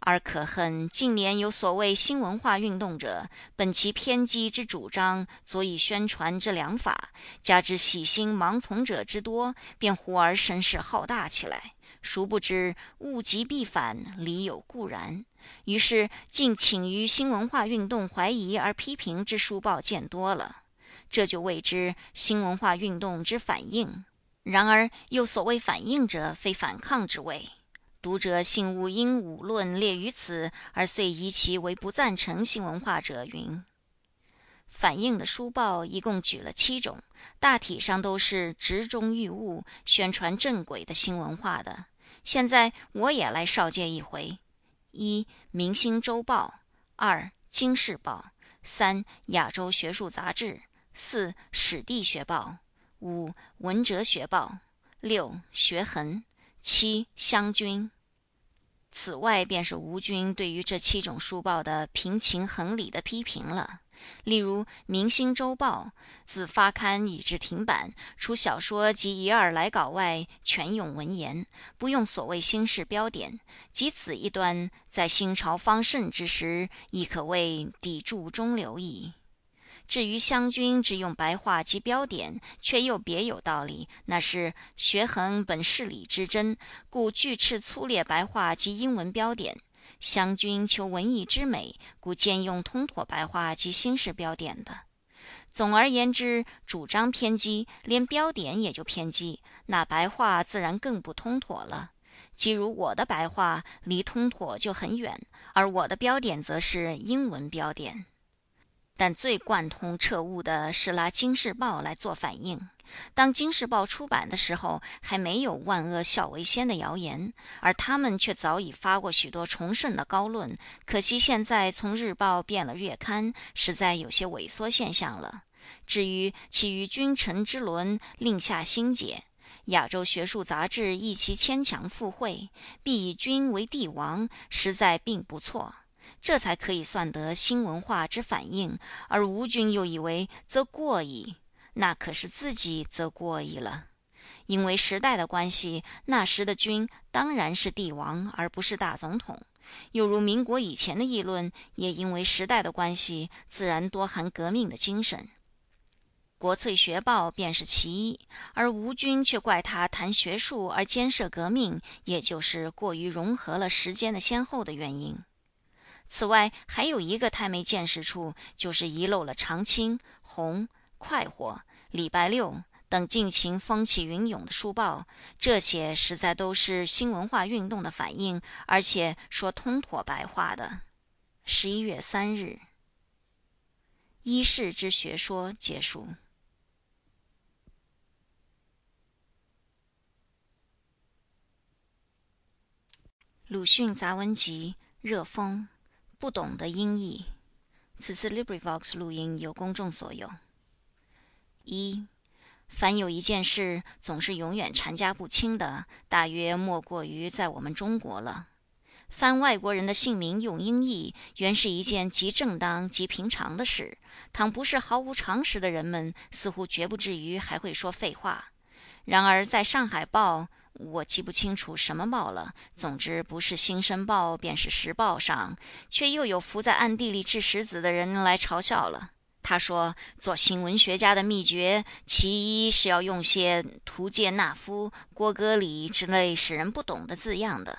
而可恨近年有所谓新文化运动者，本其偏激之主张，足以宣传之良法，加之喜新盲从者之多，便忽而声势浩大起来。殊不知物极必反，理有固然。于是竟请于新文化运动怀疑而批评之书报见多了，这就谓之新文化运动之反应。然而又所谓反应者，非反抗之谓。读者信勿因武论列于此，而遂疑其为不赞成新文化者云。反映的书报一共举了七种，大体上都是直中寓物、宣传正轨的新文化的。现在我也来少介一回：一、明星周报；二、经世报；三、亚洲学术杂志；四、史地学报；五、文哲学报；六、学痕。七湘军。此外，便是吴军对于这七种书报的平情衡理的批评了。例如《明星周报》，自发刊以至停版，除小说及一二来稿外，全用文言，不用所谓新式标点。即此一端，在新朝方盛之时，亦可谓砥柱中流矣。至于湘军只用白话及标点，却又别有道理。那是学衡本事理之真，故句斥粗劣白话及英文标点；湘军求文艺之美，故兼用通妥白话及新式标点的。总而言之，主张偏激，连标点也就偏激，那白话自然更不通妥了。即如我的白话离通妥就很远，而我的标点则是英文标点。但最贯通彻悟的是拿《经世报》来做反应。当《经世报》出版的时候，还没有“万恶孝为先”的谣言，而他们却早已发过许多崇圣的高论。可惜现在从日报变了月刊，实在有些萎缩现象了。至于其余君臣之伦，另下心解。亚洲学术杂志一其牵强附会，必以君为帝王，实在并不错。这才可以算得新文化之反应，而吴军又以为则过矣，那可是自己则过矣了。因为时代的关系，那时的君当然是帝王，而不是大总统。又如民国以前的议论，也因为时代的关系，自然多含革命的精神。国粹学报便是其一，而吴军却怪他谈学术而兼涉革命，也就是过于融合了时间的先后的原因。此外，还有一个太没见识处，就是遗漏了《长青》《红》《快活》《礼拜六》等尽情风起云涌的书报，这些实在都是新文化运动的反应，而且说通妥白话的。十一月三日，一世之学说结束。鲁迅杂文集热风。不懂得音译。此次 LibriVox 录音由公众所有。一，凡有一件事总是永远缠夹不清的，大约莫过于在我们中国了。翻外国人的姓名用音译，原是一件极正当极平常的事。倘不是毫无常识的人们，似乎绝不至于还会说废话。然而在上海报。我记不清楚什么报了，总之不是《新生报》便是《时报》上，却又有伏在暗地里掷石子的人来嘲笑了。他说，做新闻学家的秘诀，其一是要用些图介纳夫、郭歌里之类使人不懂的字样的。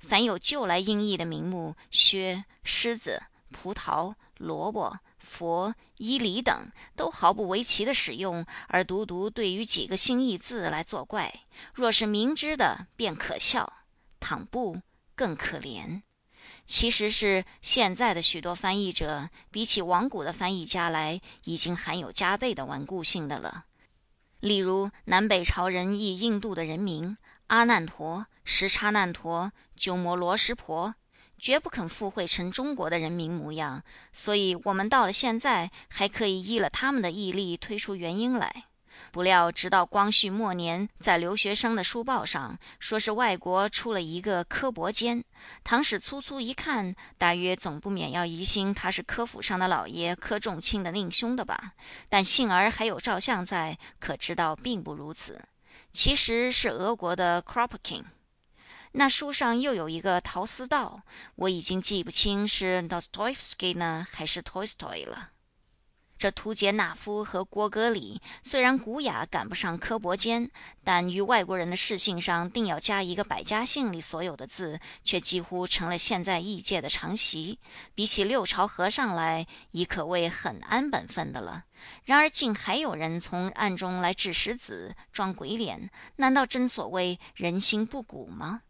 凡有旧来音译的名目，薛、狮子、葡萄、萝卜。佛、伊犁等都毫不为奇的使用，而独独对于几个新义字来作怪。若是明知的，便可笑；倘不，更可怜。其实是现在的许多翻译者，比起往古的翻译家来，已经含有加倍的顽固性的了。例如，南北朝人译印度的人名阿难陀、什叉难陀、鸠摩罗什婆，绝不肯附会成中国的人民模样，所以我们到了现在，还可以依了他们的毅力推出原因来。不料，直到光绪末年，在留学生的书报上说是外国出了一个柯伯坚，唐史粗粗一看，大约总不免要疑心他是科府上的老爷柯仲卿的令兄的吧。但幸而还有照相在，可知道并不如此，其实是俄国的 Kropotkin。那书上又有一个陶思道，我已经记不清是 Dostoevsky 呢，还是 Tolstoy 了。这图杰纳夫和郭格里虽然古雅赶不上科伯坚，但于外国人的视信上定要加一个百家姓里所有的字，却几乎成了现在译界的常习。比起六朝和尚来，已可谓很安本分的了。然而竟还有人从暗中来掷石子、装鬼脸，难道真所谓人心不古吗？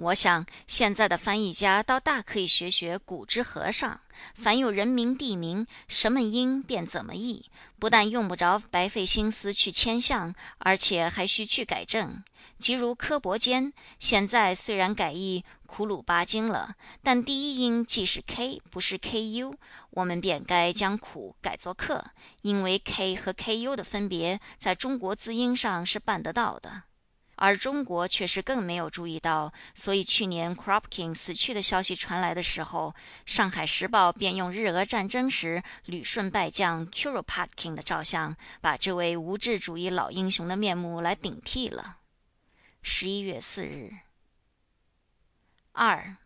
我想，现在的翻译家倒大可以学学古之和尚，凡有人名地名，什么音便怎么译，不但用不着白费心思去牵象，而且还需去改正。即如柯伯坚，现在虽然改译苦鲁巴经了，但第一音既是 k，不是 ku，我们便该将苦改作克，因为 k 和 ku 的分别，在中国字音上是办得到的。而中国却是更没有注意到，所以去年 Kropkin 死去的消息传来的时候，《上海时报》便用日俄战争时旅顺败将 Kuropatkin 的照相，把这位无志主义老英雄的面目来顶替了。十一月四日。二，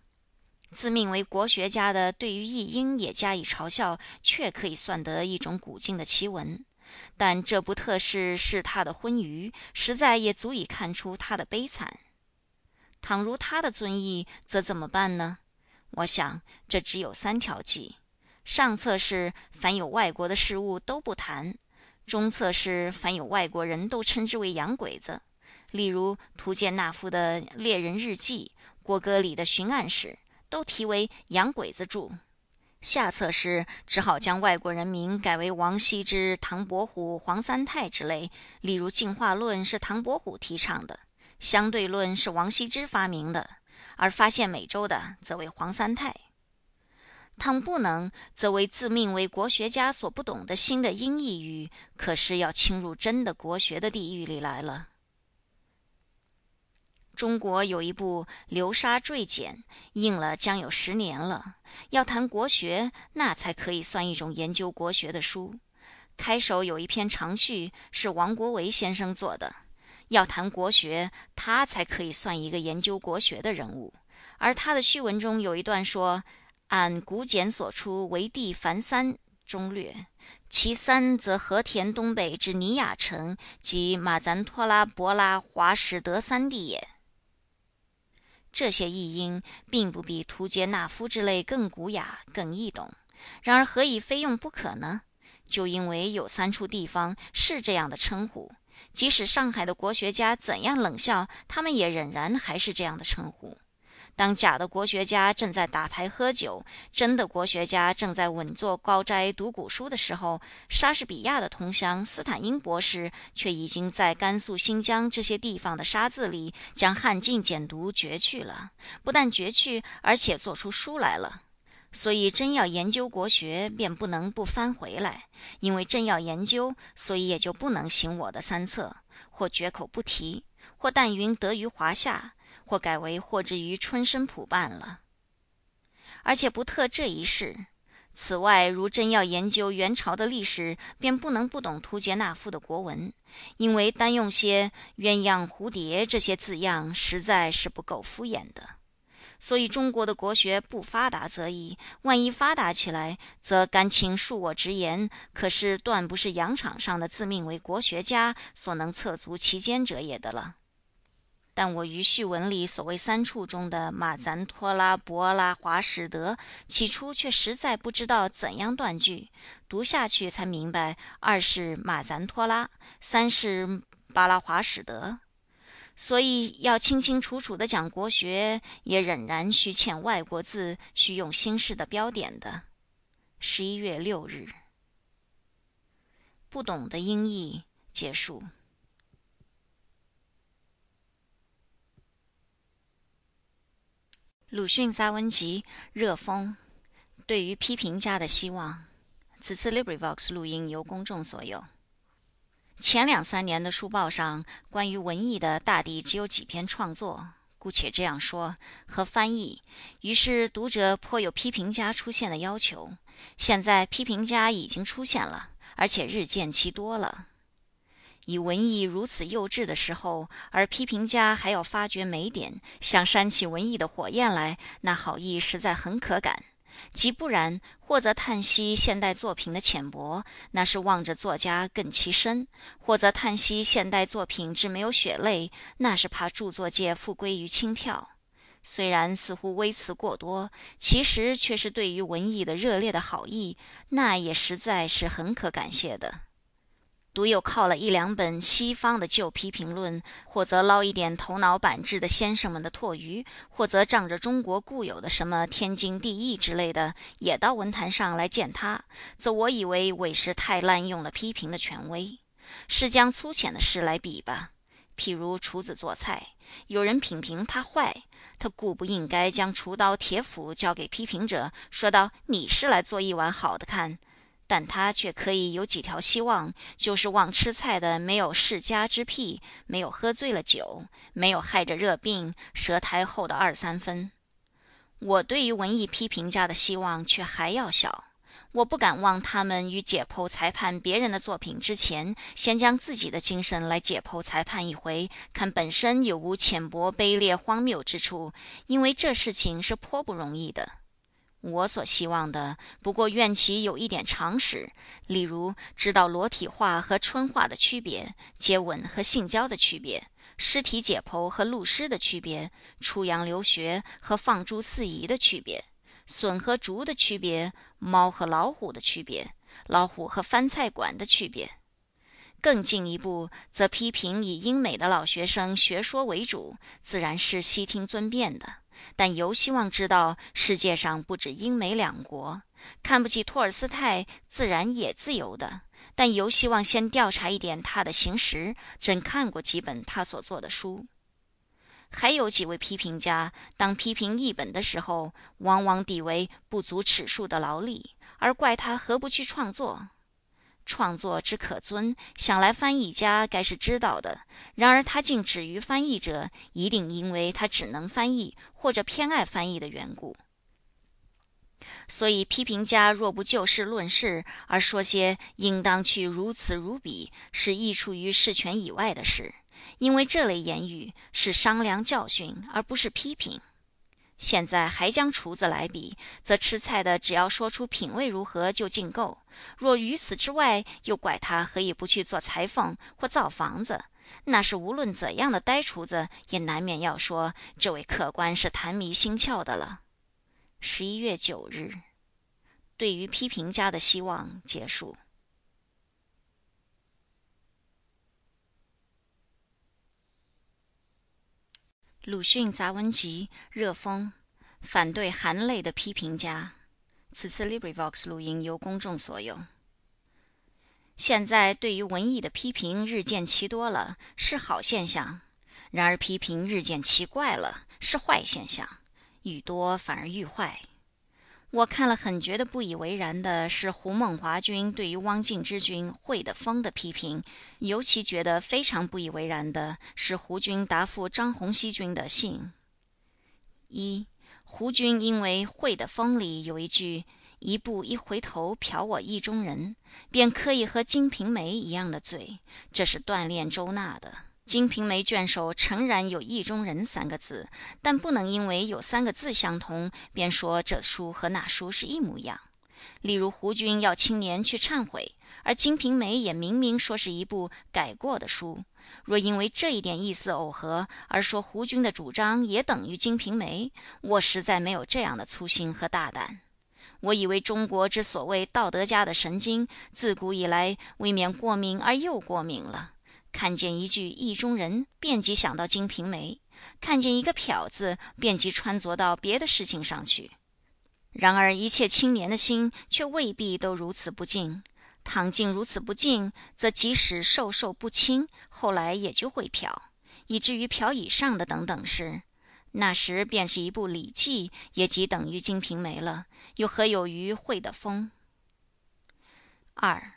自命为国学家的，对于译音也加以嘲笑，却可以算得一种古今的奇闻。但这不特事是他的昏愚，实在也足以看出他的悲惨。倘如他的尊意，则怎么办呢？我想，这只有三条计：上策是凡有外国的事物都不谈；中策是凡有外国人都称之为洋鬼子，例如图建纳夫的《猎人日记》，郭歌里的《巡案史》，都题为“洋鬼子著”。下策是只好将外国人名改为王羲之、唐伯虎、黄三泰之类。例如进化论是唐伯虎提倡的，相对论是王羲之发明的，而发现美洲的则为黄三泰。倘不能，则为自命为国学家所不懂的新的音译语，可是要侵入真的国学的地狱里来了。中国有一部《流沙坠简》，印了将有十年了。要谈国学，那才可以算一种研究国学的书。开首有一篇长序，是王国维先生做的。要谈国学，他才可以算一个研究国学的人物。而他的序文中有一段说：“按古简所出，为地凡三，中略。其三则和田东北之尼雅城，即马赞托拉、博拉、华什德三地也。”这些译音并不比图杰纳夫之类更古雅、更易懂。然而何以非用不可呢？就因为有三处地方是这样的称呼，即使上海的国学家怎样冷笑，他们也仍然还是这样的称呼。当假的国学家正在打牌喝酒，真的国学家正在稳坐高斋读古书的时候，莎士比亚的同乡斯坦因博士却已经在甘肃、新疆这些地方的沙字里将汉晋简读绝去了。不但绝去，而且做出书来了。所以，真要研究国学，便不能不翻回来；因为真要研究，所以也就不能行我的三策：或绝口不提，或但云得于华夏。或改为获之于春申普办了，而且不特这一事。此外，如真要研究元朝的历史，便不能不懂图杰纳夫的国文，因为单用些鸳鸯、蝴蝶这些字样，实在是不够敷衍的。所以，中国的国学不发达则已，万一发达起来，则甘请恕我直言，可是断不是洋场上的自命为国学家所能测足其间者也的了。但我于序文里所谓三处中的马赞托拉、博拉、华史德，起初却实在不知道怎样断句，读下去才明白，二是马赞托拉，三是巴拉华史德。所以要清清楚楚的讲国学，也仍然需欠外国字，需用新式的标点的。十一月六日，不懂的音译结束。鲁迅杂文集《热风》对于批评家的希望。此次 LibriVox 录音由公众所有。前两三年的书报上关于文艺的大抵只有几篇创作，姑且这样说，和翻译。于是读者颇有批评家出现的要求。现在批评家已经出现了，而且日渐其多了。以文艺如此幼稚的时候，而批评家还要发掘美点，想煽起文艺的火焰来，那好意实在很可感。即不然，或则叹息现代作品的浅薄，那是望着作家更其深；或则叹息现代作品之没有血泪，那是怕著作界复归于轻佻。虽然似乎微词过多，其实却是对于文艺的热烈的好意，那也实在是很可感谢的。独有靠了一两本西方的旧批评论，或则捞一点头脑板滞的先生们的唾鱼，或则仗着中国固有的什么天经地义之类的，也到文坛上来见他，则我以为委实太滥用了批评的权威。是将粗浅的事来比吧，譬如厨子做菜，有人品评他坏，他固不应该将厨刀铁斧交给批评者，说道：“你是来做一碗好的看。”但他却可以有几条希望，就是望吃菜的没有世家之癖，没有喝醉了酒，没有害着热病、舌苔厚的二三分。我对于文艺批评家的希望却还要小，我不敢望他们于解剖裁判别人的作品之前，先将自己的精神来解剖裁判一回，看本身有无浅薄、卑劣、荒谬之处，因为这事情是颇不容易的。我所希望的，不过愿其有一点常识，例如知道裸体画和春画的区别，接吻和性交的区别，尸体解剖和露尸的区别，出洋留学和放诸四夷的区别，笋和竹的区别，猫和老虎的区别，老虎和翻菜馆的区别。更进一步，则批评以英美的老学生学说为主，自然是悉听尊便的。但尤希望知道，世界上不止英美两国，看不起托尔斯泰，自然也自由的。但尤希望先调查一点他的行识，真看过几本他所做的书。还有几位批评家，当批评译本的时候，往往抵为不足尺数的劳力，而怪他何不去创作。创作之可尊，想来翻译家该是知道的。然而他竟止于翻译者，一定因为他只能翻译，或者偏爱翻译的缘故。所以批评家若不就事论事，而说些应当去如此如彼，是益出于事权以外的事。因为这类言语是商量教训，而不是批评。现在还将厨子来比，则吃菜的只要说出品味如何就尽够；若于此之外，又怪他何以不去做裁缝或造房子，那是无论怎样的呆厨子，也难免要说这位客官是谈迷心窍的了。十一月九日，对于批评家的希望结束。鲁迅杂文集《热风》，反对含泪的批评家。此次 LibriVox 录音由公众所有。现在对于文艺的批评日渐奇多了，是好现象；然而批评日渐奇怪了，是坏现象。愈多反而愈坏。我看了很觉得不以为然的是胡梦华君对于汪敬之君《会的风》的批评，尤其觉得非常不以为然的是胡君答复张洪熙君的信。一，胡君因为《会的风》里有一句“一步一回头瞟我意中人”，便可以和《金瓶梅》一样的罪，这是锻炼周纳的。《金瓶梅》卷首诚然有“意中人”三个字，但不能因为有三个字相同，便说这书和那书是一模一样。例如胡军要青年去忏悔，而《金瓶梅》也明明说是一部改过的书。若因为这一点意思耦合，而说胡军的主张也等于《金瓶梅》，我实在没有这样的粗心和大胆。我以为中国之所谓道德家的神经，自古以来未免过敏而又过敏了。看见一句意中人，便即想到《金瓶梅》；看见一个漂字，便即穿着到别的事情上去。然而，一切青年的心却未必都如此不敬。倘竟如此不敬，则即使瘦瘦不轻，后来也就会漂，以至于漂以上的等等事。那时便是一部《礼记》，也即等于《金瓶梅》了。又何有于会的风？二，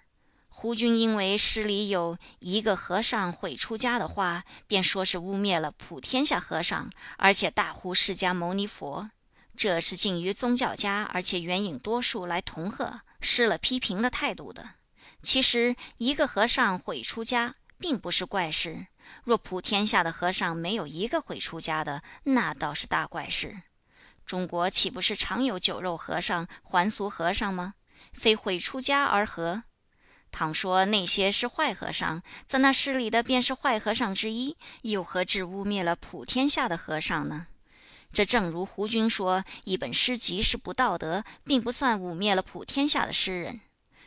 胡军因为诗里有一个和尚毁出家的话，便说是污蔑了普天下和尚，而且大呼释迦牟尼佛。这是近于宗教家，而且援引多数来同贺，失了批评的态度的。其实一个和尚毁出家，并不是怪事。若普天下的和尚没有一个毁出家的，那倒是大怪事。中国岂不是常有酒肉和尚、还俗和尚吗？非毁出家而何？倘说那些是坏和尚，则那诗里的便是坏和尚之一，又何至污蔑了普天下的和尚呢？这正如胡军说，一本诗集是不道德，并不算污蔑了普天下的诗人。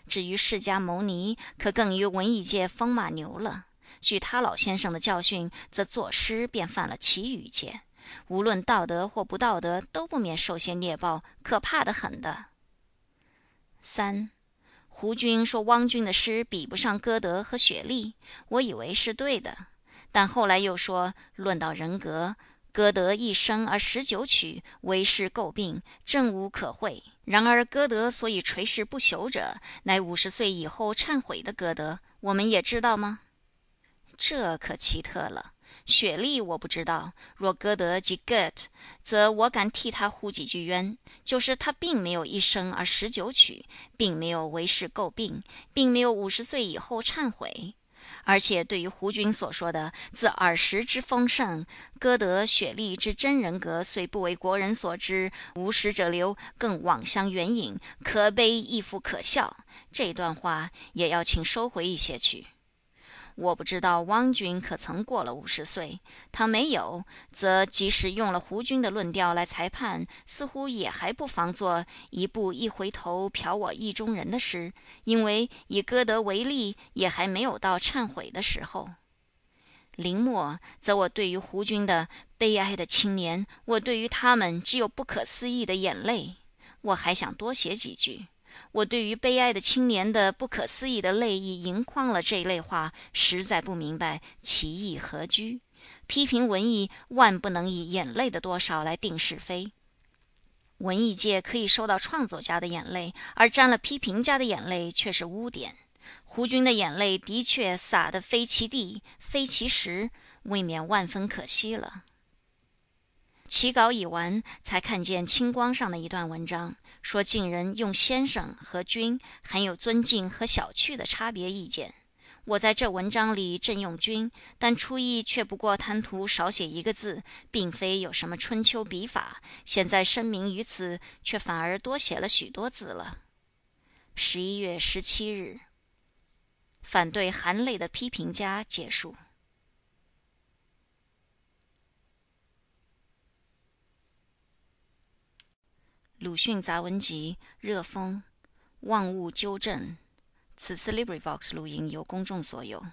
至于释迦牟尼，可更于文艺界风马牛了。据他老先生的教训，则作诗便犯了奇语戒，无论道德或不道德，都不免受些孽报，可怕的很的。三，胡军说汪君的诗比不上歌德和雪莉，我以为是对的，但后来又说，论到人格，歌德一生而十九曲，为世诟病，正无可讳。然而歌德所以垂世不朽者，乃五十岁以后忏悔的歌德，我们也知道吗？这可奇特了。雪莉我不知道。若歌德即 get，则我敢替他呼几句冤，就是他并没有一生而十九曲，并没有为世诟病，并没有五十岁以后忏悔。而且对于胡军所说的“自耳时之丰盛，歌德、雪莉之真人格虽不为国人所知，无史者流，更妄相援引，可悲亦复可笑”，这段话也要请收回一些去。我不知道汪君可曾过了五十岁，倘没有，则即使用了胡军的论调来裁判，似乎也还不妨做一部一回头瞟我意中人的诗，因为以歌德为例，也还没有到忏悔的时候。临末，则我对于胡军的悲哀的青年，我对于他们只有不可思议的眼泪，我还想多写几句。我对于悲哀的青年的不可思议的泪意盈眶了这一类话，实在不明白其意何居。批评文艺，万不能以眼泪的多少来定是非。文艺界可以收到创作家的眼泪，而沾了批评家的眼泪却是污点。胡军的眼泪的确洒得非其地，非其时，未免万分可惜了。起稿已完，才看见青光上的一段文章，说晋人用先生和君很有尊敬和小觑的差别意见。我在这文章里正用君，但初意却不过贪图少写一个字，并非有什么春秋笔法。现在声明于此，却反而多写了许多字了。十一月十七日，反对含泪的批评家结束。鲁迅杂文集《热风》，万物纠正。此次 LibriVox 录音由公众所有。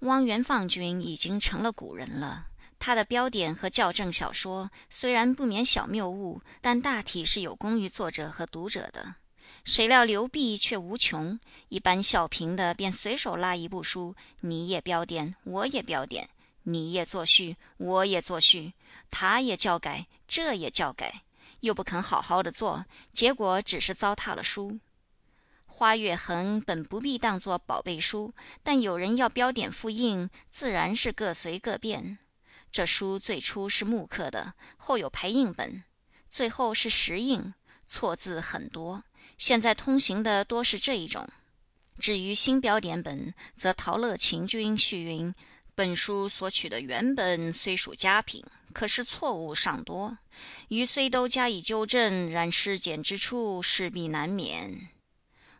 汪元放君已经成了古人了。他的标点和校正小说虽然不免小谬误，但大体是有功于作者和读者的。谁料流弊却无穷，一般笑评的便随手拉一部书，你也标点，我也标点，你也作序，我也作序，他也教改，这也教改。又不肯好好的做，结果只是糟蹋了书。花月痕本不必当作宝贝书，但有人要标点复印，自然是各随各便。这书最初是木刻的，后有排印本，最后是石印，错字很多。现在通行的多是这一种。至于新标点本，则陶乐勤君序云：本书所取的原本虽属佳品。可是错误尚多，余虽都加以纠正，然失简之处势必难免。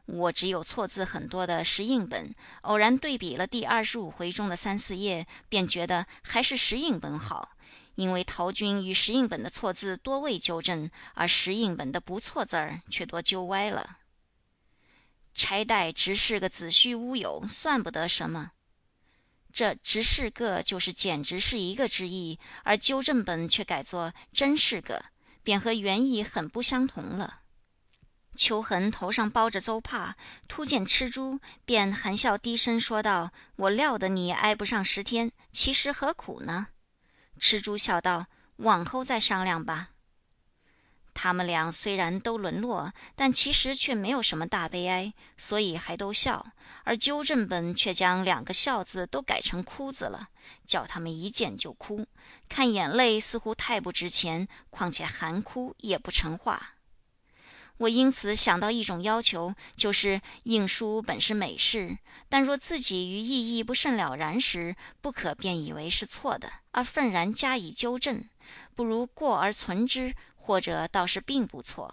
我只有错字很多的石印本，偶然对比了第二十五回中的三四页，便觉得还是石印本好，因为陶君与石印本的错字多未纠正，而石印本的不错字儿却多纠歪了。拆代只是个子虚乌有，算不得什么。这“直是个”就是简直是一个之意，而纠正本却改作“真是个”，便和原意很不相同了。秋恒头上包着邹帕，突见吃猪，便含笑低声说道：“我料得你挨不上十天，其实何苦呢？”吃猪笑道：“往后再商量吧。”他们俩虽然都沦落，但其实却没有什么大悲哀，所以还都笑。而纠正本却将两个笑字都改成哭字了，叫他们一见就哭。看眼泪似乎太不值钱，况且含哭也不成话。我因此想到一种要求，就是印书本是美事，但若自己于意义不甚了然时，不可便以为是错的，而愤然加以纠正，不如过而存之，或者倒是并不错。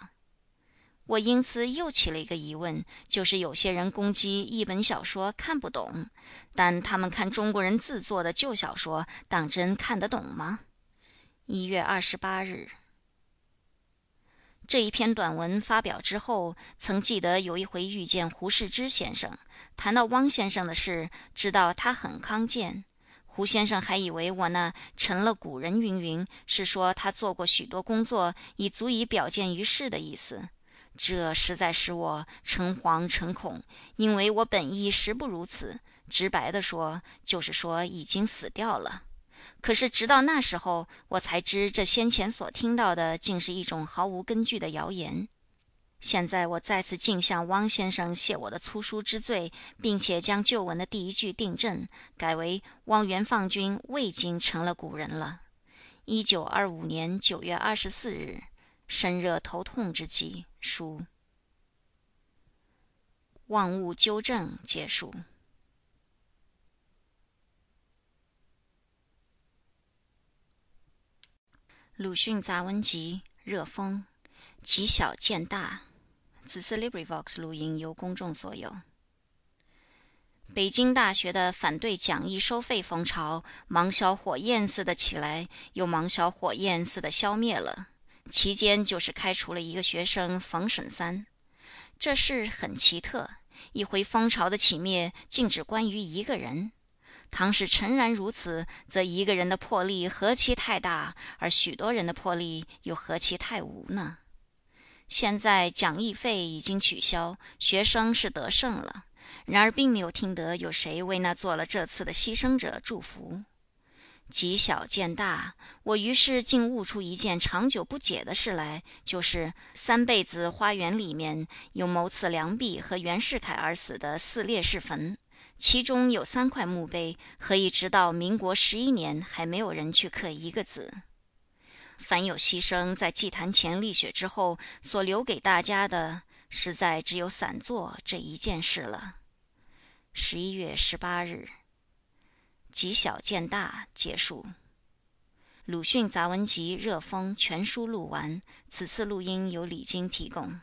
我因此又起了一个疑问，就是有些人攻击一本小说看不懂，但他们看中国人自作的旧小说，当真看得懂吗？一月二十八日。这一篇短文发表之后，曾记得有一回遇见胡适之先生，谈到汪先生的事，知道他很康健。胡先生还以为我那成了古人云云，是说他做过许多工作，已足以表见于世的意思。这实在使我诚惶诚恐，因为我本意实不如此。直白的说，就是说已经死掉了。可是，直到那时候，我才知这先前所听到的，竟是一种毫无根据的谣言。现在我再次敬向汪先生谢我的粗疏之罪，并且将旧文的第一句订正，改为汪元放君未经成了古人了。一九二五年九月二十四日，身热头痛之际，书。万物纠正结束。鲁迅杂文集《热风》，极小见大。此次 LibriVox 录音由公众所有。北京大学的反对讲义收费风潮，芒硝火焰似的起来，又芒硝火焰似的消灭了。期间就是开除了一个学生冯沈三。这事很奇特，一回风潮的起灭，竟只关于一个人。倘使诚然如此，则一个人的魄力何其太大，而许多人的魄力又何其太无呢？现在讲义费已经取消，学生是得胜了，然而并没有听得有谁为那做了这次的牺牲者祝福。积小见大，我于是竟悟出一件长久不解的事来，就是三辈子花园里面有谋刺梁壁和袁世凯而死的四烈士坟。其中有三块墓碑，何以直到民国十一年还没有人去刻一个字？凡有牺牲在祭坛前立雪之后所留给大家的，实在只有散座这一件事了。十一月十八日，极小见大结束。鲁迅杂文集《热风》全书录完，此次录音由李菁提供。